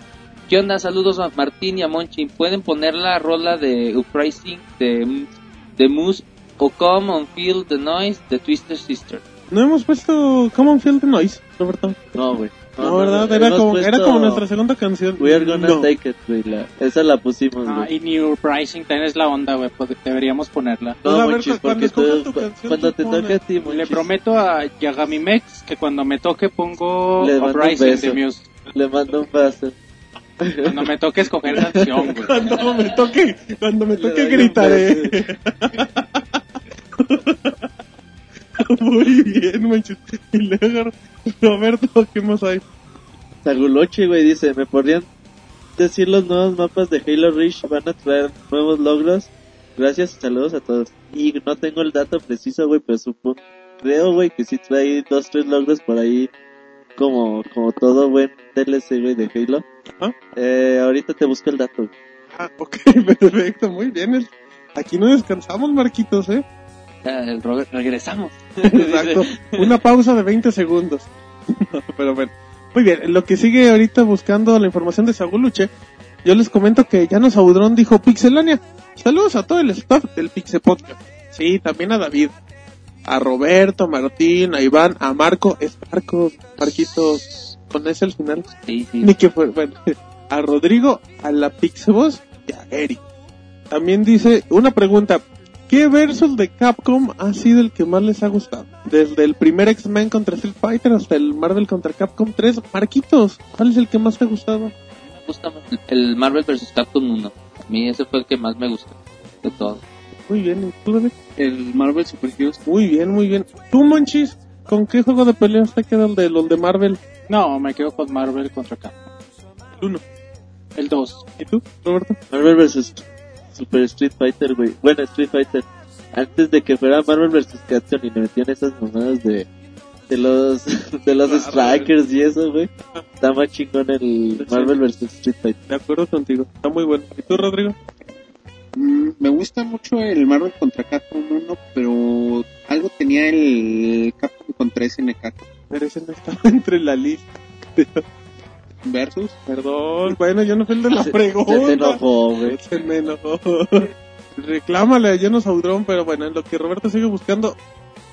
¿qué onda? Saludos a Martín y a Monchi. ¿Pueden poner la rola de Uprising de, de Moose o Come on Feel the Noise de Twister Sister? no hemos puesto Common Field the Noise, Roberto. No, güey. No, ¿verdad? Era como, era como nuestra segunda canción. We are gonna No. take it, güey. la- esa la pusimos, Ah, güey. y New Pricing también es la onda, güey. pues deberíamos ponerla. Pues a No, ver, Monchis, cu- cuando porque tú, canción, cuando te toque a ti, Le Monchis, prometo a Yagami Mex que cuando me toque pongo Le Uprising beso. de Muse. le mando un vaso. Cuando me toque escoger canción, güey. Cuando me toque, cuando me toque gritaré. Muy bien, manches. Y luego, Roberto, ¿qué más hay? Saguloche, güey, dice, ¿me podrían decir los nuevos mapas de Halo Reach? ¿Van a traer nuevos logros? Gracias y saludos a todos. Y no tengo el dato preciso, güey, pero supongo, creo, güey, que sí trae dos, tres logros por ahí, como, como todo buen DLC, güey, de Halo. Ajá. Eh, ahorita te busco el dato. Ah, ok, perfecto, muy bien. El- Aquí no descansamos, Marquitos, ¿eh? Robert- regresamos. Exacto. Una pausa de 20 segundos. Pero bueno. Muy bien, en lo que sigue ahorita buscando la información de Saguluche, yo les comento que Janos Audrón dijo Pixelania. Saludos a todo el staff del Pixel Podcast. Sí, también a David. A Roberto, a Martín, a Iván, a Marco. Es Marco, Marquitos. Con ese al final. Sí, sí. Ni que fue, bueno, a Rodrigo, a la Pixeboss y a Eric. También dice, una pregunta, ¿qué versus de Capcom ha sido el que más les ha gustado? Desde el primer X-Men contra Street Fighter hasta el Marvel contra Capcom 3. Marquitos, ¿cuál es el que más te ha gustado? Me gusta más el Marvel vs. Capcom 1. A mí ese fue el que más me gustó de todo. Muy bien, ¿y tú, David? El Marvel Super Heroes. Muy bien, muy bien. ¿Tú, Monchis? ¿Con qué juego de peleas te queda el de los de Marvel? No, me quedo con Marvel contra Capcom. El uno. El 2. ¿Y tú, Roberto? Marvel vs. Super Street Fighter, güey. Bueno, Street Fighter. Antes de que fuera Marvel vs. Capcom y le metían esas mamadas de de los de los strikers y eso, güey. Está más chingón el Marvel vs. Street Fighter. De acuerdo contigo, está muy bueno. ¿Y tú, Rodrigo? Mm, me gusta mucho el Marvel contra Capcom 1, pero algo tenía el Capcom contra SNK Pero ese no estaba entre la lista. Versus. Perdón, bueno, yo no fui el de la Se- pregunta. Se te enojó, güey. Se me enojó. Reclámale a Janos Audrón, pero bueno, en lo que Roberto sigue buscando.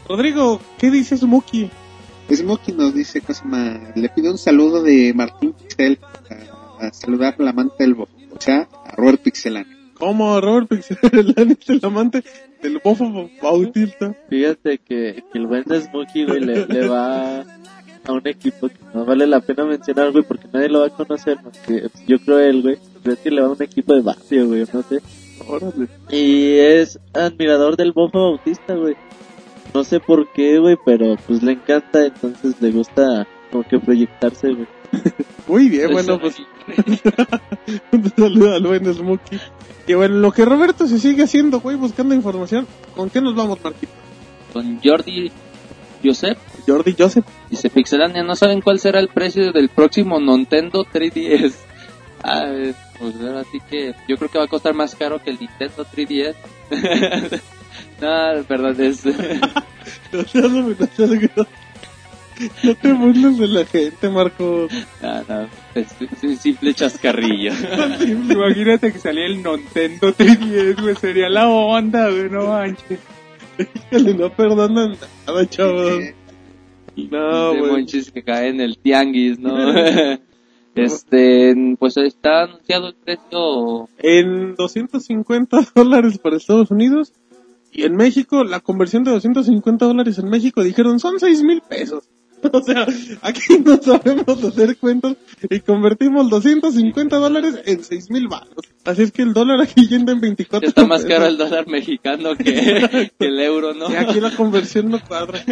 Rodrigo, ¿qué dice Smokey? Smokey nos dice, Cosma, le pido un saludo de Martín Pixel a, a saludar a la amante del bo, o sea, a Robert Pixelani. ¿Cómo Robert Pixelani es el amante del bofo bautista? Fíjate que, que el buen Smokey, güey, le, le va a un equipo que no vale la pena mencionar, güey, porque nadie lo va a conocer, más que yo creo él, güey. Creo que le va a un equipo de barrio, güey, no sé. Órale. Y es admirador del Bofo Bautista, güey. No sé por qué, güey, pero pues le encanta, entonces le gusta como que proyectarse, güey. Muy bien, bueno, pues un saludo al buen Smokey. Y bueno, lo que Roberto se sigue haciendo, güey, buscando información, ¿con qué nos vamos, Marquito? Con Jordi Joseph Jordi Joseph. dice Pixelania, ¿no saben cuál será el precio del próximo Nintendo 3DS? Ah, pues ahora sí que yo creo que va a costar más caro que el Nintendo 3DS. no, perdón, es... No seas- no seas- no te burles de la gente, Marco. no, no, es, es un simple chascarrillo. Imagínate que salía el Nintendo 3DS, güey. Sería la onda, güey. No manches. No perdonan nada, chavos. No, de monchis que cae en el tianguis, ¿no? este, pues está anunciado el precio En 250 dólares para Estados Unidos y en México, la conversión de 250 dólares en México dijeron son 6 mil pesos. O sea, aquí no sabemos hacer cuentas y convertimos 250 dólares en 6 mil baros. Así es que el dólar aquí yendo en 24 Está más caro el dólar mexicano que, que el euro, ¿no? Y aquí la conversión no cuadra.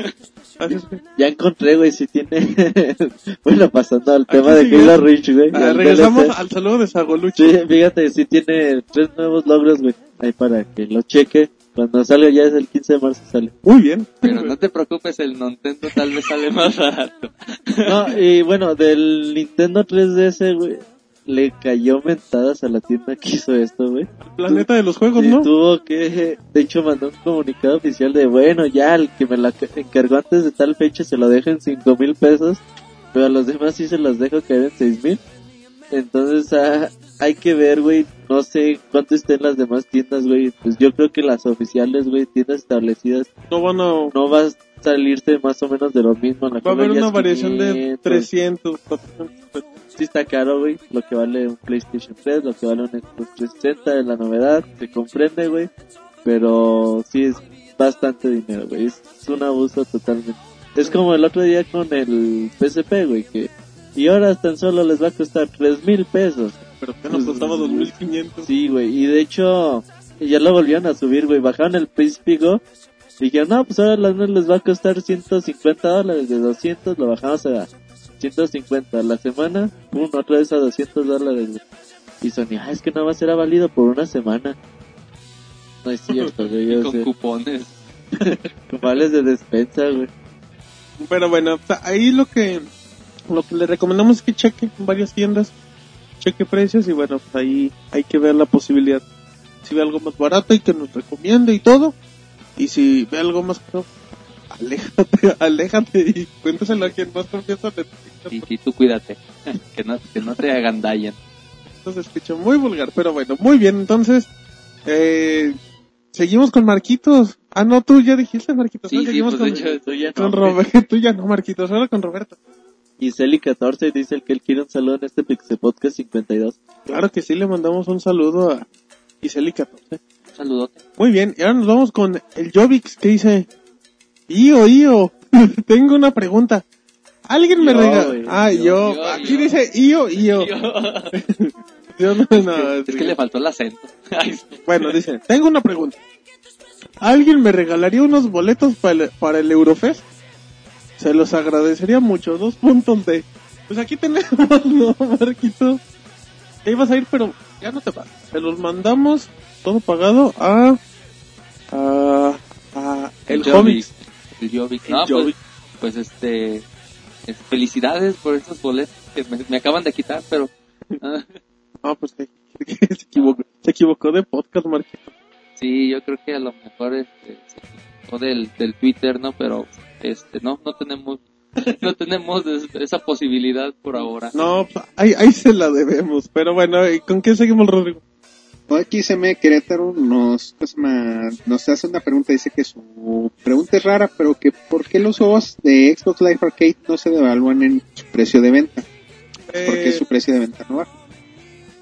Así es que, Ya encontré, güey, si tiene... bueno, pasando al Aquí tema de. Halo Reach, güey. ah, regresamos al saludo de Sagoluchi. Sí, fíjate, si tiene tres nuevos logros, güey. Ahí para que lo cheque. Cuando salga ya es el 15 de marzo sale. Muy bien. Pero no te preocupes, el Nintendo tal vez sale más barato. No, y bueno, del Nintendo 3DS, güey, le cayó mentadas a la tienda que hizo esto, güey. Planeta de los juegos, Y ¿no? tuvo que, de hecho, mandó un comunicado oficial de, bueno, ya, el que me la encargó antes de tal fecha se lo deja en cinco mil pesos, pero a los demás sí se los dejo caer en seis mil. Entonces, ah, hay que ver, güey, no sé cuánto estén las demás tiendas, güey. Pues yo creo que las oficiales, güey, tiendas establecidas, No van a... no va a salirse más o menos de lo mismo. La Va a haber una variación de 500. 300, 400. Sí está caro, güey, lo que vale un PlayStation 3, lo que vale un Xbox 360, es la novedad, se comprende, güey, pero sí es bastante dinero, güey, es, es un abuso totalmente. Es como el otro día con el PSP, güey, que y ahora tan solo les va a costar tres mil pesos. Pero que nos costaba 2500. Sí, güey, y de hecho ya lo volvieron a subir, güey, bajaron el PSP Go y dijeron, no, pues ahora las les va a costar 150 dólares, de 200 lo bajamos a 150 a la semana, pum, otra vez a 200 dólares. güey. Y Sony, ah, es que no va a ser válido por una semana. No es cierto, güey, yo con sé. cupones. Vales de despensa, güey. Pero bueno, ahí lo que lo que le recomendamos es que cheque en varias tiendas, cheque precios y bueno, pues ahí hay que ver la posibilidad. Si ve algo más barato y que nos recomiende y todo. Y si ve algo más caro, aléjate, aléjate y cuéntaselo a quien más confianza le. Y, y tú cuídate, que no, que no te agandallen. Esto se escucha muy vulgar, pero bueno, muy bien. Entonces, eh, seguimos con Marquitos. Ah, no, tú ya dijiste Marquitos. Sí, ¿no? sí, seguimos pues, con, hecho, Tú ya no, con güey. Roberto. Tú ya no, Marquitos. Ahora con Roberto. Y Celi14 dice que él quiere un saludo en este Pixel Podcast 52. Claro que sí, le mandamos un saludo a Iseli 14. Un saludote. Muy bien, y ahora nos vamos con el Jovix que dice, Io, Io, tengo una pregunta. ¿Alguien me güey, Ah, yo, yo, aquí yo. dice Io, Io. Yo no, no, es que le faltó el acento. Bueno, dice, tengo una pregunta. ¿Alguien me regalaría unos boletos para el, para el Eurofest? Se los agradecería mucho. Dos puntos de... Pues aquí tenemos, ¿no, Marquito? Ya ibas a ir, pero ya no te vas. Se los mandamos, todo pagado, a... a... a el Jovic. Hobbit. El Jovic. El No, pues, Jovic. pues este, es- felicidades por esos boletos que me, me acaban de quitar, pero ah, Ah, pues que, que se equivocó. Se equivocó de podcast, Marquito. sí, yo creo que a lo mejor este, se equivocó del, del Twitter, ¿no? Pero este, no, no tenemos, no tenemos es- esa posibilidad por ahora. No, pues, ahí, ahí se la debemos. Pero bueno, ¿y con qué seguimos, Rodrigo? XM Querétaro nos, nos hace una pregunta, dice que su pregunta es rara, pero que ¿por qué los juegos de Xbox Live Arcade no se devalúan en su precio de venta? ¿Por qué Eh, su precio de venta no baja?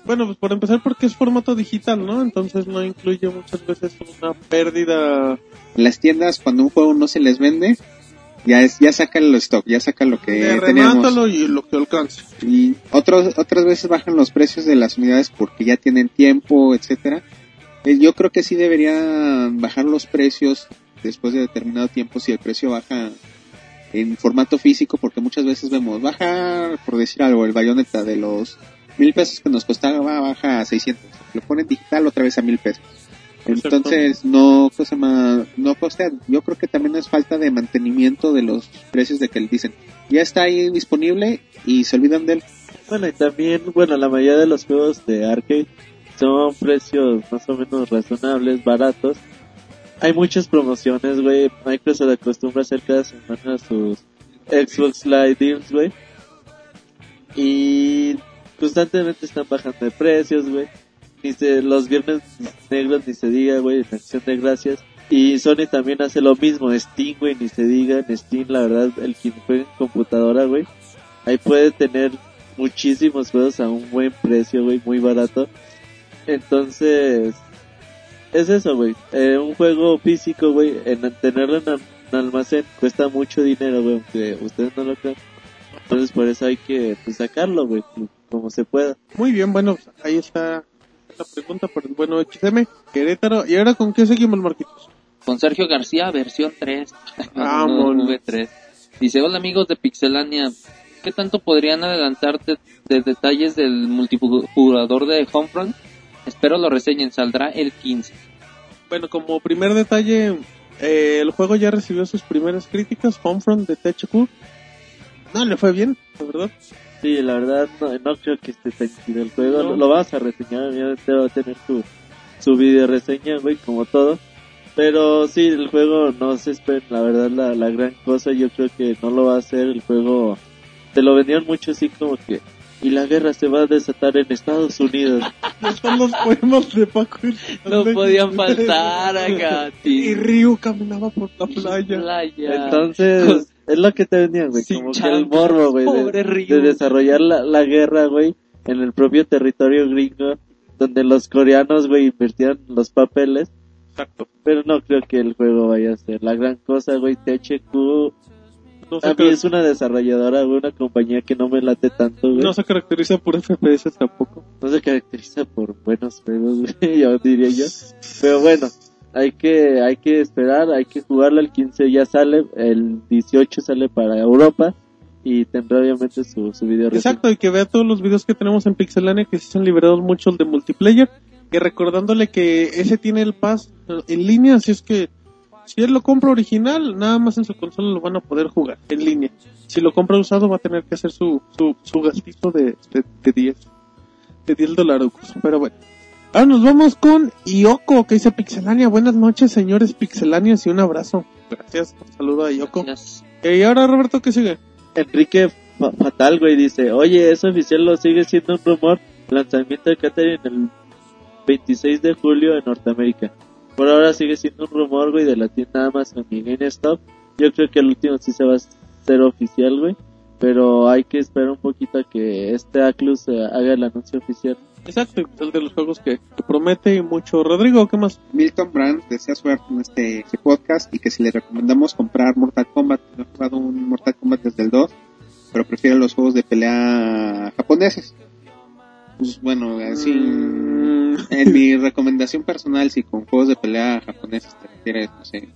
Bueno, pues por empezar porque es formato digital, ¿no? Entonces no incluye muchas veces una pérdida. En las tiendas, cuando un juego no se les vende, ya es, ya sacan el stock, ya sacan lo que de tenemos. y lo que alcance. Y otros, otras veces bajan los precios de las unidades porque ya tienen tiempo, etcétera. Eh, Yo creo que sí deberían bajar los precios después de determinado tiempo si el precio baja en formato físico porque muchas veces vemos baja, por decir algo, el bayoneta de los mil pesos que nos costaba baja a 600. Lo ponen digital otra vez a mil pesos. Entonces no cosa más, no costa. Yo creo que también es falta de mantenimiento de los precios de que le dicen ya está ahí disponible y se olvidan de él. Bueno, y también, bueno, la mayoría de los juegos de arcade son precios más o menos razonables, baratos. Hay muchas promociones, güey. Microsoft acostumbra hacer cada semana sus Xbox Live Deals, güey. Y constantemente están bajando de precios, güey. Ni se, los viernes negros ni se diga, güey, en acción de gracias. Y Sony también hace lo mismo, Steam, güey, ni se diga, en Steam, la verdad, el quien juega en computadora, güey, ahí puede tener muchísimos juegos a un buen precio, güey, muy barato. Entonces, es eso, güey. Eh, un juego físico, güey, en tenerlo en, en almacén cuesta mucho dinero, güey, aunque ustedes no lo crean. Entonces, por eso hay que pues, sacarlo, güey, como se pueda. Muy bien, bueno, ahí está la pregunta por el bueno XM, Querétaro. ¿Y ahora con qué seguimos, Marquitos? Con Sergio García, versión 3. Vámonos. V3. Dice, hola amigos de Pixelania, ¿qué tanto podrían adelantarte de detalles del multijugador de Homefront? Espero lo reseñen, saldrá el 15. Bueno, como primer detalle, eh, el juego ya recibió sus primeras críticas. Homefront de THQ. No le fue bien, la verdad. Sí, la verdad no, no creo que esté tan chido el juego. No. Lo, lo vas a reseñar, obviamente va a tener su, su video reseña, güey, como todo. Pero sí, el juego no se espera, la verdad, la, la gran cosa. Yo creo que no lo va a hacer. El juego te lo vendían mucho así como que. Y la guerra se va a desatar en Estados Unidos. Son los poemas de Paco. No podían faltar acá, Y tío. Ryu caminaba por la playa. Playa. Entonces, es lo que te vendían, güey. Como que el morbo, güey. De, de desarrollar la, la guerra, güey, en el propio territorio gringo. Donde los coreanos, güey, invertían los papeles. Exacto. Pero no creo que el juego vaya a ser la gran cosa, güey. THQ No a mí es una desarrolladora, güey, una compañía que no me late tanto, güey. no No, se caracteriza por FPS tampoco. se caracteriza por buenos juegos, güey, yo diría yo. Pero bueno, hay que, hay que esperar, hay que jugarlo. El 15 ya sale, el 18 sale para Europa y tendrá obviamente su, su video. Exacto, y que vea todos los videos que tenemos en Pixelania que se han liberado muchos de multiplayer. Que recordándole que ese tiene el pass en línea, así es que si él lo compra original, nada más en su consola lo van a poder jugar en línea. Si lo compra usado, va a tener que hacer su, su, su gastito de, de, de 10, de 10 dolarucos. Pero bueno. Ahora nos vamos con Ioko, que dice Pixelania. Buenas noches, señores Pixelanias, y un abrazo. Gracias, un saludo a Ioko. Gracias. Y ahora, Roberto, ¿qué sigue? Enrique Fa- Fatal, güey, dice, oye, eso oficial lo sigue siendo un rumor. Lanzamiento de Catherine el 26 de julio en Norteamérica. Por ahora sigue siendo un rumor, güey, de la tienda Amazon y GameStop. Yo creo que el último sí se va a ser oficial, güey. Pero hay que esperar un poquito a que este Aclus eh, haga el anuncio oficial. Exacto, es el de los juegos que, que promete y mucho. Rodrigo, ¿qué más? Milton Brand desea suerte en este, este podcast y que si le recomendamos comprar Mortal Kombat, no he jugado un Mortal Kombat desde el 2, pero prefiero los juegos de pelea japoneses. Pues bueno, así, Mm, en mi recomendación personal, si con juegos de pelea japoneses te refieres, no sé,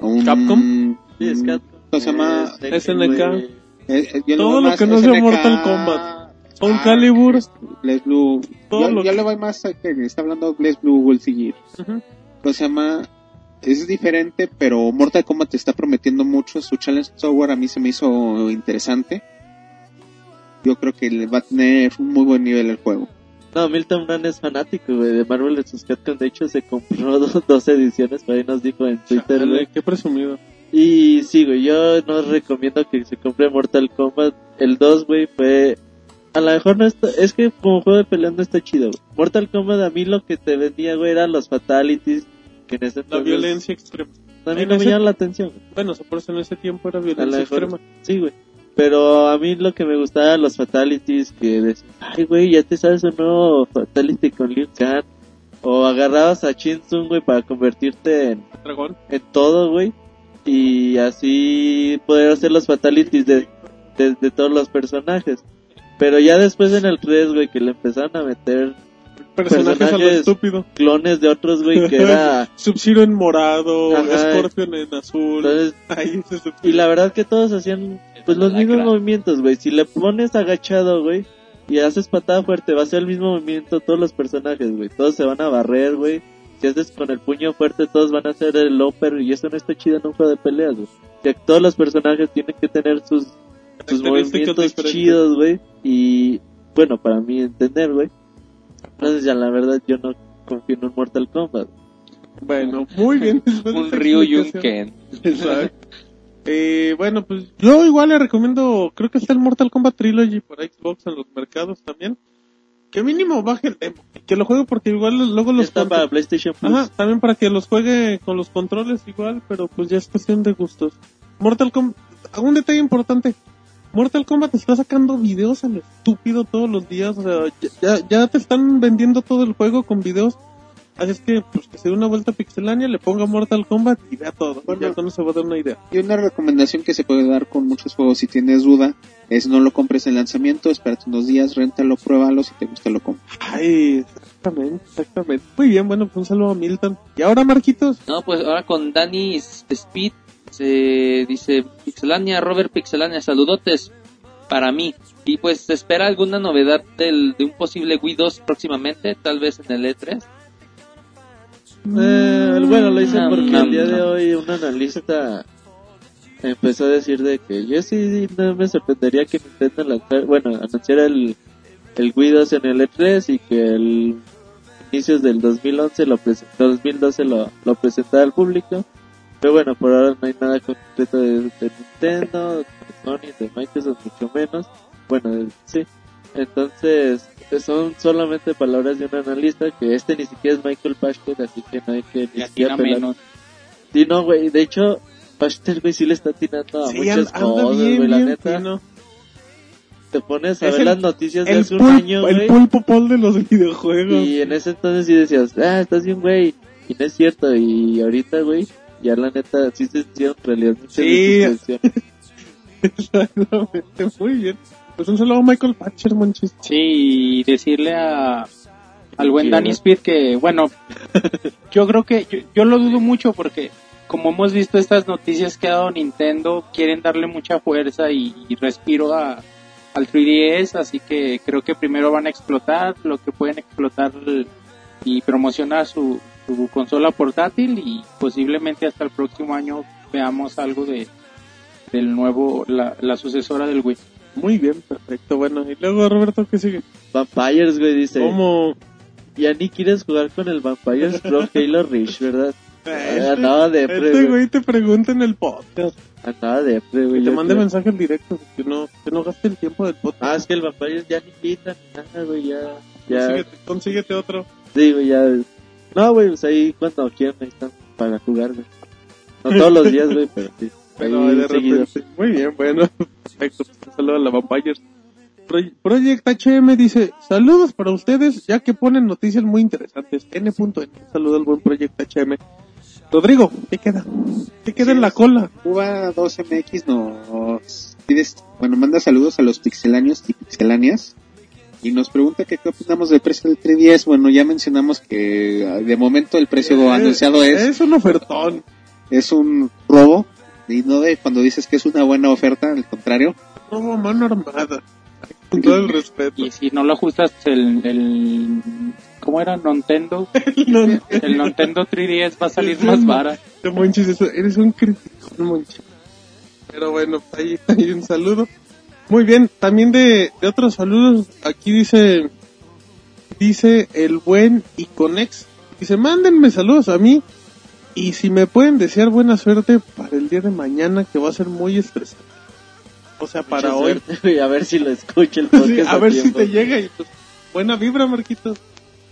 a un... ¿Capcom? Sí, es Capcom. ¿Cómo se llama? SNK. Eh, eh, yo Todo lo que no sea Mortal Kombat. Soul ah, Calibur. Blaze Blue. Todo Yo, lo yo que- le voy más a que está hablando Blaze Blue Wolf Gear. ujú. ¿Cómo se llama? Es diferente, pero Mortal Kombat te está prometiendo mucho. Su challenge software a mí se me hizo interesante. Yo creo que le va a tener un muy buen nivel el juego. No, Milton Brand es fanático, güey, de Marvel vs. Capcom. De hecho, se compró dos, dos ediciones, por ahí nos dijo en Twitter, Chale, qué presumido. Y sí, güey, yo no recomiendo que se compre Mortal Kombat. El 2, güey, fue... A lo mejor no está... Es que como juego de pelea no está chido, güey. Mortal Kombat a mí lo que te vendía, güey, eran los fatalities. Que en ese La violencia extrema. A mí en no me llama la atención, güey. Bueno, por eso en ese tiempo era violencia extrema. Sí, güey. Pero a mí lo que me gustaba los fatalities que decían, ay, güey, ya te sabes un nuevo fatality con Liu Kang. O agarrabas a Shin Tsung, güey, para convertirte en Dragón. en todo, güey. Y así poder hacer los fatalities de, de, de todos los personajes. Pero ya después en el 3, güey, que le empezaron a meter Personajes, a lo Personajes- estúpido. clones de otros, güey, que era... Sub-Zero en morado, Ajá. Scorpion en azul. Entonces, ese y la verdad que todos hacían pues los mismos movimientos, güey. Si le pones agachado, güey, y haces patada fuerte, va a ser el mismo movimiento todos los personajes, güey. Todos se van a barrer, güey. Si haces con el puño fuerte, todos van a hacer el upper y eso no está chido en un juego de peleas, güey. Que todos los personajes tienen que tener sus, sus movimientos diferentes. chidos, güey. Y bueno, para mí entender, güey. Entonces ya la verdad yo no confío en un Mortal Kombat. Bueno, muy bien. Un Ryu y un. Ken. Exacto. Eh, bueno, pues yo igual le recomiendo, creo que está el Mortal Kombat Trilogy para Xbox en los mercados también. Que mínimo baje el demo, que lo juegue porque igual luego los Está para PlayStation Plus. Ajá, también para que los juegue con los controles igual, pero pues ya es cuestión de gustos. Mortal Kombat, un detalle importante. Mortal Kombat está sacando videos a lo estúpido todos los días, o sea, ya, ya- ya te están vendiendo todo el juego con videos. Así es que, pues que se dé una vuelta a Pixelania, le ponga Mortal Kombat y vea todo. Bueno. ya con eso se va a dar una idea. Y una recomendación que se puede dar con muchos juegos si tienes duda es no lo compres en lanzamiento, espérate unos días, réntalo, pruébalo, si te gusta lo compras. Ay, exactamente, exactamente. Muy bien, bueno, pues un saludo a Milton. Y ahora, Marquitos, No, pues ahora con Danny Speed se dice Pixelania, Robert Pixelania, saludotes para mí. Y pues se espera alguna novedad del, de un posible Wii 2 próximamente, tal vez en el E3. eh, bueno, lo hice Nam, porque el día de hoy un analista empezó a decir de que yo sí no me sorprendería que Nintendo lanzara, bueno, anunciara el, el Wii 2 en el E3 y que el inicios del 2011 lo presentó, 2012 lo, lo presentara al público. Pero bueno, por ahora no hay nada concreto de, de Nintendo, de Sony, de Microsoft, mucho menos. Bueno, de- sí. Entonces, son solamente palabras de un analista que este ni siquiera es Michael Pashker, así que no hay que ni siquiera menos. Sí, no, güey. De hecho, Pashter, güey, sí le está atinando a Sí, muchas anda cosas, bien, güey. La bien neta, fino. te pones a Es ver el- las noticias de hace un año, el pulpo pol de los videojuegos. Y en ese entonces sí decías, ah, estás bien, güey. Y no es cierto. Y ahorita, güey, ya la neta, sí se hicieron realidad muchas Sí. de sus predicciones. Exactamente, muy bien. Pues un saludo a Michael Patcher, manches. Sí, y decirle a, al buen Danny. Speed que, bueno, yo creo que, yo, yo lo dudo mucho porque como hemos visto estas noticias que ha dado Nintendo, quieren darle mucha fuerza y, y respiro a, al 3DS, así que creo que primero van a explotar lo que pueden explotar el- y promocionar su, su consola portátil y posiblemente hasta el próximo año veamos algo de del nuevo, la, la sucesora del Wii. Muy bien, perfecto. Bueno, y luego Roberto, ¿qué sigue? Vampires, güey, dice. ¿Cómo? Ya ni quieres jugar con el Vampires Pro Halo Reach, ¿verdad? Este, andaba depre, este güey. güey te pregunta en el podcast. Andaba depre, güey. Que te yo mande creo. mensaje en directo. Que no, que no gaste el tiempo del podcast. Ah, es que el Vampires ya ni quita ni nada, güey, ya. Ya. Consíguete, consíguete otro. Sí, güey, ya. No, güey, pues ahí cuando quieran ahí están para jugar, güey. No todos los días, güey, pero sí. Pero ahí de repente. Muy bien, bueno. Perfecto. Un saludo a la Vampires. Pro- Project HM dice, saludos para ustedes, ya que ponen noticias muy interesantes. N.N. Un saludo al buen Project HM. Rodrigo, ¿qué queda? ¿Qué queda en la cola? Cuba 2MX nos pides, bueno, manda saludos a los pixelanios y pixelanias y nos pregunta que qué opinamos del precio del 310. Bueno, ya mencionamos que ah, de momento el precio anunciado es, Es un ofertón. es un robo y no de cuando dices que es una buena oferta, al contrario. Robo a mano armada. Con todo el respeto. Y si no lo ajustas, el, el ¿cómo era? Nintendo. El Nintendo 3DS va a salir más. No manches, eso- eres un crítico, no manches. Pero bueno, ahí, ahí un saludo. Muy bien, también de, de otros saludos, aquí dice, dice el buen Iconex, dice, mándenme saludos a mí y si me pueden desear buena suerte para el día de mañana que va a ser muy estresante. O sea, para Mucha hoy. suerte, güey, a ver si lo escucha el Sí, podcast. a ver si tiempo. te llega y pues, buena vibra, Marquitos.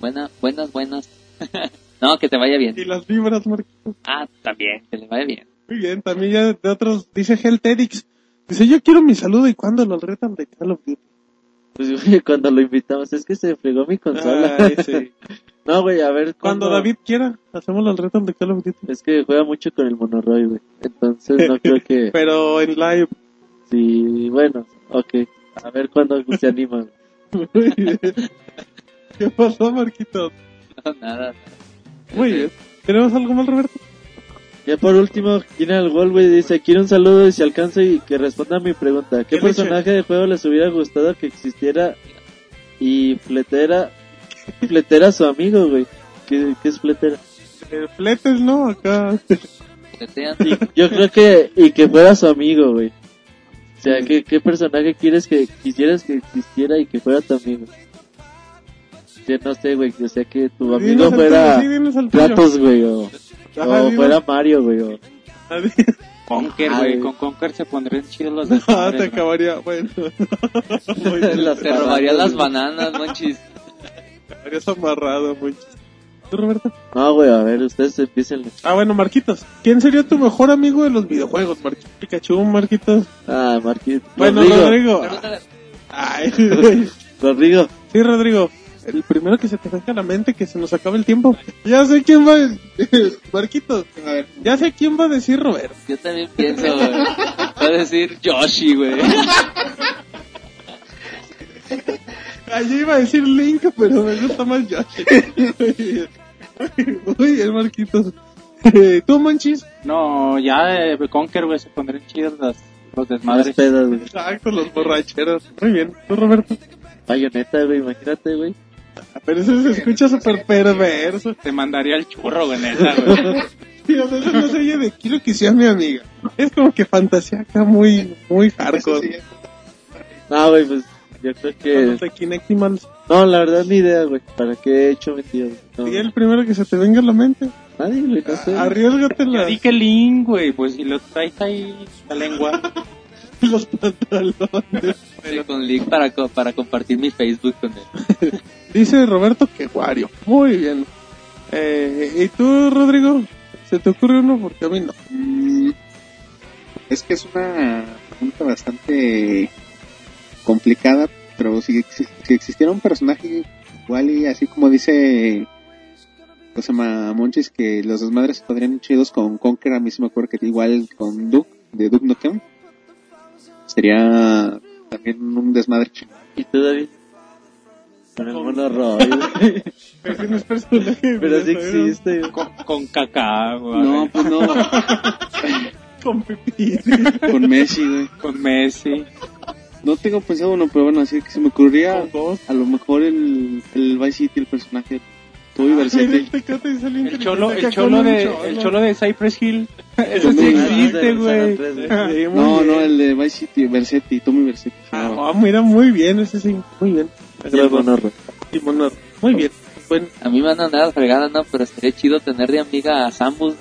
Buena, buenas, buenas. no, que te vaya bien. Y las vibras, Marquitos. Ah, también, que le vaya bien. Muy bien, también ya de otros, dice Heltedix, dice yo quiero mi saludo y cuando lo retan de Call of Duty. Pues, güey, cuando lo invitamos, es que se fregó mi consola. Ay, sí. no, güey, a ver. Cuando. David quiera, hacemos el reto de Call of Duty. Es que juega mucho con el monoroy, güey. Entonces no creo que. Pero en live. Sí, bueno, ok. A ver cuándo se anima. güey. Muy bien. ¿Qué pasó, Marquito? No, nada. Muy bien. ¿Tenemos algo más, Roberto? Ya por último, General Wall, güey, dice, quiero un saludo y si alcanza y que responda a mi pregunta. ¿Qué, ¿Qué personaje de juego les hubiera gustado que existiera y fletera, fletera a su amigo, güey? ¿Qué, qué es fletera? Eh, fletes, ¿no? Acá. Y yo creo que, y que fuera su amigo, güey. O sea, ¿qué, qué personaje quieres que, quisieras que existiera y que fuera tu amigo? Yo no sé, güey, o sea, que tu amigo fuera. Kratos, güey, o, Ajá, o fuera Mario, güey, o... Conker, Ah, güey. Con Conker se pondrían chidos los No, te ¿no? acabaría, bueno. Las Te robaría las bananas, manchis. Estarías amarrado, muy chistoso. ¿Tú, Roberto? No, güey, a ver, ustedes empiecen. Ah, bueno, Marquitos. ¿Quién sería tu mejor amigo de los videojuegos, Marquitos? Pikachu, Marquitos. Ah, Marquito. Bueno, Rodrigo. Rodrigo. Ay, güey. Rodrigo. Sí, Rodrigo. El primero que se te venga a la mente que se nos acabe el tiempo. Ya sé quién va. Marquitos. A ver, Ya sé quién va a decir Roberto. Yo también pienso, güey. Va a decir Yoshi, güey. Allí iba a decir Link, pero me gusta más Yoshi. Muy bien, Marquitos. ¿Tú, Manchis? No, ya eh, Conker, güey, se pondrían chidos las, los desmadres. pedas, güey. Exacto, los borracheros. Muy bien. ¿Tú, Roberto? Bayoneta, güey, imagínate, güey. Pero eso se escucha súper perverso. Te mandaría el churro, güey, neta, güey. Sí, o sea, eso no se oye de quiero que sea mi amiga. Es como que fantasía acá muy, muy hardcore. No, güey, pues yo creo que... No, la verdad ni idea, güey. ¿Para qué he hecho mentiras? No, Y el primero que se te venga a la mente. nadie, güey, no sé. Arriesgatela. Ya di que link, güey, pues si lo traes ahí la lengua. Los pantalones. Sí, con link para, para compartir mi Facebook con él. Dice Roberto que Wario. Muy bien. Eh, ¿Y tú, Rodrigo? ¿Se te ocurre uno? Porque a mí no. Mm, Es que es una pregunta bastante complicada, pero si, si existiera un personaje igual y así como dice cosa Monchis que los desmadres podrían ir chidos con Conker, a mí se me acuerdo que igual con Duke, de Duke Nukem, sería también un desmadre chido. ¿Y tú, David? Con el mono Roy, güey. Ese no es personaje. Pero sí existe. Con, con caca, güey. No, pues no, Con Pepín. Con Messi, güey. Con Messi. No tengo pensado uno, pero bueno, así que se me ocurría a lo mejor el, el Vice City, el personaje. Toby Mira, Versetti. este cate es alguien El que cholo, el cholo de, cholo. el cholo de Cypress Hill. Ese Con sí existe, Ah, güey. muy No, no, el de Vice City, Versetti, Tommy Versetti. se Ah, oh, mira, muy bien, ese sí, muy bien. El. Y mono- Muy bien. Bueno, A mí me van a andar fregada, no, pero estaría chido tener de amiga a Samus.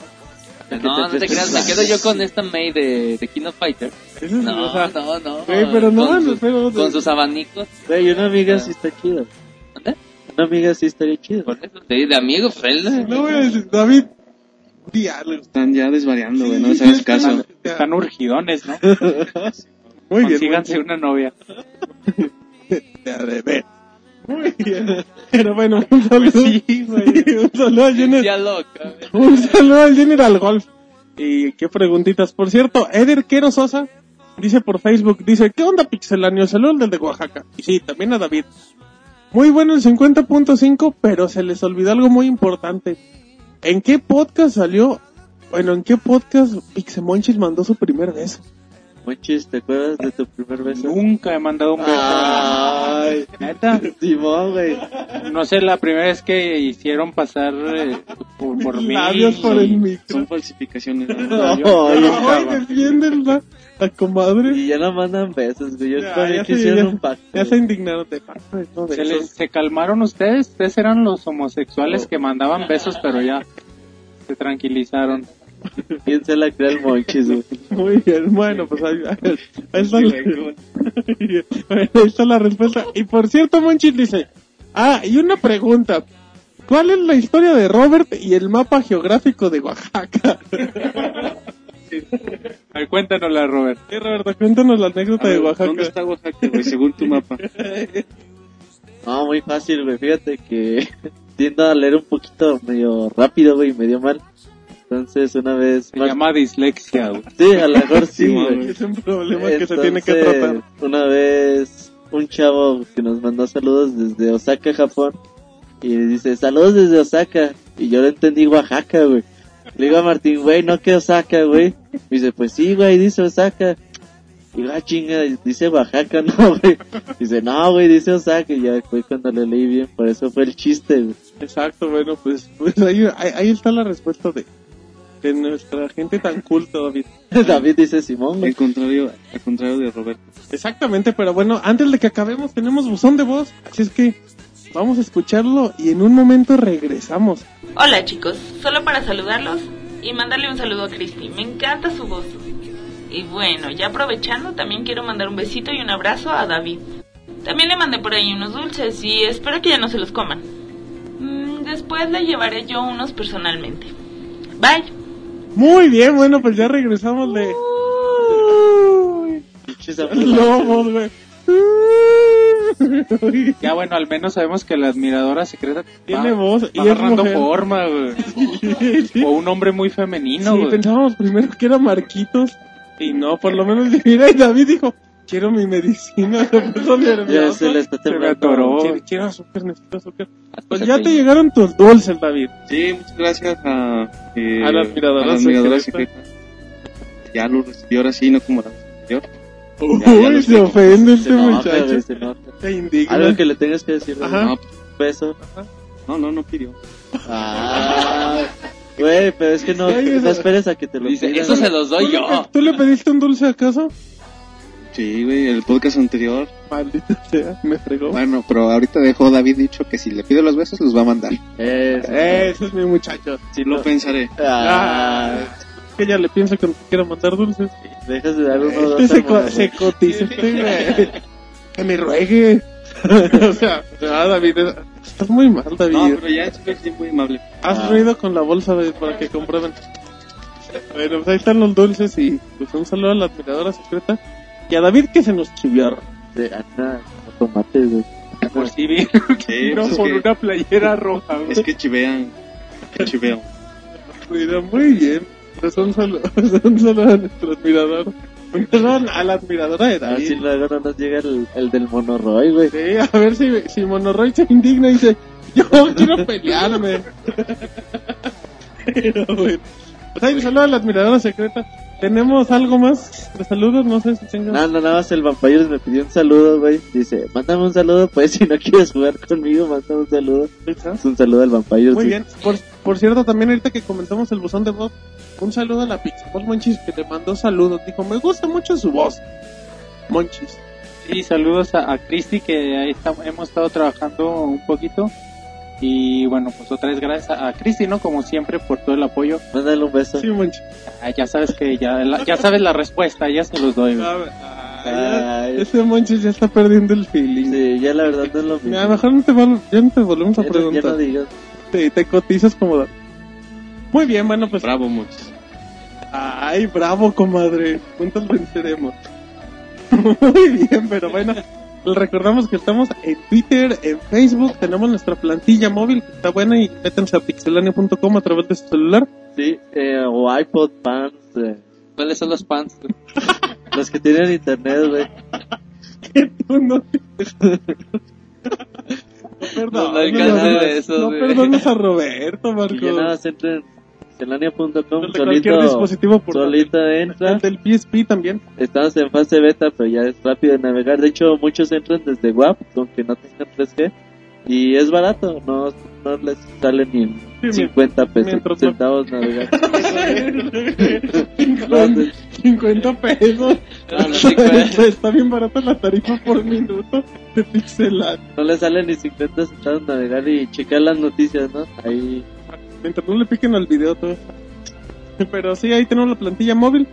No, no te creas, me quedo yo con esta May de, de King of Fighters. ese es, No, o sea, no, no. güey, pero no, con, no, sus, pero- con sus abanicos. Güey, una amiga sí está chida. ¿Dónde? Una amiga sí estaría chida. Por eso, sí, de amigos, pues, él. no voy a decir, David, di algo. Están ya desvariando, güey, no Sí, les hagas sí, caso. están- Están urgidones, ¿no? Muy bien. Consíganse una novia. de ver. Muy bien. Pero bueno, un saludo. Sí, un saludo a Jenner. Ya loca. Un saludo al General Golf. Y qué preguntitas. Por cierto, Eder Quero Sosa dice por Facebook, dice, ¿qué onda Pixelanio? Saludos del de Oaxaca. Y sí, también a David. Muy bueno el 50.5, pero se les olvidó algo muy importante. ¿En qué podcast salió? Bueno, ¿en qué podcast Pixemonchis mandó su primer beso? Monchis, ¿te acuerdas de tu primer beso? Nunca he mandado un beso. Ay, Neta. Simón, güey. No sé, la primera vez que hicieron pasar eh, por, por mí. Labios por el micro. Son falsificaciones. ¿no? No, Ay, oye, defienden la, la comadre. Y ya no mandan besos, güey. Yo Ya, quisiera ya- un pacto. Ya se indignaron de parte de todo ¿Se, les- se calmaron ustedes? Ustedes eran los homosexuales que mandaban besos, pero ya se tranquilizaron. ¿Quién se la cree el Monchis, güey? Muy bien, bueno, pues ahí, ahí- está, la, ahí está la respuesta. Y por cierto, Monchis dice, ah, y una pregunta. ¿Cuál es la historia de Robert y el mapa geográfico de Oaxaca? A ver, cuéntanosla, Robert. Sí, Roberto, cuéntanos la anécdota A de ver, Oaxaca. ¿Dónde está Oaxaca, güey, según tu mapa? No, muy fácil, güey. Fíjate que tiendo a leer un poquito medio rápido, güey, medio mal. Entonces, una vez... Se más- llama dislexia, güey. Sí, a lo mejor sí, güey. Es un problema que se tiene que Entonces, tratar. Una vez un chavo que nos mandó saludos desde Osaka, Japón, y dice, saludos desde Osaka, y yo le entendí Oaxaca, güey. Le digo a Martín, güey, no que Osaka, güey. Me dice, pues sí, güey, dice Osaka. Y digo, ah, chinga, dice Oaxaca, no, güey. Dice, no, güey, dice Osaka, y ya fue cuando le leí bien, por eso fue el chiste, güey. Exacto, bueno, pues, pues ahí, ahí, ahí está la respuesta de, de nuestra gente tan culta, David. David dice Simón. Al contrario, al contrario de Roberto. Exactamente, pero bueno, antes de que acabemos tenemos buzón de voz, así es que vamos a escucharlo y en un momento regresamos. Hola chicos, solo para saludarlos y mandarle un saludo a Cristi. Me encanta su voz. Y bueno, ya aprovechando, también quiero mandar un besito y un abrazo a David. También le mandé por ahí unos dulces y espero que ya no se los coman. Mm, después le llevaré yo unos personalmente. Bye. Muy bien, bueno, pues ya regresamos de lobos, güey. Ya bueno, al menos sabemos que la admiradora secreta Tiene va- voz y va es agarrando forma, güey. Sí, O un hombre muy femenino, sí, pensábamos primero que era Marquitos y no, por lo menos mira, y David dijo, quiero mi medicina, se puso Ya se le está temblando. Quiero, quiero azúcar, necesito azúcar. Pues ya te llegaron tus dulces, David. Sí, muchas gracias a, eh, A la admiradora a la admiradora secreta. secreta. Ya lo recibió ahora sí, no como la anterior. Uy, se ofende este muchacho. se. Se indigna. Algo que le tengas que decir. Ajá. No, Peso. no, no, no pidió. Ah, güey, pero es que no, no esperes a que te lo Dice, pidan. eso se los ¿Tú doy le- yo. ¿Tú le pediste un dulce acaso? Sí, güey, el podcast anterior. Maldita sea, me fregó. Bueno, pero ahorita dejó David dicho que si le pide los besos los va a mandar. Es- Ese es mi muchacho. si Lo no- pensaré. Ah, Que ella le piensa que no quiero mandar dulces. dejas de dar uno o Este dos. se, co- se cotiza. Que me ruegue. o sea, ah, David, estás muy mal, David. No, pero ya es muy amable. Has Ah. ruido con la bolsa de, para que comprueben. Bueno, pues ahí están los dulces y pues un saludo a la admiradora secreta. Y a David que se nos chivió. De Ana, no tomates, güey. Por si vi Sí, no, pues es por que- una playera roja, güey. Es que chivean. Que chivean. Mira, muy bien. Pues un saludo, un saludo a nuestro admirador. Un saludo a la admiradora de A ver si David. luego no nos llega el, el del monoroy, güey. Sí, a ver si, si Monoroy se indigna y dice, yo quiero pelearme. Pero bueno. Pues ahí un saludo a la admiradora secreta. ¿Tenemos algo más de saludos? No sé si tengan... No, no, nada más el Vampires me pidió un saludo, güey. Dice, mándame un saludo, pues si no quieres jugar conmigo, mándame un saludo. Es un saludo al Vampires. Muy sí. bien. Por, por cierto, también ahorita que comentamos el buzón de voz, un saludo a la Pixabol Monchis que le mandó saludos. Dijo, me gusta mucho su voz. Monchis. Y saludos a, a Cristi que ahí está- hemos estado trabajando un poquito. Y bueno, pues otra vez gracias a, a Cristi, ¿no? Como siempre, por todo el apoyo. Mándale un beso. Sí, Monchis. Ah, ya sabes que ya, la- ya sabes la respuesta, ya se los doy. A ver, ah, ya- Ay. ese Monchis ya está perdiendo el feeling. Sí, ya la verdad no es lo mismo. Mira, mejor no te, ya no te volvemos a Ya ya preguntar. no digas. te, te cotizas como... da- Muy bien, bueno, pues... Bravo, muchos. Ay, bravo, comadre. ¿Cuántos venceremos? Muy bien, pero bueno. Les recordamos que estamos en Twitter, en Facebook, tenemos nuestra plantilla móvil que está buena y métanse a pixelania.com a través de su celular. Sí, eh, o iPod Pants, eh, ¿Cuáles son los pants? los que tienen internet, güey. Tú no No No, no perdones, no, no a Roberto, Y ya nada Marco. más entren cualquier solito, dispositivo por solito entra. El del PSP también. Estamos en fase beta, pero ya es rápido de navegar. De hecho, muchos entran desde WAP, aunque no tengan 3G. Y es barato, no, no les sale ni en Sí, 50 pesos, no- centavos navegar. 50 pesos. No, los 50. Está bien barata la tarifa por minuto de pixelar. No les sale ni 50 centavos navegar y checar las noticias, ¿no? Ahí, Mientras no le piquen al video todo. Pero sí, ahí tenemos la plantilla móvil.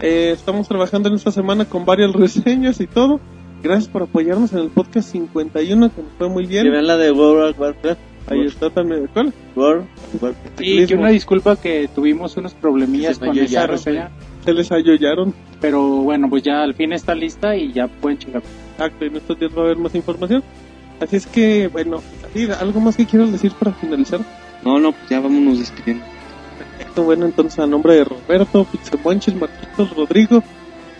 Eh, estamos trabajando en esta semana con varias reseñas y todo. Gracias por apoyarnos en el podcast 51, que nos fue muy que bien. vean la de World of Warcraft. Ahí está también. ¿Cuál? World of Warcraft. Y que una disculpa que tuvimos unos problemillas con esa reseña. Se les ayollaron. Pero bueno, pues ya al fin está lista y ya pueden checar. Exacto, en estos días va a haber más información. Así es que, bueno, así, ¿algo más que quieras decir para finalizar? No, no, pues ya vámonos despidiendo. Perfecto, bueno, entonces a nombre de Roberto, Pixemonches, Marquitos, Rodrigo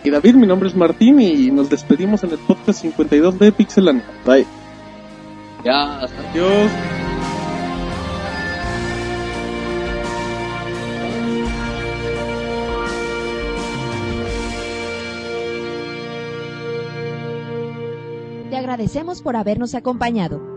y David, mi nombre es Martín y nos despedimos en el podcast 52 de Pixelania. Bye. Ya, hasta Adiós. Te agradecemos por habernos acompañado.